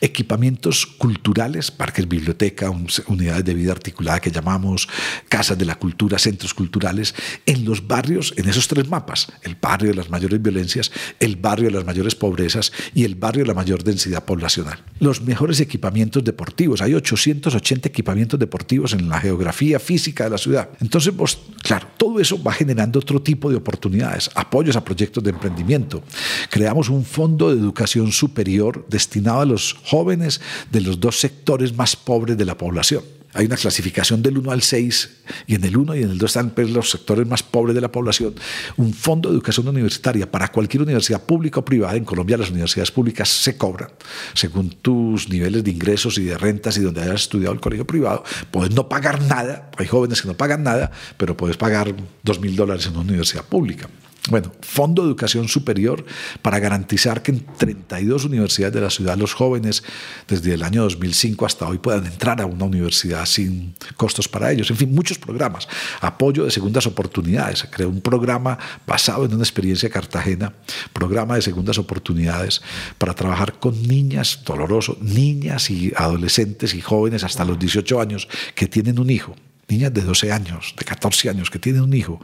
Equipamientos culturales, parques, biblioteca, unidades de vida articulada que llamamos casas de la cultura, centros culturales, en los barrios, en esos tres mapas, el barrio de las mayores violencias, el barrio de las mayores pobrezas y el barrio de la mayor densidad poblacional. Los mejores equipamientos deportivos, hay 880 equipamientos deportivos en la geografía física de la ciudad. Entonces, vos, claro, todo eso va generando otro tipo de oportunidades, apoyos a proyectos de emprendimiento. Creamos un fondo de educación superior destinado a los jóvenes de los dos sectores más pobres de la población hay una clasificación del 1 al 6 y en el 1 y en el 2 están pues, los sectores más pobres de la población. Un fondo de educación universitaria para cualquier universidad pública o privada. En Colombia las universidades públicas se cobran según tus niveles de ingresos y de rentas y donde hayas estudiado el colegio privado. Puedes no pagar nada. Hay jóvenes que no pagan nada, pero puedes pagar 2 mil dólares en una universidad pública. Bueno, Fondo de Educación Superior para garantizar que en 32 universidades de la ciudad los jóvenes desde el año 2005 hasta hoy puedan entrar a una universidad sin costos para ellos. En fin, muchos programas. Apoyo de segundas oportunidades. Se creó un programa basado en una experiencia cartagena, programa de segundas oportunidades para trabajar con niñas, doloroso, niñas y adolescentes y jóvenes hasta los 18 años que tienen un hijo niñas de 12 años, de 14 años que tienen un hijo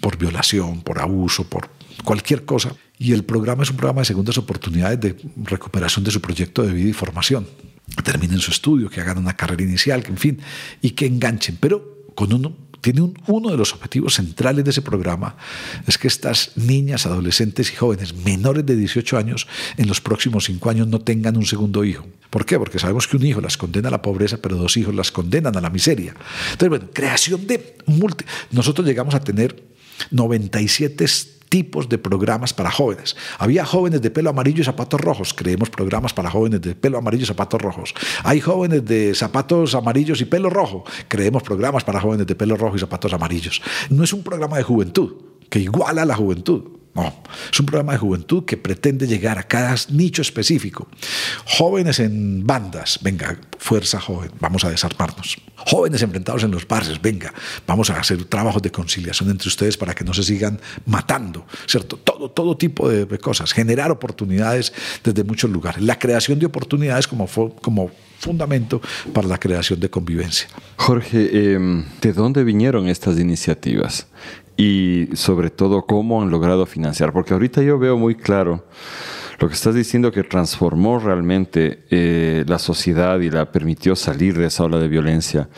por violación, por abuso, por cualquier cosa. Y el programa es un programa de segundas oportunidades de recuperación de su proyecto de vida y formación. Que terminen su estudio, que hagan una carrera inicial, que en fin, y que enganchen, pero con uno tiene uno de los objetivos centrales de ese programa es que estas niñas, adolescentes y jóvenes menores de 18 años en los próximos cinco años no tengan un segundo hijo. ¿Por qué? Porque sabemos que un hijo las condena a la pobreza, pero dos hijos las condenan a la miseria. Entonces, bueno, creación de multi... Nosotros llegamos a tener 97 tipos de programas para jóvenes. Había jóvenes de pelo amarillo y zapatos rojos, creemos programas para jóvenes de pelo amarillo y zapatos rojos. Hay jóvenes de zapatos amarillos y pelo rojo, creemos programas para jóvenes de pelo rojo y zapatos amarillos. No es un programa de juventud que iguala a la juventud. Es un programa de juventud que pretende llegar a cada nicho específico. Jóvenes en bandas, venga, fuerza joven, vamos a desarmarnos. Jóvenes enfrentados en los barrios, venga, vamos a hacer trabajos de conciliación entre ustedes para que no se sigan matando, ¿cierto? Todo, todo tipo de, cosas, generar oportunidades desde muchos lugares. La creación de oportunidades como, como fundamento para la creación de convivencia. Jorge, em, ¿de dónde vinieron estas iniciativas? Y sobre todo cómo han logrado financiar, porque ahorita yo veo muy claro lo que estás diciendo que transformó realmente eh, la sociedad y la permitió salir de esa ola de violencia,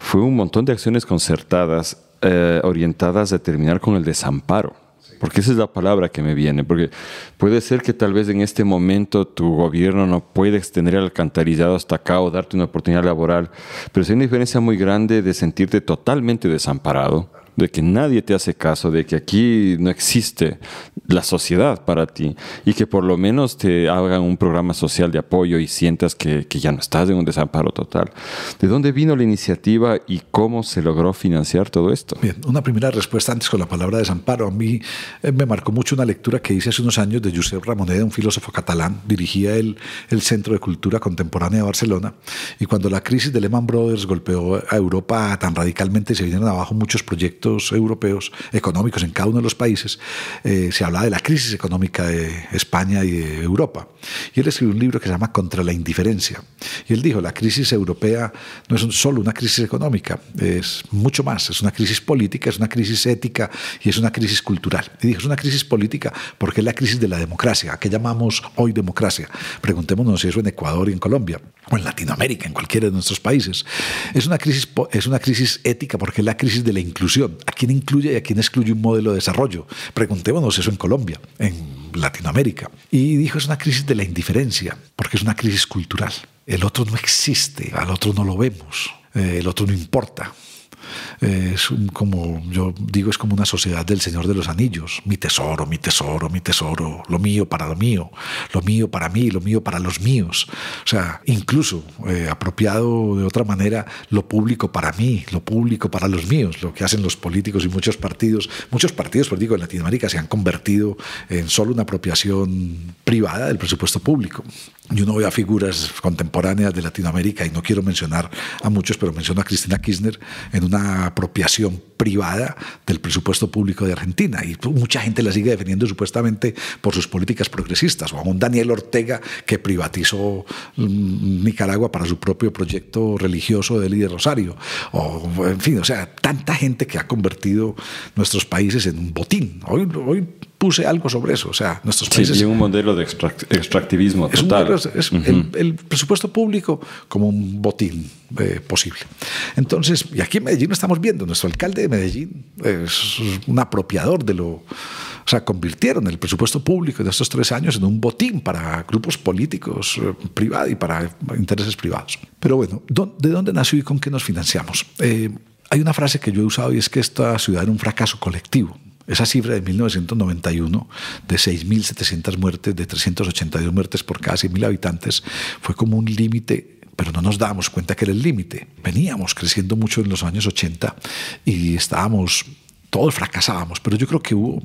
fue un montón de acciones concertadas eh, orientadas a terminar con el desamparo. Porque esa es la palabra que me viene, porque puede ser que tal vez en este momento tu gobierno no puede extender el alcantarillado hasta acá o darte una oportunidad laboral, pero hay una diferencia muy grande de sentirte totalmente desamparado de que nadie te hace caso, de que aquí no existe la sociedad para ti y que por lo menos te hagan un programa social de apoyo y sientas que, que, ya no estás en un desamparo total. ¿De dónde vino la iniciativa y cómo se logró financiar todo esto? Bien, una primera respuesta antes con la palabra desamparo. A mí eh, me marcó mucho una lectura que hice hace unos años de Josep Ramoneda, un filósofo catalán, dirigía el, el Centro de Cultura Contemporánea de Barcelona y cuando la crisis de Lehman Brothers golpeó a Europa tan radicalmente se vinieron abajo muchos proyectos europeos económicos en cada uno de los países, eh, se hablaba de la crisis económica de España y de Europa. Y él escribió un libro que se llama Contra la indiferencia. Y él dijo, la crisis europea no es solo una crisis económica, es mucho más, es una crisis política, es una crisis ética y es una crisis cultural. Y dijo, es una crisis política porque es la crisis de la democracia, que llamamos hoy democracia. Preguntémonos si eso en Ecuador y en Colombia, o en Latinoamérica, en cualquiera de nuestros países. Es una crisis, es una crisis ética porque es la crisis de la inclusión. ¿A quién incluye y a quién excluye un modelo de desarrollo? Preguntémonos eso en Colombia, en Latinoamérica. Y dijo, es una crisis de la indiferencia, porque es una crisis cultural. El otro no existe, al otro no lo vemos, eh, el otro no importa es como yo digo, es como una sociedad del Señor de los Anillos. Mi tesoro, mi tesoro, mi tesoro, lo mío para lo mío, lo mío para mí, lo mío para los míos. O sea, incluso eh, apropiado de otra manera, lo público para mí, lo público para los míos, lo que hacen los políticos y muchos partidos. Muchos partidos políticos en Latinoamérica se han convertido en solo una apropiación privada del presupuesto público y uno ve a figuras contemporáneas de Latinoamérica, y no quiero mencionar a muchos, pero menciono a Cristina Kirchner en una apropiación privada del presupuesto público de Argentina. Y mucha gente la sigue defendiendo supuestamente por sus políticas progresistas. O a un Daniel Ortega que privatizó mm, Nicaragua para su propio proyecto religioso de líder Rosario. O, en fin, o sea, tanta gente que ha convertido nuestros países en un botín. Hoy, hoy puse algo sobre eso. O sea, nuestros países. Sí, y un modelo de extractivismo total. Es, el, presupuesto público como un botín eh, posible. Entonces, y aquí en Medellín estamos viendo, nuestro alcalde de Medellín es un apropiador de lo. O sea, convirtieron el presupuesto público de estos tres años en un botín para grupos políticos eh, privados y para intereses privados. Pero bueno, ¿de dónde nació y con qué nos financiamos? Eh, hay una frase que yo he usado y es que esta ciudad era un fracaso colectivo. Esa cifra de 1991, de 6.700 muertes, de 382 muertes por cada 100.000 habitantes, fue como un límite pero no nos dábamos cuenta que era el límite. Veníamos creciendo mucho en los años 80 y estábamos todos fracasábamos, pero yo creo que hubo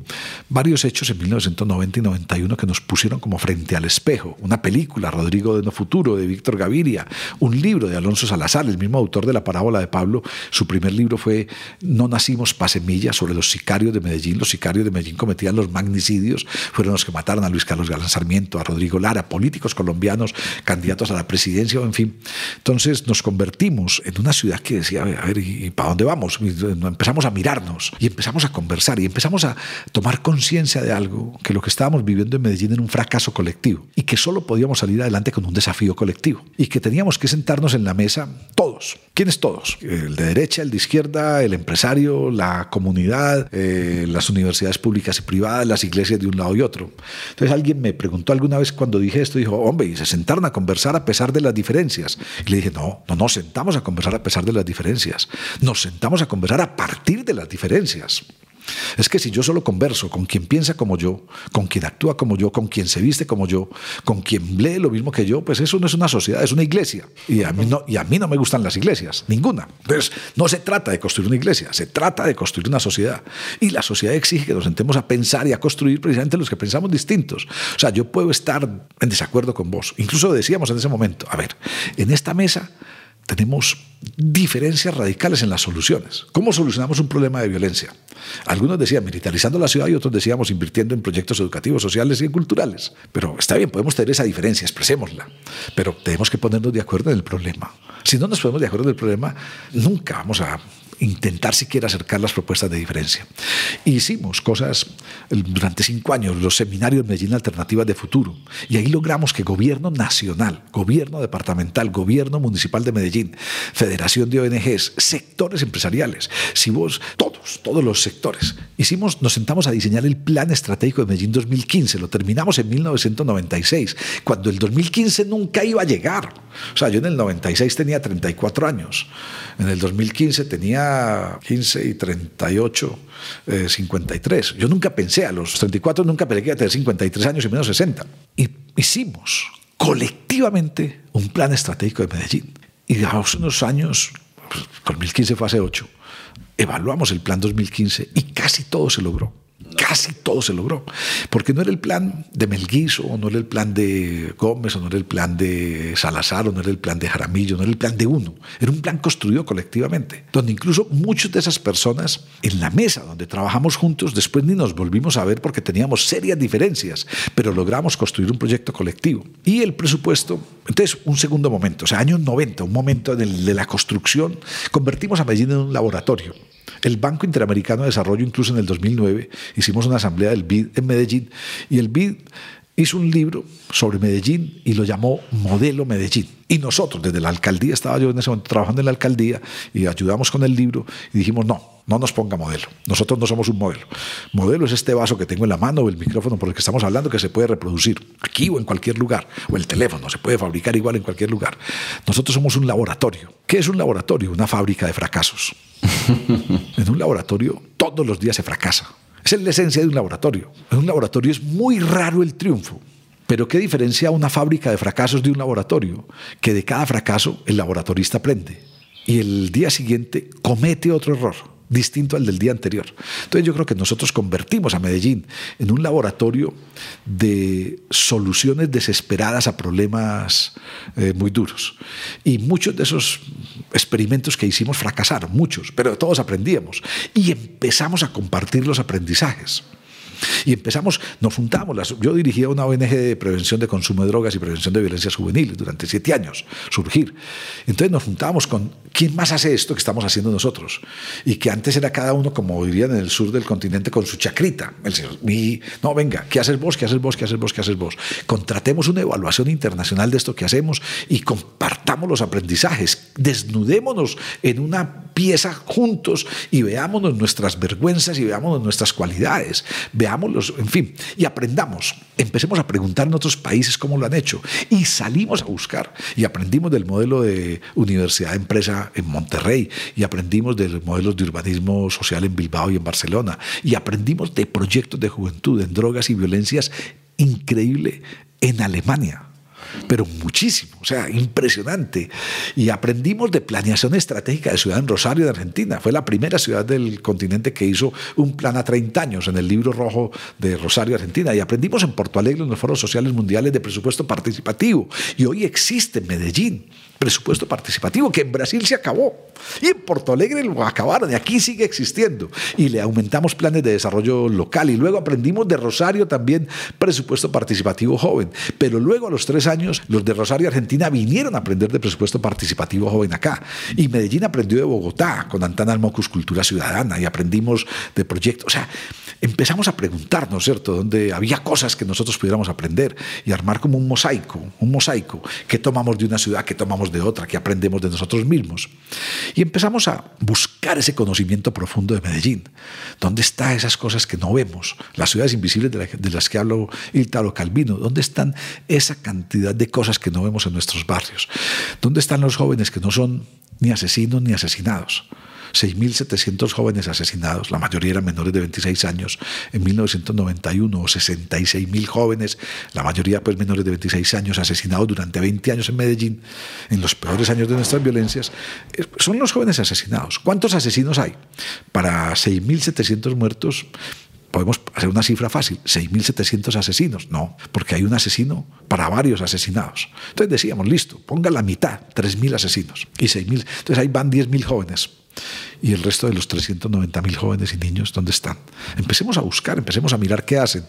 varios hechos en 1990 y 91 que nos pusieron como frente al espejo. Una película, Rodrigo de No Futuro, de Víctor Gaviria, un libro de Alonso Salazar, el mismo autor de la parábola de Pablo. Su primer libro fue No nacimos pa' semilla, sobre los sicarios de Medellín. Los sicarios de Medellín cometían los magnicidios, fueron los que mataron a Luis Carlos Galán Sarmiento, a Rodrigo Lara, políticos colombianos, candidatos a la presidencia, en fin. Entonces nos convertimos en una ciudad que decía, a ver, ¿y, para dónde vamos? empezamos a mirarnos y empezamos a conversar y empezamos a tomar conciencia de algo, que lo que estábamos viviendo en Medellín era un fracaso colectivo y que solo podíamos salir adelante con un desafío colectivo y que teníamos que sentarnos en la mesa todos. ¿Quiénes todos? El de derecha, el de izquierda, el empresario, la comunidad, eh, las universidades públicas y privadas, las iglesias de un lado y otro. Entonces alguien me preguntó alguna vez cuando dije esto, dijo, hombre, y se sentaron a conversar a pesar de las diferencias. Y le dije, no, no nos sentamos a conversar a pesar de las diferencias. Nos sentamos a conversar a partir de las diferencias. Es que si yo solo converso con quien piensa como yo, con quien actúa como yo, con quien se viste como yo, con quien lee lo mismo que yo, pues eso no es una sociedad, es una iglesia. Y a mí no, y a mí no me gustan las iglesias, ninguna. Entonces, no se trata de construir una iglesia, se trata de construir una sociedad. Y la sociedad exige que nos sentemos a pensar y a construir precisamente los que pensamos distintos. O sea, yo puedo estar en desacuerdo con vos. Incluso decíamos en ese momento, a ver, en esta mesa tenemos diferencias radicales en las soluciones. ¿Cómo solucionamos un problema de violencia? Algunos decían militarizando la ciudad y otros decíamos invirtiendo en proyectos educativos, sociales y culturales. Pero está bien, podemos tener esa diferencia, expresémosla, pero tenemos que ponernos de acuerdo en el problema. Si no nos ponemos de acuerdo en el problema, nunca vamos a intentar siquiera acercar las propuestas de diferencia. Hicimos cosas durante cinco años, los seminarios de Medellín Alternativas de Futuro, y ahí logramos que gobierno nacional, gobierno departamental, gobierno municipal de Medellín, federación de ONGs, sectores empresariales, si vos, todos, todos los sectores, hicimos, nos sentamos a diseñar el plan estratégico de Medellín 2015, lo terminamos en 1996, cuando el 2015 nunca iba a llegar. O sea, yo en el 96 tenía 34 años, en el 2015 tenía 15 y 38, 53. Eh, Yo nunca pensé, a los 34 nunca pensé que iba a tener 53 años y menos 60. Y hicimos colectivamente un plan estratégico de Medellín. Y hace unos años, 2015 pues, fue hace 8, evaluamos el plan 2015 y casi todo se logró casi todo se logró. Porque no era el plan de Melguizo, o no era el plan de Gómez, o no era el plan de Salazar, o no era el plan de Jaramillo, no era el plan de uno. Era un plan construido colectivamente, donde incluso muchas de esas personas en la mesa donde trabajamos juntos, después ni nos volvimos a ver porque teníamos serias diferencias, pero logramos construir un proyecto colectivo. Y el presupuesto, entonces, un segundo momento, o sea, años 90, un momento de la construcción, convertimos a Medellín en un laboratorio. El Banco Interamericano de Desarrollo, incluso en el 2009, hicimos una asamblea del BID en Medellín y el BID hizo un libro sobre Medellín y lo llamó Modelo Medellín. Y nosotros, desde la alcaldía, estaba yo en ese momento trabajando en la alcaldía y ayudamos con el libro y dijimos, no, no nos ponga modelo. Nosotros no somos un modelo. Modelo es este vaso que tengo en la mano o el micrófono por el que estamos hablando que se puede reproducir aquí o en cualquier lugar. O el teléfono se puede fabricar igual en cualquier lugar. Nosotros somos un laboratorio. ¿Qué es un laboratorio? Una fábrica de fracasos. en un laboratorio todos los días se fracasa. Esa es la esencia de un laboratorio. En un laboratorio es muy raro el triunfo. Pero ¿qué diferencia una fábrica de fracasos de un laboratorio? Que de cada fracaso el laboratorista aprende y el día siguiente comete otro error distinto al del día anterior. Entonces yo creo que nosotros convertimos a Medellín en un laboratorio de soluciones desesperadas a problemas eh, muy duros. Y muchos de esos experimentos que hicimos fracasaron, muchos, pero todos aprendíamos. Y empezamos a compartir los aprendizajes. Y empezamos, nos juntamos. yo dirigía una ONG de prevención de consumo de drogas y prevención de violencias juveniles durante siete años, surgir. Entonces nos juntábamos con quién más hace esto que estamos haciendo nosotros. Y que antes era cada uno, como dirían en el sur del continente, con su chacrita. El señor, no, venga, ¿qué haces vos? ¿Qué haces vos? ¿Qué haces vos? ¿Qué haces vos? Contratemos una evaluación internacional de esto que hacemos y compartamos los aprendizajes. Desnudémonos en una pieza juntos y veámonos nuestras vergüenzas y veámonos nuestras cualidades. En fin, y aprendamos. Empecemos a preguntar en otros países cómo lo han hecho. Y salimos a buscar. Y aprendimos del modelo de universidad de empresa en Monterrey. Y aprendimos de los modelos de urbanismo social en Bilbao y en Barcelona. Y aprendimos de proyectos de juventud en drogas y violencias increíble en Alemania pero muchísimo, o sea, impresionante. Y aprendimos de planeación estratégica de ciudad en Rosario, de Argentina. Fue la primera ciudad del continente que hizo un plan a 30 años en el libro rojo de Rosario, Argentina. Y aprendimos en Porto Alegre, en los foros sociales mundiales de presupuesto participativo. Y hoy existe en Medellín presupuesto participativo, que en Brasil se acabó. Y en Porto Alegre lo acabaron y aquí sigue existiendo. Y le aumentamos planes de desarrollo local. Y luego aprendimos de Rosario también presupuesto participativo joven. Pero luego a los tres años los de Rosario, Argentina, vinieron a aprender de presupuesto participativo joven acá. Y Medellín aprendió de Bogotá con Antana Almocus Cultura Ciudadana y aprendimos de proyectos. O sea, empezamos a preguntarnos, ¿cierto?, donde había cosas que nosotros pudiéramos aprender y armar como un mosaico, un mosaico que tomamos de una ciudad, que tomamos de otra, que aprendemos de nosotros mismos. Y empezamos a buscar ese conocimiento profundo de Medellín. ¿Dónde están esas cosas que no vemos? Las ciudades invisibles de, las que habló Italo Calvino. ¿Dónde están esa cantidad de cosas que no vemos en nuestros barrios? ¿Dónde están los jóvenes que no son ni asesinos ni asesinados? 6.700 jóvenes asesinados, la mayoría eran menores de 26 años, en 1991, o 66.000 jóvenes, la mayoría pues menores de 26 años, asesinados durante 20 años en Medellín, en los peores años de nuestras violencias, eh, son los jóvenes asesinados. ¿Cuántos asesinos hay? Para 6.700 muertos, podemos hacer una cifra fácil, 6.700 asesinos. No, porque hay un asesino para varios asesinados. Entonces decíamos, listo, ponga la mitad, 3.000 asesinos y 6.000. Entonces ahí van 10.000 jóvenes. ¿Y el resto de los 390.000 jóvenes y niños dónde están? Empecemos a buscar, empecemos a mirar qué hacen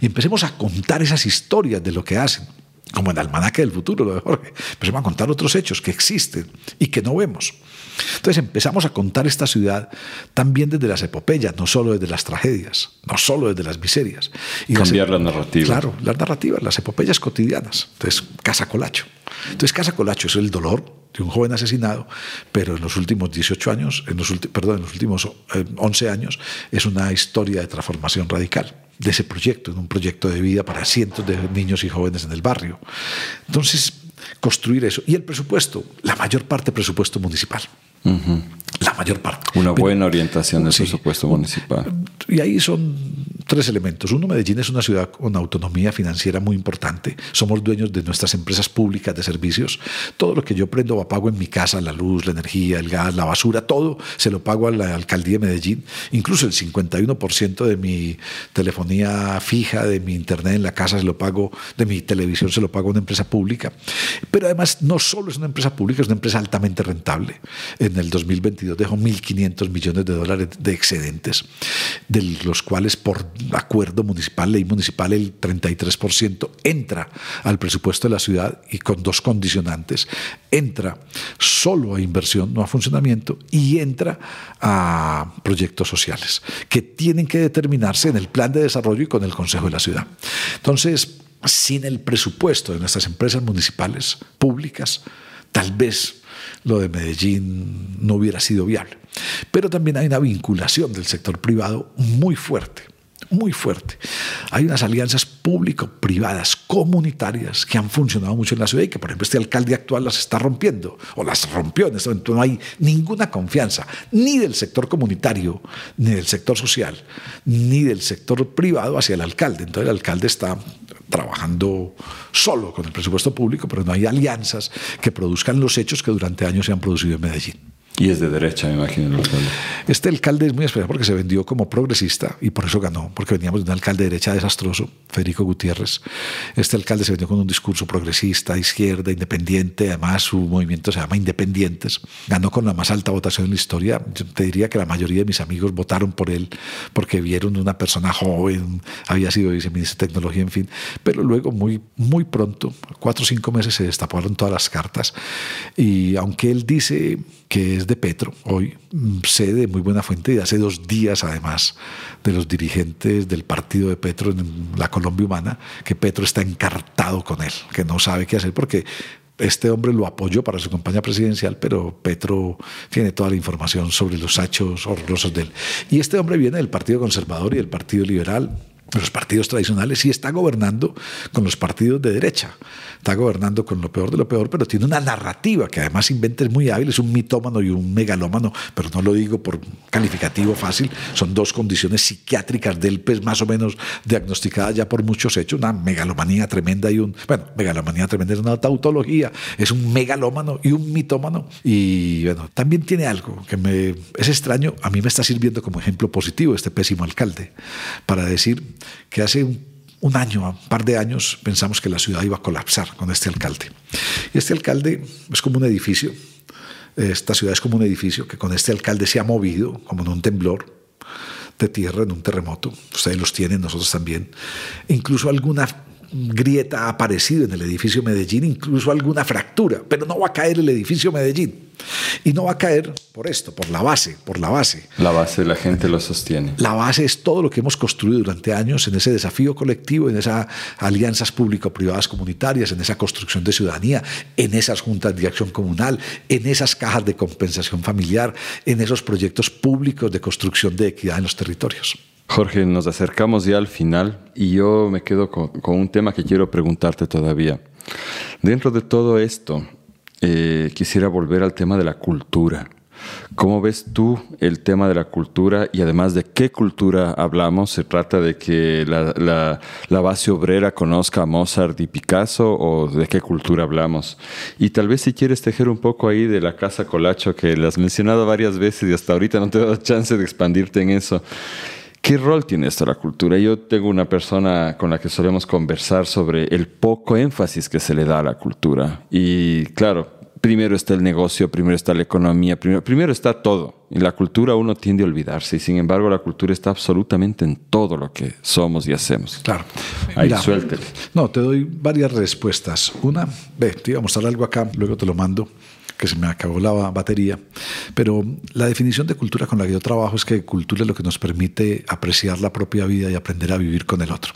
y empecemos a contar esas historias de lo que hacen como en Almanaque del Futuro, lo de Jorge. Empecemos a contar otros hechos que existen y que no vemos. Entonces empezamos a contar esta ciudad también desde las epopeyas, no solo desde las tragedias, no solo desde las miserias. Y Cambiar la narrativa. Claro, las narrativas, las epopeyas cotidianas. Entonces, Casa Colacho. Entonces, Casa Colacho es el dolor de un joven asesinado, pero en los últimos 18 años, en los perdón, en los últimos 11 eh, años, es una historia de transformación radical de ese proyecto, en un proyecto de vida para cientos de niños y jóvenes en el barrio. Entonces, construir eso. Y el presupuesto, la mayor parte presupuesto municipal. La mayor parte. Una buena orientación del presupuesto municipal. Y ahí son tres elementos. Uno, Medellín es una ciudad con autonomía financiera muy importante. Somos dueños de nuestras empresas públicas de servicios. Todo lo que yo prendo o pago en mi casa, la luz, la energía, el gas, la basura, todo se lo pago a la alcaldía de Medellín. Incluso el 51% de mi telefonía fija, de mi internet en la casa se lo pago, de mi televisión se lo pago a una empresa pública. Pero además no solo es una empresa pública, es una empresa altamente rentable. En el 2022 dejó 1.500 millones de dólares de excedentes, de los cuales por acuerdo municipal, ley municipal, el 33% entra al presupuesto de la ciudad y con dos condicionantes. Entra solo a inversión, no a funcionamiento, y entra a proyectos sociales que tienen que determinarse en el plan de desarrollo y con el Consejo de la Ciudad. Entonces, sin el presupuesto de nuestras empresas municipales públicas, tal vez lo de Medellín no hubiera sido viable. Pero también hay una vinculación del sector privado muy fuerte muy fuerte. Hay unas alianzas público-privadas, comunitarias, que han funcionado mucho en la ciudad y que, por ejemplo, este alcalde actual las está rompiendo, o las rompió en este momento. No hay ninguna confianza, ni del sector comunitario, ni del sector social, ni del sector privado hacia el alcalde. Entonces el alcalde está trabajando solo con el presupuesto público, pero no hay alianzas que produzcan los hechos que durante años se han producido en Medellín. Y es de derecha, me imagino, el alcalde. Este alcalde es muy especial porque se vendió como progresista y por eso ganó, porque veníamos de un alcalde de derecha desastroso, Federico Gutiérrez. Este alcalde se vendió con un discurso progresista, izquierda, independiente, además su movimiento se llama Independientes. Ganó con la más alta votación en la historia. Yo te diría que la mayoría de mis amigos votaron por él porque vieron una persona joven, había sido viceministro de tecnología, en fin. Pero luego, muy, muy pronto, cuatro o cinco meses, se destaparon todas las cartas. Y aunque él dice que es de Petro, hoy mm, sé de muy buena fuente y hace dos días además de los dirigentes del partido de Petro en la Colombia Humana, que Petro está encartado con él, que no sabe qué hacer porque este hombre lo apoyó para su campaña presidencial, pero Petro tiene toda la información sobre los hechos horrorosos de él. Y este hombre viene del Partido Conservador y del Partido Liberal, de los partidos tradicionales, y está gobernando con los partidos de derecha está gobernando con lo peor de lo peor, pero tiene una narrativa que además inventa es muy hábil, es un mitómano y un megalómano, pero no lo digo por calificativo fácil, son dos condiciones psiquiátricas del pez más o menos diagnosticadas ya por muchos hechos, una megalomanía tremenda y un, bueno, megalomanía tremenda es una tautología, es un megalómano y un mitómano y bueno, también tiene algo que me es extraño, a mí me está sirviendo como ejemplo positivo este pésimo alcalde para decir que hace un año, un par de años, pensamos que la ciudad iba a colapsar con este alcalde. Y este alcalde es como un edificio, esta ciudad es como un edificio que con este alcalde se ha movido, como en un temblor de tierra, en un terremoto. Ustedes los tienen, nosotros también. Incluso alguna grieta ha aparecido en el edificio Medellín, incluso alguna fractura, pero no va a caer el edificio Medellín. Y no va a caer por esto, por la base, por la base. La base, la gente lo sostiene. La base es todo lo que hemos construido durante años en ese desafío colectivo, en esas alianzas público-privadas comunitarias, en esa construcción de ciudadanía, en esas juntas de acción comunal, en esas cajas de compensación familiar, en esos proyectos públicos de construcción de equidad en los territorios. Jorge, nos acercamos ya al final y yo me quedo con, un tema que quiero preguntarte todavía. Dentro de todo esto, eh, quisiera volver al tema de la cultura. ¿Cómo ves tú el tema de la cultura y además de qué cultura hablamos? ¿Se trata de que la, la, base obrera conozca a Mozart y Picasso o de qué cultura hablamos? Y tal vez si quieres tejer un poco ahí de la Casa Colacho, que la has mencionado varias veces y hasta ahorita no te he dado chance de expandirte en eso. ¿Qué rol tiene esto la cultura? Yo tengo una persona con la que solemos conversar sobre el poco énfasis que se le da a la cultura. Y claro, primero está el negocio, primero está la economía, primero, primero está todo. Y la cultura uno tiende a olvidarse. Y sin embargo, la cultura está absolutamente en todo lo que somos y hacemos. Claro. Ahí suéltele. No, te doy varias respuestas. Una, ve, te iba a mostrar algo acá, luego te lo mando que se me acabó la batería, pero la definición de cultura con la que yo trabajo es que cultura es lo que nos permite apreciar la propia vida y aprender a vivir con el otro.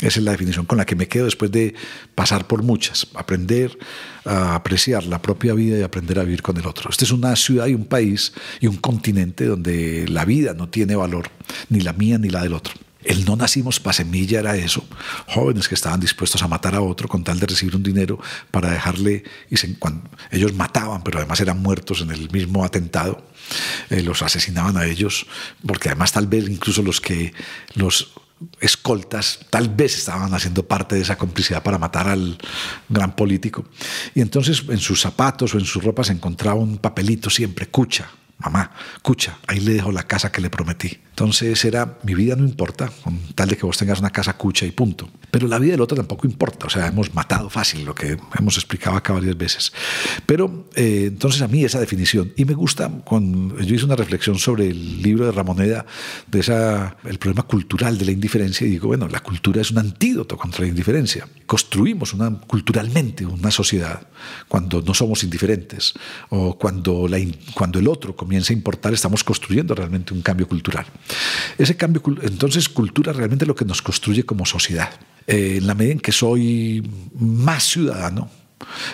Esa es la definición con la que me quedo después de pasar por muchas. Aprender a apreciar la propia vida y aprender a vivir con el otro. Esta es una ciudad y un país y un continente donde la vida no tiene valor, ni la mía ni la del otro. El no nacimos para semilla era eso. Jóvenes que estaban dispuestos a matar a otro con tal de recibir un dinero para dejarle. Y cuando, ellos mataban, pero además eran muertos en el mismo atentado. Eh, los asesinaban a ellos, porque además tal vez incluso los que los escoltas tal vez estaban haciendo parte de esa complicidad para matar al gran político. Y entonces en sus zapatos o en sus ropas se encontraba un papelito siempre, cucha, mamá, escucha, ahí le dejo la casa que le prometí. Entonces era, mi vida no importa, con tal de que vos tengas una casa cucha y punto. Pero la vida del otro tampoco importa, o sea, hemos matado fácil, lo que hemos explicado acá varias veces. Pero eh, entonces a mí esa definición, y me gusta, con, yo hice una reflexión sobre el libro de Ramoneda, de esa, el problema cultural de la indiferencia, y digo, bueno, la cultura es un antídoto contra la indiferencia. Construimos una, culturalmente una sociedad cuando no somos indiferentes, o cuando, la, cuando el otro comienza a importar, estamos construyendo realmente un cambio cultural. Ese cambio, entonces, cultura realmente es lo que nos construye como sociedad. Eh, en la medida en que soy más ciudadano,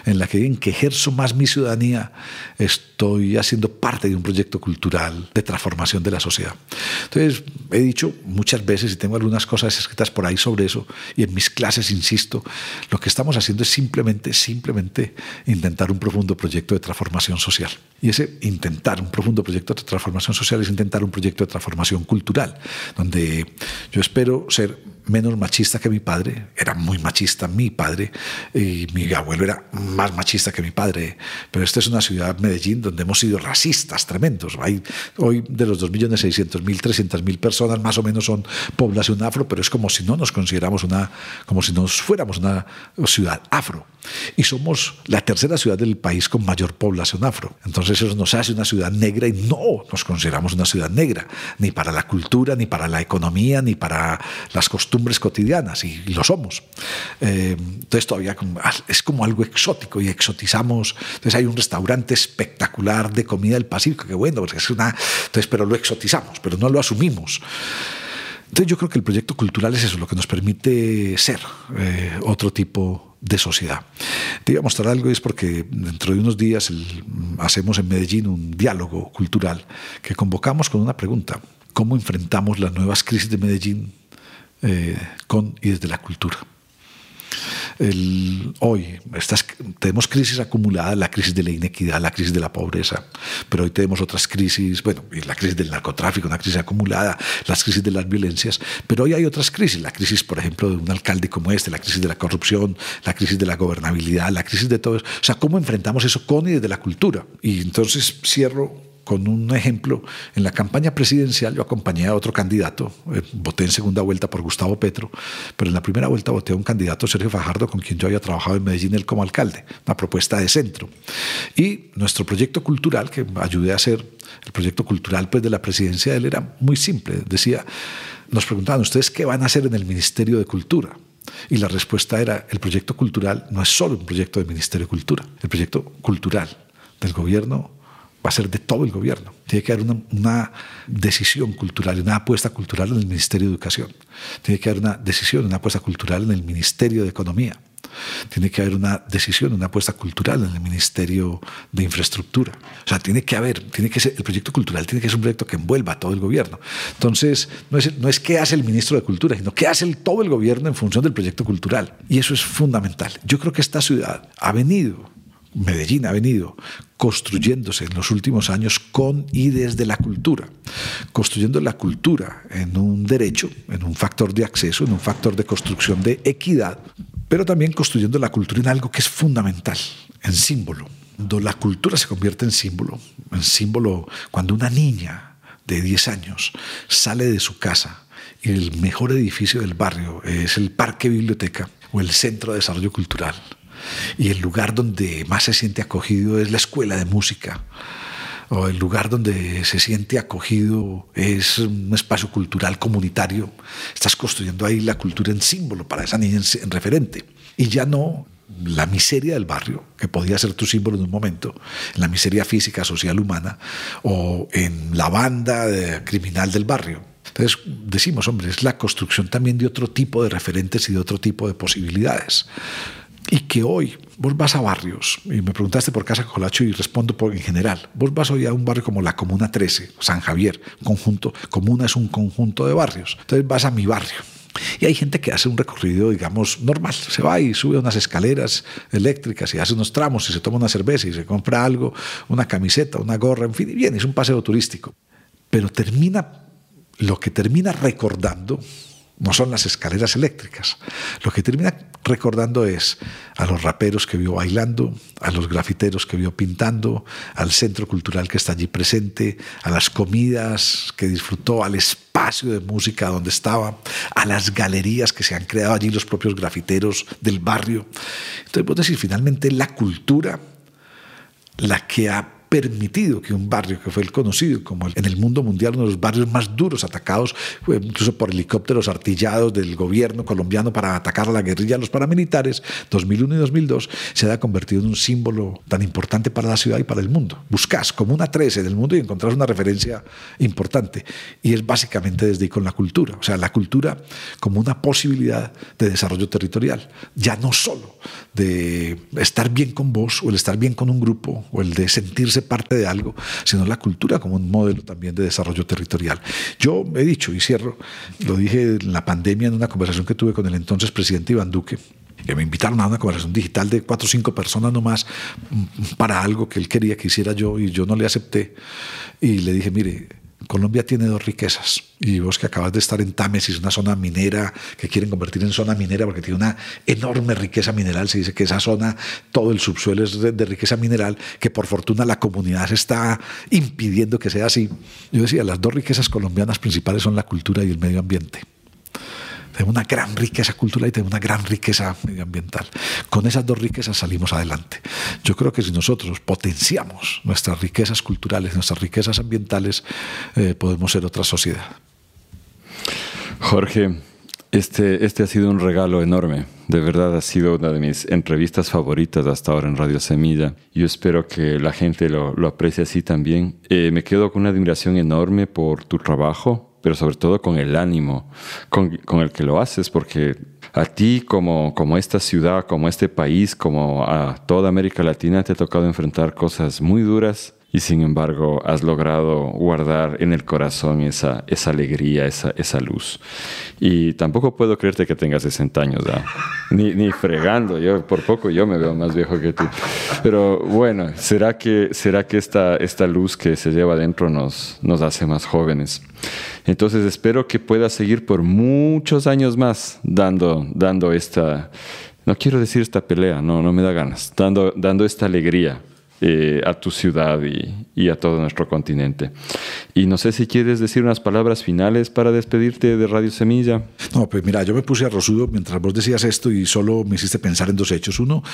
en la que en que ejerzo más mi ciudadanía, estoy haciendo parte de un proyecto cultural de transformación de la sociedad. Entonces, he dicho muchas veces, y tengo algunas cosas escritas por ahí sobre eso, y en mis clases insisto, lo que estamos haciendo es simplemente, simplemente intentar un profundo proyecto de transformación social. Y ese intentar un profundo proyecto de transformación social es intentar un proyecto de transformación cultural, donde yo espero ser menos machista que mi padre, era muy machista mi padre, y mi abuelo era más machista que mi padre, pero esta es una ciudad, Medellín, donde hemos sido racistas tremendos. Hay, hoy de los 2.600.000, 300.000 personas más o menos son población afro, pero es como si no nos consideramos una, como si nos fuéramos una ciudad afro. Y somos la tercera ciudad del país con mayor población afro. Entonces eso nos hace una ciudad negra y no nos consideramos una ciudad negra, ni para la cultura, ni para la economía, ni para las costumbres cotidianas, y lo somos. Eh, entonces todavía es como algo exótico y exotizamos. Entonces hay un restaurante espectacular de comida del Pacífico, que bueno, es una, entonces, pero lo exotizamos, pero no lo asumimos. Entonces yo creo que el proyecto cultural es eso, lo que nos permite ser eh, otro tipo de sociedad. Te iba a mostrar algo y es porque dentro de unos días hacemos en Medellín un diálogo cultural que convocamos con una pregunta. ¿Cómo enfrentamos las nuevas crisis de Medellín eh, con y desde la cultura? hoy tenemos crisis acumuladas, la crisis de la inequidad, la crisis de la pobreza, pero hoy tenemos otras crisis, bueno, la crisis del narcotráfico, una crisis acumulada, las crisis de las violencias, pero hoy hay otras crisis, la crisis, por ejemplo, de un alcalde como este, la crisis de la corrupción, la crisis de la gobernabilidad, la crisis de todo eso. O sea, ¿cómo enfrentamos eso con y desde la cultura? Y entonces cierro con un ejemplo, en la campaña presidencial yo acompañé a otro candidato, eh, voté en segunda vuelta por Gustavo Petro, pero en la primera vuelta voté a un candidato, Sergio Fajardo, con quien yo había trabajado en Medellín él como alcalde, una propuesta de centro. Y nuestro proyecto cultural, que ayudé a hacer, el proyecto cultural pues, de la presidencia de él era muy simple, decía, nos preguntaban, ¿ustedes qué van a hacer en el Ministerio de Cultura? Y la respuesta era, el proyecto cultural no es solo un proyecto del Ministerio de Cultura, el proyecto cultural del gobierno va a ser de todo el gobierno. Tiene que haber una, decisión cultural, una apuesta cultural en el Ministerio de Educación. Tiene que haber una decisión, una apuesta cultural en el Ministerio de Economía. Tiene que haber una decisión, una apuesta cultural en el Ministerio de Infraestructura. O sea, tiene que haber, tiene que ser, el proyecto cultural tiene que ser un proyecto que envuelva a todo el gobierno. Entonces, no es, no es qué hace el ministro de Cultura, sino qué hace el, todo el gobierno en función del proyecto cultural. Y eso es fundamental. Yo creo que esta ciudad ha venido Medellín ha venido construyéndose en los últimos años con y desde la cultura, construyendo la cultura en un derecho, en un factor de acceso, en un factor de construcción de equidad, pero también construyendo la cultura en algo que es fundamental, en símbolo. Cuando la cultura se convierte en símbolo, en símbolo cuando una niña de 10 años sale de su casa y el mejor edificio del barrio es el parque biblioteca o el centro de desarrollo cultural, y el lugar donde más se siente acogido es la escuela de música o el lugar donde se siente acogido es un espacio cultural comunitario. Estás construyendo ahí la cultura en símbolo para esa niña en referente. Y ya no la miseria del barrio, que podía ser tu símbolo en un momento, en la miseria física, social, humana, o en la banda criminal del barrio. Entonces decimos, hombre, es la construcción también de otro tipo de referentes y de otro tipo de posibilidades y que hoy vos vas a barrios, y me preguntaste por Casa Colacho y respondo por en general, vos vas hoy a un barrio como la Comuna 13, San Javier, conjunto, Comuna es un conjunto de barrios, entonces vas a mi barrio. Y hay gente que hace un recorrido, digamos, normal. Se va y sube unas escaleras eléctricas y hace unos tramos y se toma una cerveza y se compra algo, una camiseta, una gorra, en fin, y viene, es un paseo turístico. Pero termina, lo que termina recordando no son las escaleras eléctricas. Lo que termina recordando es a los raperos que vio bailando, a los grafiteros que vio pintando, al centro cultural que está allí presente, a las comidas que disfrutó, al espacio de música donde estaba, a las galerías que se han creado allí los propios grafiteros del barrio. Entonces, vos decir, finalmente la cultura la que ha permitido que un barrio que fue el conocido como en el mundo mundial uno de los barrios más duros atacados, incluso por helicópteros artillados del gobierno colombiano para atacar a la guerrilla a los paramilitares, 2001 y 2002, se ha convertido en un símbolo tan importante para la ciudad y para el mundo. Buscas como una 13 del mundo y encontrás una referencia importante. Y es básicamente desde ahí con la cultura. O sea, la cultura como una posibilidad de desarrollo territorial. Ya no solo de estar bien con vos o el estar bien con un grupo o el de sentirse parte de algo, sino la cultura como un modelo también de desarrollo territorial. Yo he dicho y cierro, lo dije en la pandemia en una conversación que tuve con el entonces presidente Iván Duque, que me invitaron a una conversación digital de cuatro o cinco personas nomás mm, para algo que él quería que hiciera yo y yo no le acepté. Y le dije, mire, Colombia tiene dos riquezas. Y vos que acabas de estar en Támesis, una zona minera que quieren convertir en zona minera porque tiene una enorme riqueza mineral. Se dice que esa zona, todo el subsuelo es de, riqueza mineral, que por fortuna la comunidad se está impidiendo que sea así. Yo decía, las dos riquezas colombianas principales son la cultura y el medio ambiente tenemos una gran riqueza cultural y tenemos una gran riqueza medioambiental. Con esas dos riquezas salimos adelante. Yo creo que si nosotros potenciamos nuestras riquezas culturales, nuestras riquezas ambientales, eh, podemos ser otra sociedad. Jorge, este, este ha sido un regalo enorme. De verdad ha sido una de mis entrevistas favoritas hasta ahora en Radio Semilla. Yo espero que la gente lo, lo aprecie así también. Eh, me quedo con una admiración enorme por tu trabajo, pero sobre todo con el ánimo con, con, el que lo haces, porque a ti como, como esta ciudad, como este país, como a toda América Latina te ha tocado enfrentar cosas muy duras y sin embargo has logrado guardar en el corazón esa, esa alegría, esa, esa luz. Y tampoco puedo creerte que tengas 60 años, ni, ni fregando, yo por poco yo me veo más viejo que tú. Pero bueno, ¿será que, será que esta, esta luz que se lleva adentro nos, nos hace más jóvenes? Entonces espero que pueda seguir por muchos años más dando, dando esta, no quiero decir esta pelea, no, no me da ganas, dando, dando esta alegría eh, a tu ciudad y, y, a todo nuestro continente. Y no sé si quieres decir unas palabras finales para despedirte de Radio Semilla. No, pues mira, yo me puse a rosudo mientras vos decías esto y solo me hiciste pensar en dos hechos. Uno,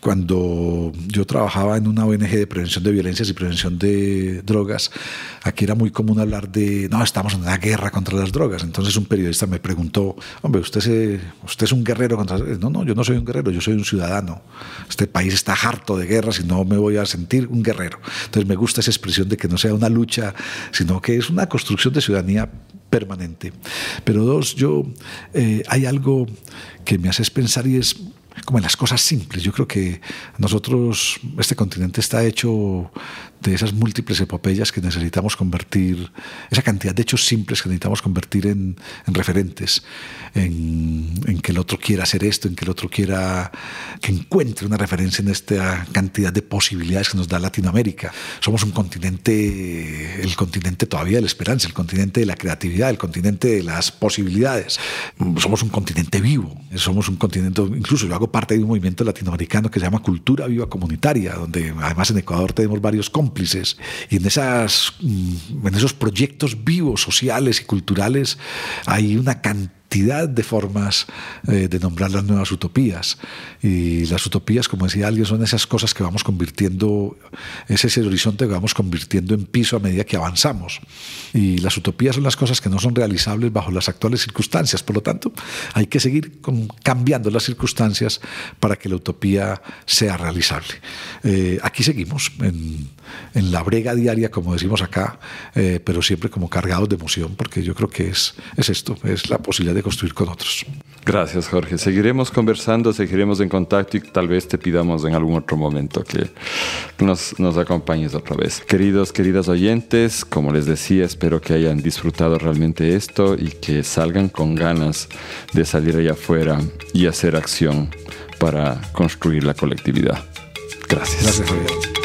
cuando yo trabajaba en una ONG de prevención de violencias y prevención de drogas, aquí era muy común hablar de, no, estamos en una guerra contra las drogas. Entonces un periodista me preguntó, hombre, usted, usted es un guerrero contra... No, no, yo no soy un guerrero, yo soy un ciudadano. Este país está harto de guerras y no me voy a sentir un guerrero. Entonces me gusta esa expresión de que no sea una lucha, sino que es una construcción de ciudadanía permanente. Pero dos, yo, eh, hay algo que me haces pensar y es como en las cosas simples. Yo creo que nosotros, este continente está hecho de esas múltiples epopeyas que necesitamos convertir, esa cantidad de hechos simples que necesitamos convertir en, en referentes, en, en, que el otro quiera hacer esto, en que el otro quiera, que encuentre una referencia en esta cantidad de posibilidades que nos da Latinoamérica. Somos un continente, el continente todavía de la esperanza, el continente de la creatividad, el continente de las posibilidades. Somos un continente vivo, somos un continente, incluso yo hago parte de un movimiento latinoamericano que se llama Cultura Viva Comunitaria, donde además en Ecuador tenemos varios y en, esas, mm, en esos proyectos vivos, sociales y culturales, hay una cantidad de formas eh, de nombrar las nuevas utopías. Y las utopías, como decía alguien, son esas cosas que vamos convirtiendo, es ese horizonte que vamos convirtiendo en piso a medida que avanzamos. Y las utopías son las cosas que no son realizables bajo las actuales circunstancias. Por lo tanto, hay que seguir con, cambiando las circunstancias para que la utopía sea realizable. Eh, aquí seguimos en, en, la brega diaria, como decimos acá, eh, pero siempre como cargados de emoción, porque yo creo que es, es esto, es la posibilidad de construir con otros. Gracias, Jorge. Seguiremos conversando, seguiremos en contacto y tal vez te pidamos en algún otro momento que nos, nos acompañes otra vez. Queridos, queridas oyentes, como les decía, espero que hayan disfrutado realmente esto y que salgan con ganas de salir allá afuera y hacer acción para construir la colectividad. Gracias. Gracias, Javier.